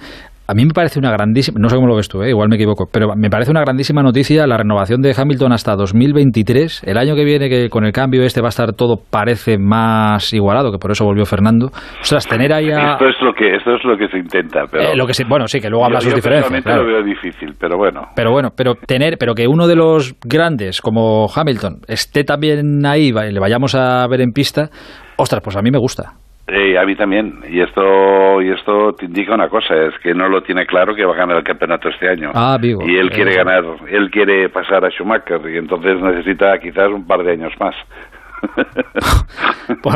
A mí me parece una grandísima, no sé cómo lo ves tú, ¿eh? igual me equivoco, pero me parece una grandísima noticia la renovación de Hamilton hasta 2023. El año que viene, que con el cambio este va a estar todo, parece más igualado, que por eso volvió Fernando. Ostras, tener ahí a... Esto es lo que esto es lo que se intenta, pero Eh, lo que sí, bueno, sí, que luego habla sus diferencias. claro. lo veo difícil, pero bueno. Pero bueno, pero tener, pero que uno de los grandes como Hamilton esté también ahí, le vayamos a ver en pista, ostras, pues a mí me gusta. Eh, a mí también. Y esto y esto te indica una cosa, es que no lo tiene claro que va a ganar el campeonato este año. Ah, Vigo. y él quiere ganar, él quiere pasar a Schumacher y entonces necesita quizás un par de años más. Pues,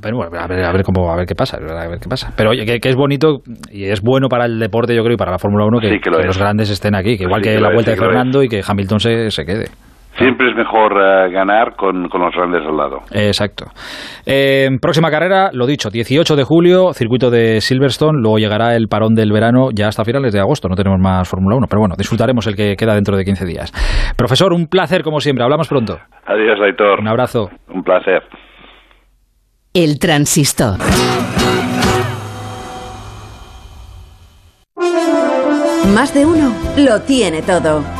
pero bueno, a ver, a ver cómo, a ver qué pasa, a ver qué pasa. Pero oye, que, que es bonito y es bueno para el deporte, yo creo, y para la Fórmula 1 que, Sí, que lo que es. los grandes estén aquí, que igual Sí, que, la es, vuelta sí, de lo. Fernando y que Hamilton se, se quede. Siempre es mejor eh, ganar con, con los grandes al lado. Exacto. Eh, próxima carrera, lo dicho, 18 de julio, circuito de Silverstone, luego llegará el parón del verano ya hasta finales de agosto, no tenemos más Fórmula 1, pero bueno, disfrutaremos el que queda dentro de 15 días. Profesor, un placer como siempre, hablamos pronto. Adiós, Aitor. Un abrazo. Un placer. El transistor. Más de uno lo tiene todo.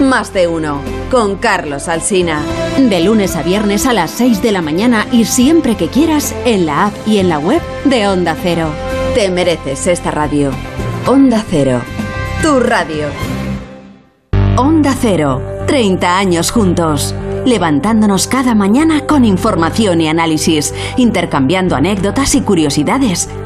Más de uno. Con Carlos Alsina. De lunes a viernes a las 6 de la mañana y siempre que quieras en la app y en la web de Onda Cero. Te mereces esta radio. Onda Cero. Tu radio. Onda Cero. 30 años juntos. Levantándonos cada mañana con información y análisis, intercambiando anécdotas y curiosidades,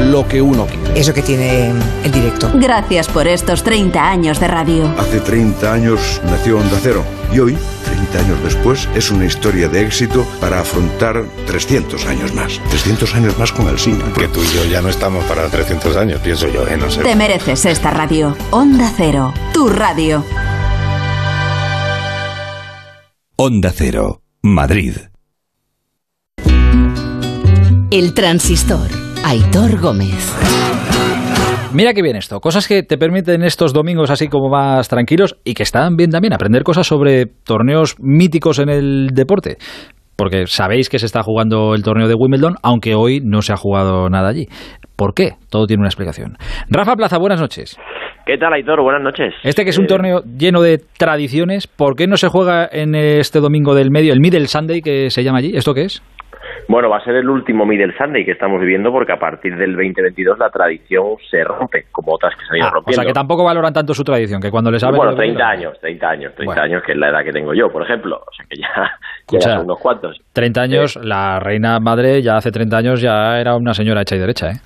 lo que uno quiere. Eso que tiene el directo. Gracias por estos 30 años de radio. Hace 30 años nació Onda Cero y hoy, 30 años después, es una historia de éxito para afrontar 300 años más. 300 años más con el cine. Que tú y yo ya no estamos para 300 años, pienso yo, ¿eh? No sé. Te mereces esta radio. Onda Cero, tu radio. Onda Cero, Madrid. El transistor. Aitor Gómez. Mira qué bien esto. Cosas que te permiten estos domingos así como más tranquilos y que están bien también aprender cosas sobre torneos míticos en el deporte. Porque sabéis que se está jugando el torneo de Wimbledon, aunque hoy no se ha jugado nada allí. ¿Por qué? Todo tiene una explicación. Rafa Plaza, buenas noches. ¿Qué tal, Aitor? Buenas noches. Este que es un Eh, torneo lleno de tradiciones, ¿por qué no se juega en este domingo del medio, el Middle Sunday que se llama allí? ¿Esto qué es? Bueno, va a ser el último Middle Sunday que estamos viviendo porque a partir del 2022 la tradición se rompe, como otras que se han ido Ah, o rompiendo. sea que tampoco valoran tanto su tradición, que cuando les hablan... Bueno, 30 años, 30 años, 30 años, que es la edad que tengo yo, por ejemplo. O sea que ya, son unos cuantos. 30 años, la reina madre ya hace 30 años ya era una señora hecha y derecha, ¿eh?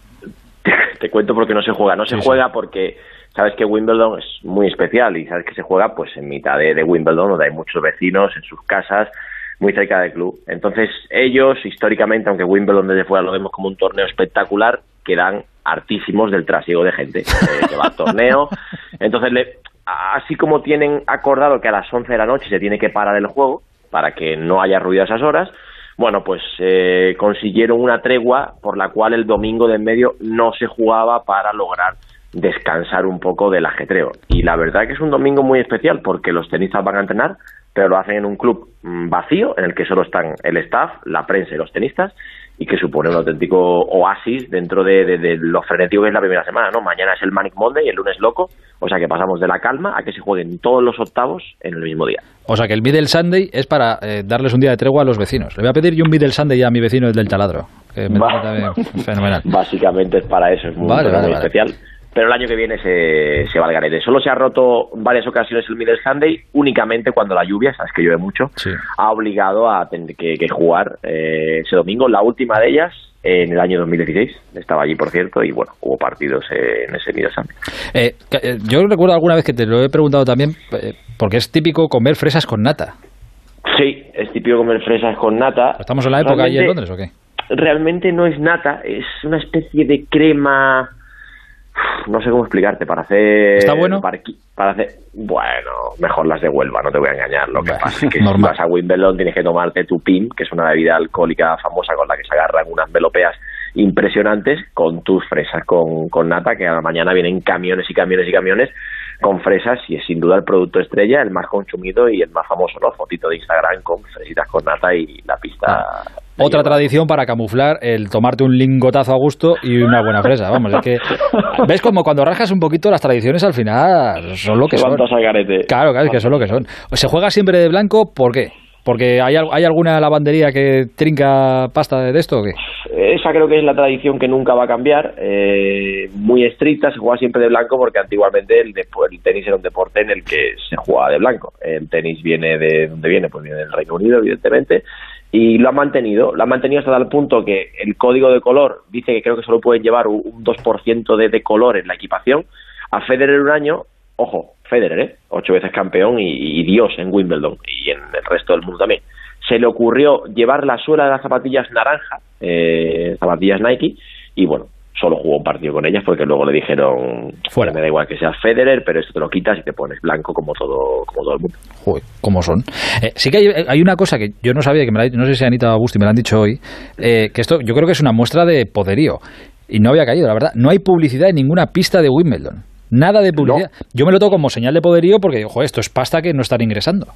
Te cuento porque no se juega. No se Sí, juega porque sabes que Wimbledon es muy especial y sabes que se juega pues en mitad de, de Wimbledon, donde hay muchos vecinos en sus casas, muy cerca del club. Entonces ellos, históricamente, aunque Wimbledon desde fuera lo vemos como un torneo espectacular, quedan hartísimos del trasiego de gente eh, que va al torneo. Entonces, le- así como tienen acordado que a las 11 de la noche se tiene que parar el juego para que no haya ruido a esas horas, bueno, pues eh, consiguieron una tregua por la cual el domingo de en medio no se jugaba para lograr descansar un poco del ajetreo. Y la verdad que es un domingo muy especial porque los tenistas van a entrenar, pero lo hacen en un club mm, vacío en el que solo están el staff, la prensa y los tenistas y que supone un auténtico oasis dentro de, de, de lo frenético que es la primera semana, ¿no? Mañana es el Manic Monday y el lunes loco, o sea que pasamos de la calma a que se jueguen todos los octavos en el mismo día. O sea que el Middle Sunday es para eh, darles un día de tregua a los vecinos. Le voy a pedir yo un Middle Sunday a mi vecino del taladro. Que me Va. fenomenal. Básicamente es para eso, es muy, Vale, vale, muy vale. especial. Pero el año que viene se, se va al garete. Solo se ha roto en varias ocasiones el Middle Sunday, únicamente cuando la lluvia, sabes que llueve mucho, ha obligado a tener que, que jugar eh, ese domingo. La última de ellas en el año 2016. Estaba allí, por cierto, y bueno, hubo partidos en ese Middle Sunday. Eh, eh, yo recuerdo alguna vez que te lo he preguntado también, eh, porque es típico comer fresas con nata. Sí, es típico comer fresas con nata. ¿Estamos en la época allí en Londres o qué? realmente no es nata, es una especie de crema. No sé cómo explicarte, para hacer. ¿Está bueno? Para hacer. Bueno, mejor las de Huelva, no te voy a engañar. Lo que pasa es que si vas a Wimbledon tienes que tomarte tu PIN, que es una bebida alcohólica famosa con la que se agarran unas melopeas impresionantes, con tus fresas con, con nata, que a la mañana vienen camiones y camiones y camiones con fresas y es sin duda el producto estrella, el más consumido y el más famoso, ¿no? Fotito de Instagram con fresitas con nata y la pista Otra tradición para camuflar el tomarte un lingotazo a gusto y una buena fresa. Vamos, es que. ¿Ves como cuando rascas un poquito las tradiciones al final son lo que son? Claro, claro, es que son lo que son. ¿Se juega siempre de blanco? ¿Por qué? ¿Porque hay, hay alguna lavandería que trinca pasta de esto o qué? Esa creo que es la tradición que nunca va a cambiar, eh, muy estricta, se juega siempre de blanco porque antiguamente el, el tenis era un deporte en el que se jugaba de blanco. El tenis viene de donde viene, pues viene del Reino Unido, evidentemente, y lo han mantenido, lo han mantenido hasta tal punto que el código de color dice que creo que solo pueden llevar un un 2% de, de color en la equipación. A Federer un año, ojo, Federer, ¿eh? ocho veces campeón y, y Dios en Wimbledon y en el resto del mundo también. Se le ocurrió llevar la suela de las zapatillas naranja, eh, zapatillas Nike, y bueno, solo jugó un partido con ellas porque luego le dijeron, fuera, me da igual que seas Federer, pero esto te lo quitas y te pones blanco como todo, como todo el mundo. Joder, ¿cómo son? Eh, sí que hay, hay una cosa que yo no sabía, que me la, no sé si Anita Busti me la han dicho hoy, eh, que esto yo creo que es una muestra de poderío. Y no había caído, la verdad. No hay publicidad en ninguna pista de Wimbledon. Nada de publicidad. Yo me lo tomo como señal de poderío porque, ojo, esto es pasta que no están ingresando.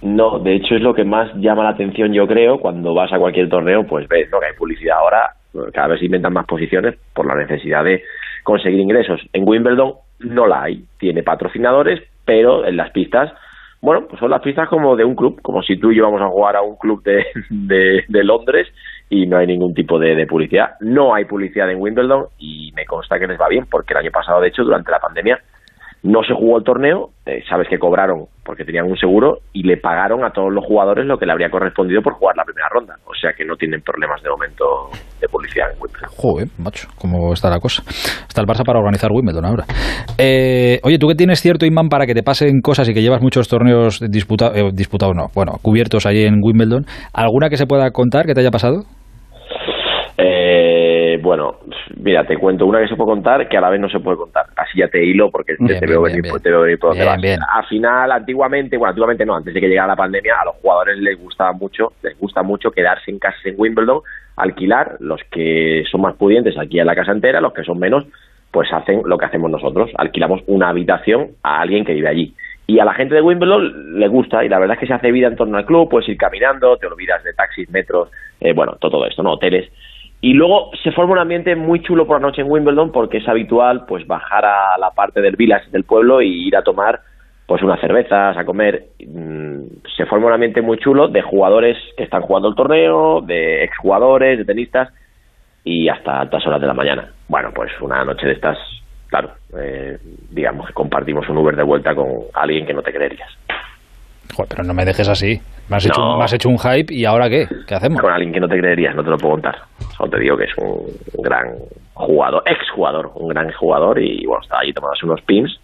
No, de hecho es lo que más llama la atención, yo creo, cuando vas a cualquier torneo, pues ves ¿no? que hay publicidad ahora, cada vez inventan más posiciones por la necesidad de conseguir ingresos. En Wimbledon no la hay, tiene patrocinadores, pero en las pistas, bueno, pues son las pistas como de un club, como si tú y yo vamos a jugar a un club de, de, de Londres y no hay ningún tipo de, de publicidad. No hay publicidad en Wimbledon y me consta que les va bien, porque el año pasado, de hecho, durante la pandemia, no se jugó el torneo, eh, sabes que cobraron porque tenían un seguro y le pagaron a todos los jugadores lo que le habría correspondido por jugar la primera ronda. O sea que no tienen problemas de momento de publicidad en Wimbledon. Joder, macho, cómo está la cosa. Está el Barça para organizar Wimbledon ahora. Eh, oye, tú que tienes cierto imán para que te pasen cosas y que llevas muchos torneos eh, disputados, no, bueno, cubiertos allí en Wimbledon, ¿alguna que se pueda contar que te haya pasado? Bueno, mira, te cuento una que se puede contar que a la vez no se puede contar. Así ya te hilo porque te, Bien, te bien, veo bien, venir, bien. te veo venir por donde vas. Al final, antiguamente, bueno, antiguamente no, antes de que llegara la pandemia, a los jugadores les gustaba mucho, les gusta mucho quedarse en casas en Wimbledon, alquilar, los que son más pudientes aquí en la casa entera, los que son menos, pues hacen lo que hacemos nosotros, alquilamos una habitación a alguien que vive allí. Y a la gente de Wimbledon le gusta y la verdad es que se hace vida en torno al club, puedes ir caminando, te olvidas de taxis, metros, eh, bueno, todo esto, ¿no? Hoteles. Y luego se forma un ambiente muy chulo por la noche en Wimbledon porque es habitual pues bajar a la parte del village del pueblo y ir a tomar pues unas cervezas, a comer. Mm, se forma un ambiente muy chulo de jugadores que están jugando el torneo, de exjugadores, de tenistas y hasta altas horas de la mañana. Bueno, pues una noche de estas, claro, eh, digamos que compartimos un Uber de vuelta con alguien que no te creerías. Joder, pero no me dejes así. Me has, hecho, me has hecho un hype y ahora qué? ¿Qué hacemos? Con alguien que no te creerías, no te lo puedo contar. Solo te digo que es un gran jugador, ex jugador, un gran jugador y bueno, estaba allí tomándose unos pins.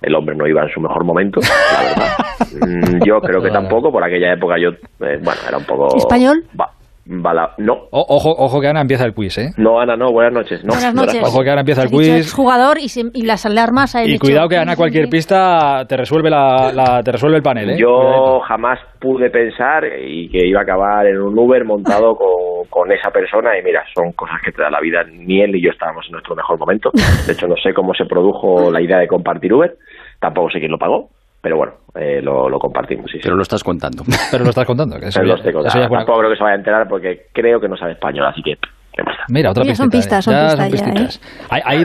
El hombre no iba en su mejor momento, la verdad. Mm, yo creo que tampoco, por aquella época yo, eh, bueno, era un poco... ¿Español? Va, bala- no, O- ojo, ojo que Ana empieza el quiz, ¿eh? no, Ana, no, buenas noches. No, Buenas noches. Ojo que ahora empieza el dicho quiz. exjugador y, se- y las alarmas Y dicho- cuidado que Ana cualquier pista te resuelve la, la- te resuelve el panel, ¿eh? Yo jamás pude pensar y que iba a acabar en un Uber montado con, con esa persona y mira, son cosas que te da la vida. Ni él ni yo estábamos en nuestro mejor momento. De hecho, no sé cómo se produjo la idea de compartir Uber. Tampoco sé quién lo pagó, pero bueno, eh, lo, lo compartimos. Sí, sí. Pero lo estás contando. Pero lo estás contando. Que eso Pero ya- lo estoy eso ya contando. es buena- Tampoco creo que se vaya a enterar porque creo que no sabe español, así que... Mira, otra Ya son pistita, pistas, son ya pistas ya, ¿eh? ¿Hay, hay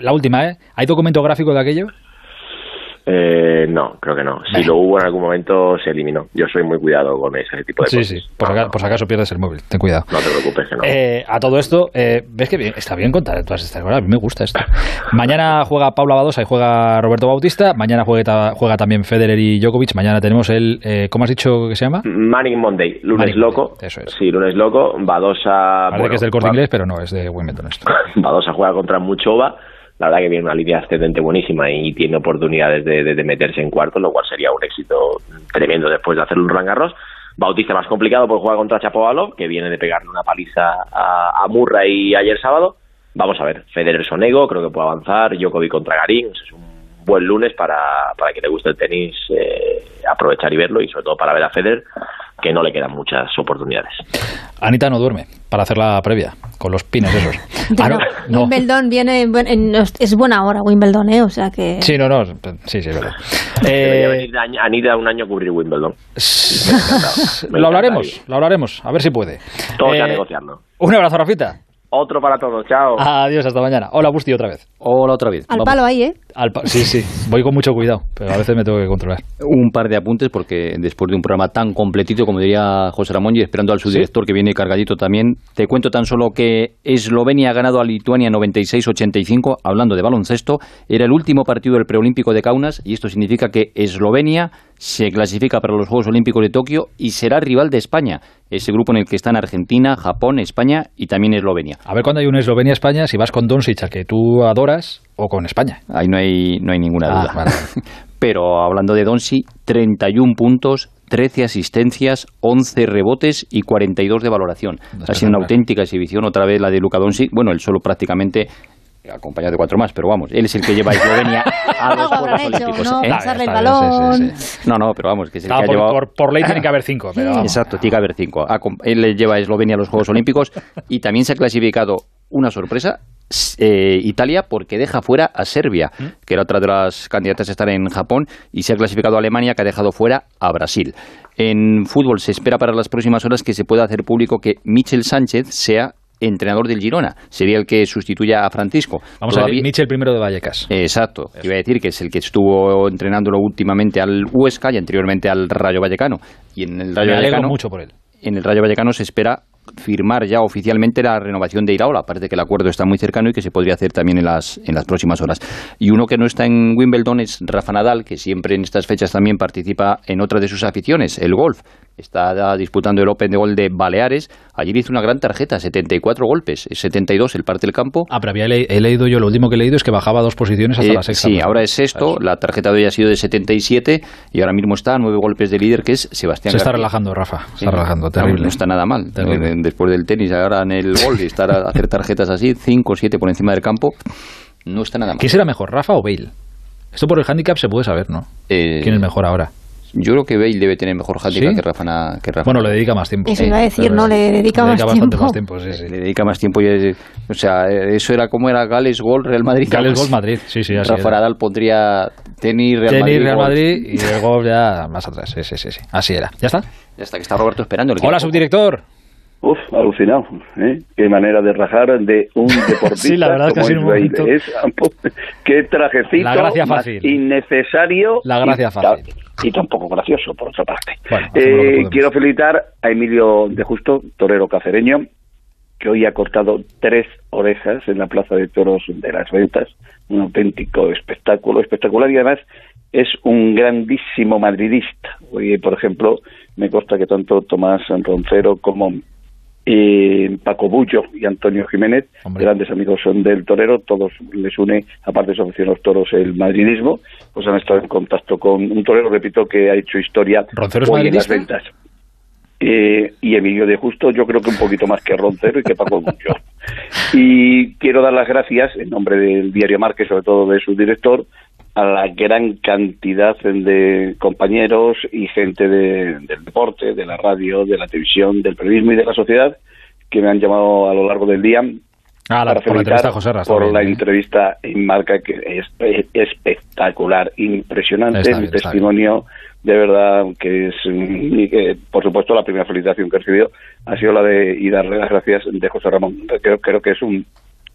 la última, ¿eh? ¿Hay documento gráfico de aquello? Eh, no, creo que no. Si lo hubo en algún momento, se eliminó. Yo soy muy cuidado con ese tipo de Sí, cosas. sí. Por, aca- por si acaso pierdes el móvil. Ten cuidado. No te preocupes, que no. Eh, a todo esto, eh, ves que bien- está bien contar todas estas cosas. A mí me gusta esto. Mañana juega Paula Badosa y juega Roberto Bautista. Mañana juega, juega también Federer y Djokovic. Mañana tenemos el. Eh, ¿Cómo has dicho que se llama? Manning Monday, lunes loco. Eso es. Sí, lunes loco. Badosa. Parece bueno, que es del corte va- inglés, pero no, es de Wimbledon esto. Badosa juega contra Muchova. La verdad que viene una línea ascendente buenísima y tiene oportunidades de, de- meterse en cuartos, lo cual sería un éxito tremendo después de hacer un Rangarros. Bautista más complicado porque juega contra Chapovalov, que viene de pegarle una paliza a, a Murray ayer sábado. Vamos a ver, Federer Sonego, creo que puede avanzar, Djokovic contra Garín, es un buen lunes para, para que le guste el tenis, eh, aprovechar y verlo y sobre todo para ver a Federer, que no le quedan muchas oportunidades. Anita no duerme para hacer la previa con los pines esos. Ah, no, no. Wimbledon viene, en buen- en- es buena hora Wimbledon, ¿eh? O sea que... Sí, no, no. Sí, sí, es verdad. Eh, venir Anita un año a cubrir Wimbledon. Me lo hablaremos, lo hablaremos. A ver si puede. Todo ya Eh, negociarlo. Un abrazo, Rafita. Otro para todos, chao. Adiós, hasta mañana. Hola, Busti, otra vez. Hola, otra vez. Al Vamos. palo ahí, ¿eh? Al pa- sí, sí. Voy con mucho cuidado, pero a veces me tengo que controlar. Un par de apuntes porque después de un programa tan completito como diría José Ramón y esperando al subdirector que viene cargadito también, te cuento tan solo que Eslovenia ha ganado a Lituania 96-85, hablando de baloncesto, era el último partido del preolímpico de Kaunas y esto significa que Eslovenia se clasifica para los Juegos Olímpicos de Tokio y será rival de España, ese grupo en el que están Argentina, Japón, España y también Eslovenia. A ver cuando hay una Eslovenia-España, si vas con Doncic, al que tú adoras, o con España. Ahí no hay, no hay ninguna Ah, duda. vale. Pero hablando de Donsi, 31 puntos, 13 asistencias, 11 rebotes y 42 de valoración. Ha sido una auténtica exhibición, otra vez la de Luka Donsi. Bueno, él solo prácticamente acompañado de cuatro más, pero vamos, él es el que lleva a Eslovenia a los Juegos Olímpicos. ¿no? ¿eh? Pasarle el está bien, sí, balón. sí, sí. No, no, pero vamos, que es el Ah, que ha por, llevado... por- por ley tiene que haber cinco, pero vamos. Exacto, tiene que haber cinco. Ha Él le lleva a Eslovenia a los Juegos Olímpicos y también se ha clasificado una sorpresa. eh, Italia porque deja fuera a Serbia, que era otra de las candidatas a estar en Japón, y se ha clasificado a Alemania, que ha dejado fuera a Brasil. En fútbol se espera para las próximas horas que se pueda hacer público que Michel Sánchez sea entrenador del Girona. Sería el que sustituya a Francisco. Vamos a ver, Michel primero de Vallecas. Exacto, iba a decir que es el que estuvo entrenándolo últimamente al Huesca y anteriormente al Rayo Vallecano. Y en el Rayo Me Vallecano, mucho por él. en el Rayo Vallecano se espera firmar ya oficialmente la renovación de Iraola. Parece que el acuerdo está muy cercano y que se podría hacer también en las, en las próximas horas. Y uno que no está en Wimbledon es Rafa Nadal, que siempre en estas fechas también participa en otra de sus aficiones, el golf. Está disputando el Open de Gol de Baleares. Ayer hizo una gran tarjeta, 74 golpes, es 72 el parte del campo. Ah, pero había le- he leído yo, lo último que he leído es que bajaba dos posiciones hasta Eh, la sexta. sí, ahora es sexto, la tarjeta de hoy ha sido de 77 y ahora mismo está a nueve golpes de líder que es Sebastián Se está García. relajando, Rafa. Se Sí. está relajando, terrible. No está nada mal. Terrible. Eh, Después del tenis, ahora en el gol y estar a hacer tarjetas así, 5 o 7 por encima del campo, no está nada mal. ¿Quién será mejor, Rafa o Bale? Esto por el handicap se puede saber, ¿no? Eh, ¿Quién es mejor ahora? Yo creo que Bale debe tener mejor handicap ¿Sí? que Rafa. Que Rafa Bueno, le dedica más tiempo. Eso iba a decir, ¿no? Le dedica más bastante tiempo. más tiempo, sí, sí. Le dedica más tiempo y es- o sea, eso era como era Gales Gol Real Madrid. Gales. Gol Madrid, sí, sí, así Rafa. Nadal pondría tenis Real Tenis, Madrid. Real. Madrid y gol ya más atrás. Sí, sí, sí, sí. Así era. ¿Ya está? Ya está, que está Roberto esperando. Hola, subdirector. Uf, alucinado. ¿eh? Qué manera de rajar de un deportista sí, la verdad como que Ismail. Es, qué trajecito La gracia más fácil. innecesario La gracia y, fácil. Y tampoco gracioso, por otra parte. Bueno, Eh, quiero felicitar a Emilio de Justo, torero cacereño, que hoy ha cortado tres orejas en la Plaza de Toros de las Ventas. Un auténtico espectáculo, espectacular y además es un grandísimo madridista. Hoy, por ejemplo, me consta que tanto Tomás Roncero como eh, Paco Bullo y Antonio Jiménez, grandes amigos son del torero, todos les une, aparte de su afición a los toros, el madridismo, pues han estado en contacto con un torero, repito, que ha hecho historia ¿Roncero es hoy en las ventas. Eh, y Emilio de Justo, yo creo que un poquito más que Roncero y que Paco Bullo. Y quiero dar las gracias, en nombre del diario Marque, sobre todo de su director, a la gran cantidad de compañeros y gente de- del deporte, de la radio, de la televisión, del periodismo y de la sociedad que me han llamado a lo largo del día Ah, la- para por la entrevista José por la ¿eh? entrevista en marca que es es espectacular, impresionante, Está un bien, testimonio de verdad que es y que, por supuesto la primera felicitación que he recibido ha sido la de y darle las gracias de José Ramón. Creo, creo que es un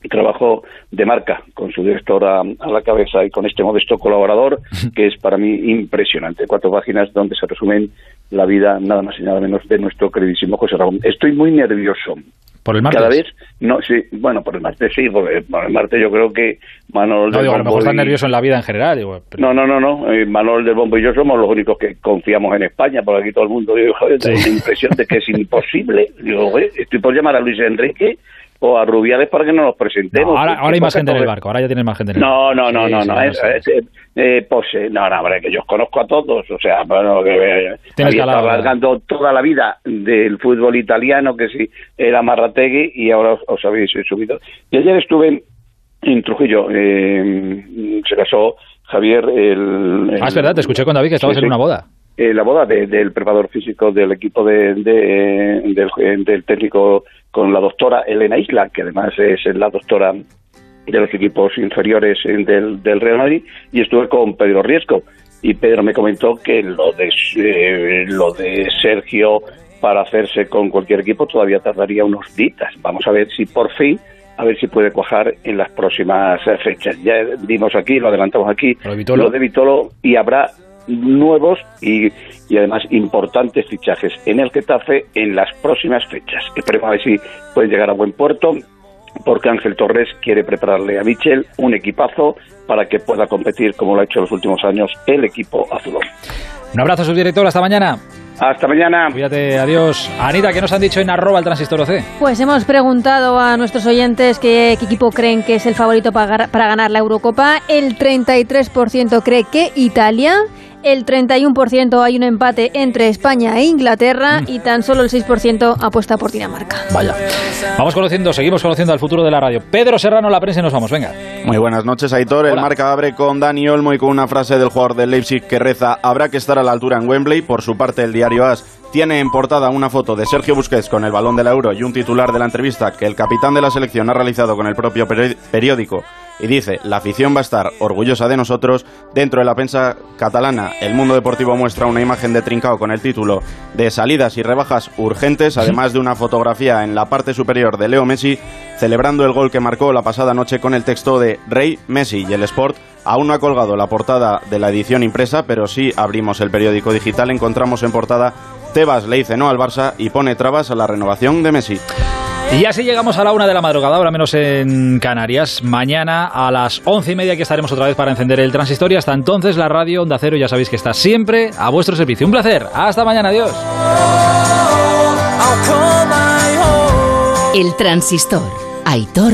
trabajo de marca con su director a, a la cabeza y con este modesto colaborador que es para mí impresionante. Cuatro páginas donde se resumen la vida nada más y nada menos de nuestro queridísimo José Ramón. Estoy muy nervioso. ¿Por el martes? Cada vez, no, sí, bueno, por el martes sí, porque por el martes yo creo que Manuel No, digo, a lo mejor estás y- nervioso en la vida en general. Digo, pero- No, no, no, no. eh, Manuel del Bombo y yo somos los únicos que confiamos en España, porque aquí todo el mundo digo, joder, tengo la impresión de que es imposible. Digo, "Joder, estoy por llamar a Luis Enrique o a Rubiales para que nos los presentemos. No, ahora, ahora hay más gente en el barco, ahora ya tienes más gente en el No, barco. no, no, Sí, no, sí, no, ya es, eh, eh, pose, no, no, hombre, que yo os conozco a todos, o sea, bueno, que eh, Tienes había calado, alargando toda la vida del fútbol italiano, que sí, era Marrategui, y ahora os, os habéis subido. Y ayer estuve en, Trujillo, eh, se casó Javier, el... Ah, es verdad, te escuché con David que estabas Sí, en una boda. Eh, la boda de- del preparador físico del equipo de, de- del, del técnico con la doctora Elena Isla, que además es la doctora de los equipos inferiores del, del Real Madrid, y estuve con Pedro Riesco. Y Pedro me comentó que lo de, eh, lo de Sergio para hacerse con cualquier equipo todavía tardaría unos días. Vamos a ver si por fin, a ver si puede cuajar en las próximas fechas. Ya vimos aquí, lo adelantamos aquí, lo de Vitolo, y habrá nuevos y, y además importantes fichajes en el Getafe en las próximas fechas. Esperemos a ver si pueden llegar a buen puerto porque Ángel Torres quiere prepararle a Michel un equipazo para que pueda competir como lo ha hecho en los últimos años el equipo azulón. Un abrazo, subdirector, hasta mañana. Hasta mañana. Cuídate, adiós. Anita, ¿qué nos han dicho en arroba el transistor OC? Pues hemos preguntado a nuestros oyentes qué, qué equipo creen que es el favorito para, para ganar la Eurocopa. El 33% cree que Italia. El 31% hay un empate entre España e Inglaterra y tan solo el 6% apuesta por Dinamarca. Vaya. Vamos conociendo, seguimos conociendo al futuro de la radio. Pedro Serrano, la prensa y nos vamos, venga. Muy buenas noches, Aitor. El marca abre con Dani Olmo y con una frase del jugador del Leipzig que reza: Habrá que estar a la altura en Wembley. Por su parte, el diario AS tiene en portada una foto de Sergio Busquets con el balón de la Euro y un titular de la entrevista que el capitán de la selección ha realizado con el propio peri- periódico. Y dice, la afición va a estar orgullosa de nosotros. Dentro de la prensa catalana, el mundo deportivo muestra una imagen de Trincao con el título de salidas y rebajas urgentes, además de una fotografía en la parte superior de Leo Messi celebrando el gol que marcó la pasada noche con el texto de Rey Messi y el Sport. Aún no ha colgado la portada de la edición impresa, pero sí abrimos el periódico digital, encontramos en portada Tebas le dice no al Barça y pone trabas a la renovación de Messi. Y así llegamos a la una de la madrugada, ahora menos en Canarias. Mañana a las once y media aquí estaremos otra vez para encender el transistor y hasta entonces la radio Onda Cero ya sabéis que está siempre a vuestro servicio. Un placer. Hasta mañana. Adiós. El transistor. Aitor